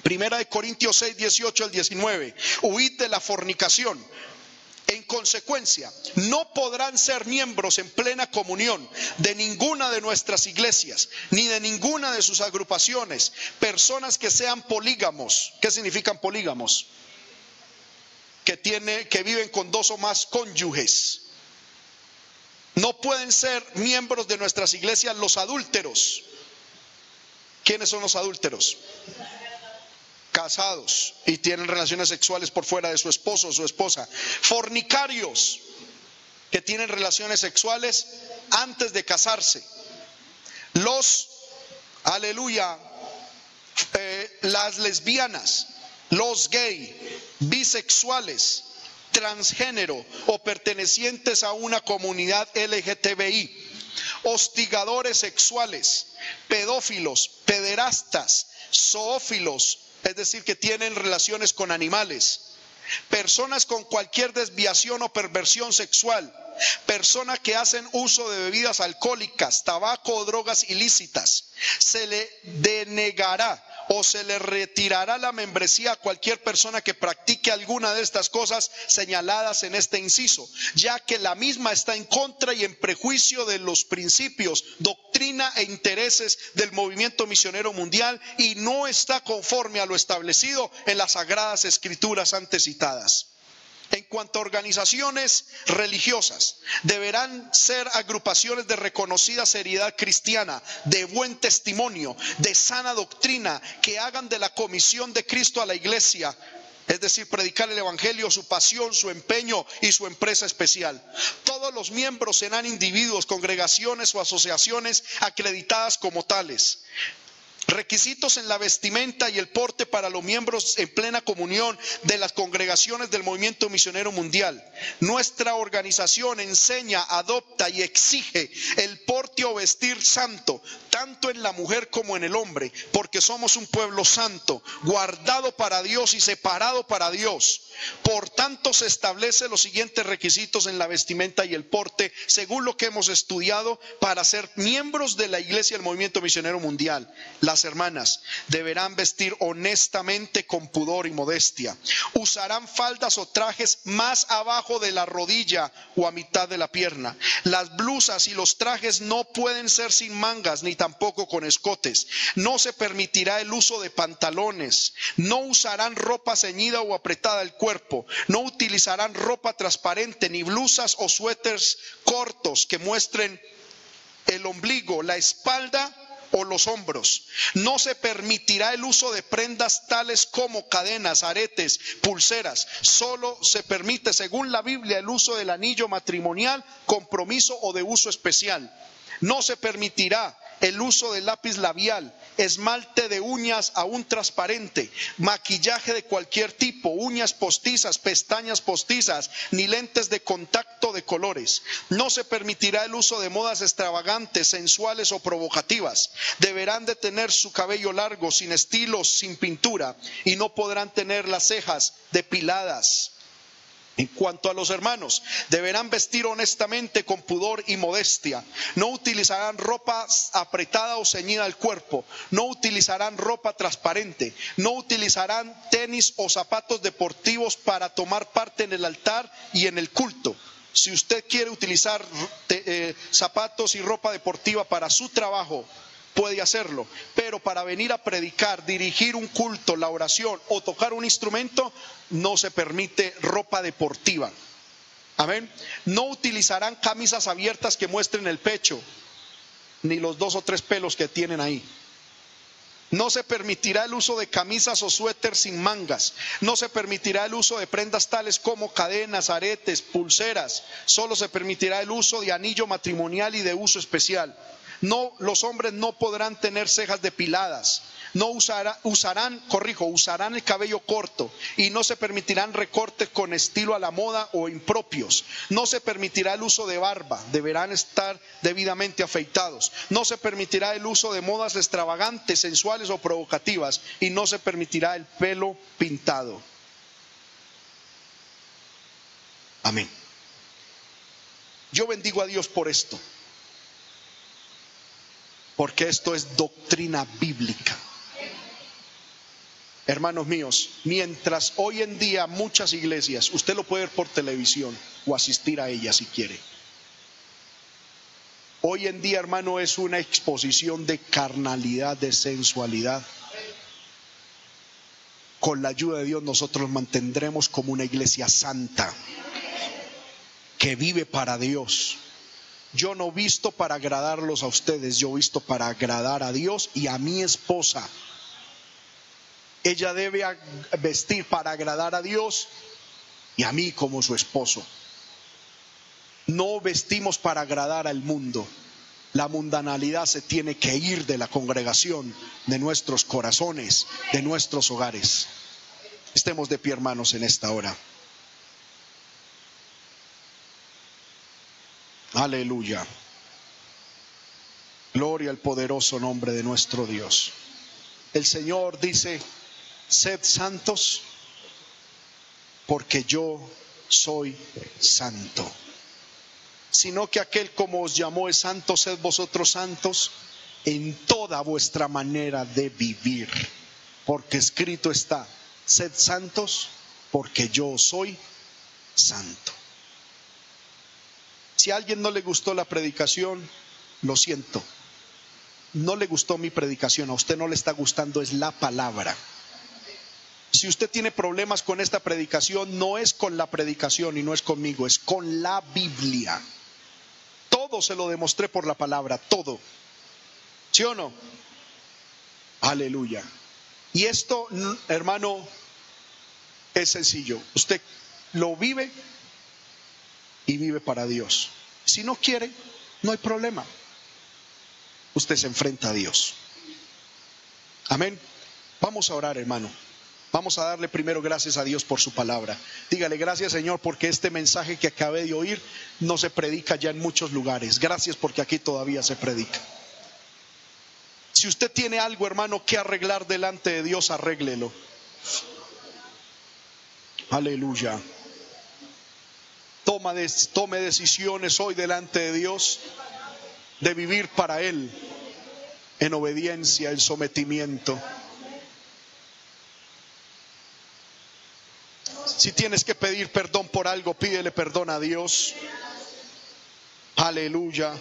Primera de Corintios 6, 18 al 19. Huid de la fornicación. En consecuencia, no podrán ser miembros en plena comunión de ninguna de nuestras iglesias, ni de ninguna de sus agrupaciones, personas que sean polígamos. ¿Qué significan polígamos? Que, tiene, que viven con dos o más cónyuges. No pueden ser miembros de nuestras iglesias los adúlteros. ¿Quiénes son los adúlteros? Casados y tienen relaciones sexuales por fuera de su esposo o su esposa. Fornicarios que tienen relaciones sexuales antes de casarse. Los, aleluya, eh, las lesbianas, los gay, bisexuales, transgénero o pertenecientes a una comunidad LGTBI, hostigadores sexuales, pedófilos, pederastas, zoófilos, es decir, que tienen relaciones con animales, personas con cualquier desviación o perversión sexual, personas que hacen uso de bebidas alcohólicas, tabaco o drogas ilícitas, se le denegará o se le retirará la membresía a cualquier persona que practique alguna de estas cosas señaladas en este inciso, ya que la misma está en contra y en prejuicio de los principios, doctrina e intereses del movimiento misionero mundial y no está conforme a lo establecido en las sagradas escrituras antes citadas. En cuanto a organizaciones religiosas, deberán ser agrupaciones de reconocida seriedad cristiana, de buen testimonio, de sana doctrina, que hagan de la comisión de Cristo a la iglesia es decir, predicar el Evangelio, su pasión, su empeño y su empresa especial. Todos los miembros serán individuos, congregaciones o asociaciones acreditadas como tales. Requisitos en la vestimenta y el porte para los miembros en plena comunión de las congregaciones del movimiento misionero mundial. Nuestra organización enseña, adopta y exige el porte o vestir santo, tanto en la mujer como en el hombre, porque somos un pueblo santo, guardado para Dios y separado para Dios. Por tanto, se establecen los siguientes requisitos en la vestimenta y el porte, según lo que hemos estudiado, para ser miembros de la iglesia del movimiento misionero mundial. Las hermanas deberán vestir honestamente con pudor y modestia. Usarán faldas o trajes más abajo de la rodilla o a mitad de la pierna. Las blusas y los trajes no pueden ser sin mangas ni tampoco con escotes. No se permitirá el uso de pantalones. No usarán ropa ceñida o apretada al cuerpo. No utilizarán ropa transparente, ni blusas o suéteres cortos que muestren el ombligo, la espalda o los hombros. No se permitirá el uso de prendas tales como cadenas, aretes, pulseras. Solo se permite, según la Biblia, el uso del anillo matrimonial, compromiso o de uso especial. No se permitirá el uso de lápiz labial, esmalte de uñas aún transparente, maquillaje de cualquier tipo, uñas postizas, pestañas postizas, ni lentes de contacto de colores. No se permitirá el uso de modas extravagantes, sensuales o provocativas. Deberán de tener su cabello largo, sin estilos, sin pintura, y no podrán tener las cejas depiladas en cuanto a los hermanos, deberán vestir honestamente con pudor y modestia. No utilizarán ropa apretada o ceñida al cuerpo. No utilizarán ropa transparente. No utilizarán tenis o zapatos deportivos para tomar parte en el altar y en el culto. Si usted quiere utilizar eh, zapatos y ropa deportiva para su trabajo, puede hacerlo, pero para venir a predicar, dirigir un culto, la oración o tocar un instrumento, no se permite ropa deportiva. Amén. No utilizarán camisas abiertas que muestren el pecho, ni los dos o tres pelos que tienen ahí. No se permitirá el uso de camisas o suéter sin mangas. No se permitirá el uso de prendas tales como cadenas, aretes, pulseras. Solo se permitirá el uso de anillo matrimonial y de uso especial. No, los hombres no podrán tener cejas depiladas. No usarán, corrijo, usarán el cabello corto y no se permitirán recortes con estilo a la moda o impropios. No se permitirá el uso de barba, deberán estar debidamente afeitados. No se permitirá el uso de modas extravagantes, sensuales o provocativas y no se permitirá el pelo pintado. Amén. Yo bendigo a Dios por esto porque esto es doctrina bíblica. Hermanos míos, mientras hoy en día muchas iglesias, usted lo puede ver por televisión o asistir a ellas si quiere. Hoy en día, hermano, es una exposición de carnalidad, de sensualidad. Con la ayuda de Dios nosotros mantendremos como una iglesia santa, que vive para Dios, yo no visto para agradarlos a ustedes, yo visto para agradar a Dios y a mi esposa. Ella debe vestir para agradar a Dios y a mí como su esposo. No vestimos para agradar al mundo. La mundanalidad se tiene que ir de la congregación, de nuestros corazones, de nuestros hogares. Estemos de pie, hermanos, en esta hora. Aleluya. Gloria al poderoso nombre de nuestro Dios. El Señor dice, sed santos porque yo soy santo. Sino que aquel como os llamó es santo, sed vosotros santos en toda vuestra manera de vivir. Porque escrito está, sed santos porque yo soy santo. Si a alguien no le gustó la predicación, lo siento no le gustó mi predicación, a usted no le está gustando, es la palabra. Si usted tiene problemas con esta predicación, no es con la predicación y no es conmigo, es con la Biblia. Todo se lo demostré por la palabra, todo. ¿Sí o no? Aleluya. Y esto, hermano, es sencillo. Usted lo vive y vive para Dios. Si no quiere, no hay problema usted se enfrenta a Dios. Amén. Vamos a orar, hermano. Vamos a darle primero gracias a Dios por su palabra. Dígale gracias, Señor, porque este mensaje que acabé de oír no se predica ya en muchos lugares. Gracias porque aquí todavía se predica. Si usted tiene algo, hermano, que arreglar delante de Dios, arréglelo. Aleluya. Tome decisiones hoy delante de Dios de vivir para Él en obediencia, en sometimiento. Si tienes que pedir perdón por algo, pídele perdón a Dios. Aleluya.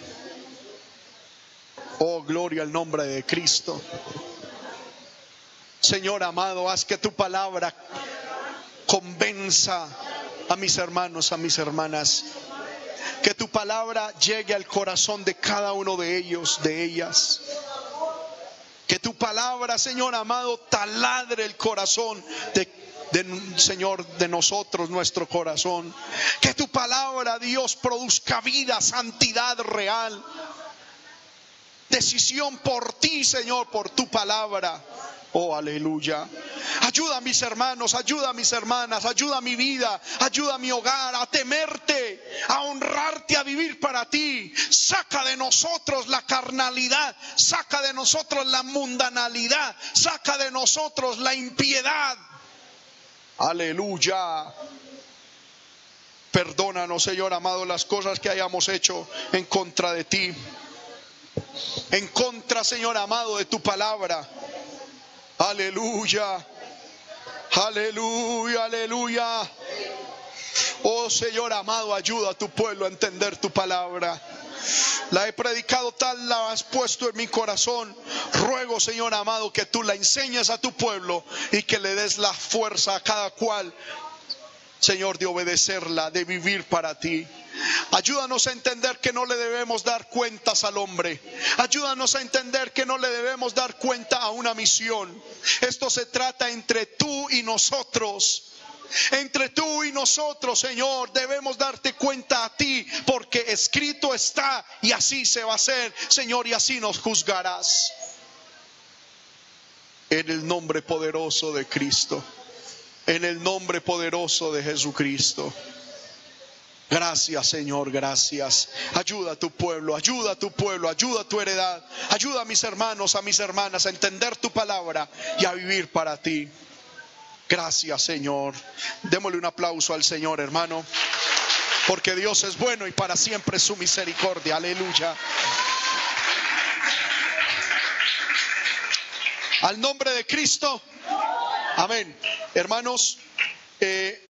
Oh, gloria al nombre de Cristo. Señor amado, haz que tu palabra convenza a mis hermanos, a mis hermanas que tu palabra llegue al corazón de cada uno de ellos, de ellas. Que tu palabra, Señor amado, taladre el corazón de, Señor, de nosotros, nuestro corazón. Que tu palabra, Dios, produzca vida, santidad real. Decisión por ti, Señor, por tu palabra. Oh, aleluya. Ayuda a mis hermanos, ayuda a mis hermanas, ayuda a mi vida, ayuda a mi hogar, a temerte, a honrarte, a vivir para ti. Saca de nosotros la carnalidad, saca de nosotros la mundanalidad, saca de nosotros la impiedad. Aleluya. Perdónanos, Señor amado, las cosas que hayamos hecho en contra de ti. En contra, Señor amado, de tu palabra. Aleluya. Aleluya, aleluya. Oh Señor amado, ayuda a tu pueblo a entender tu palabra. La he predicado tal, la has puesto en mi corazón. Ruego, Señor amado, que tú la enseñes a tu pueblo y que le des la fuerza a cada cual, Señor, de obedecerla, de vivir para ti. Ayúdanos a entender que no le debemos dar cuentas al hombre. Ayúdanos a entender que no le debemos dar cuenta a una misión. Esto se trata entre tú y nosotros. Entre tú y nosotros, Señor, debemos darte cuenta a ti, porque escrito está y así se va a hacer, Señor, y así nos juzgarás. En el nombre poderoso de Cristo, en el nombre poderoso de Jesucristo. Gracias, Señor, gracias. Ayuda a tu pueblo, ayuda a tu pueblo, ayuda a tu heredad. Ayuda a mis hermanos, a mis hermanas a entender tu palabra y a vivir para ti. Gracias, Señor. Démosle un aplauso al Señor, hermano. Porque Dios es bueno y para siempre su misericordia. Aleluya. Al nombre de Cristo. Amén. Hermanos. Eh,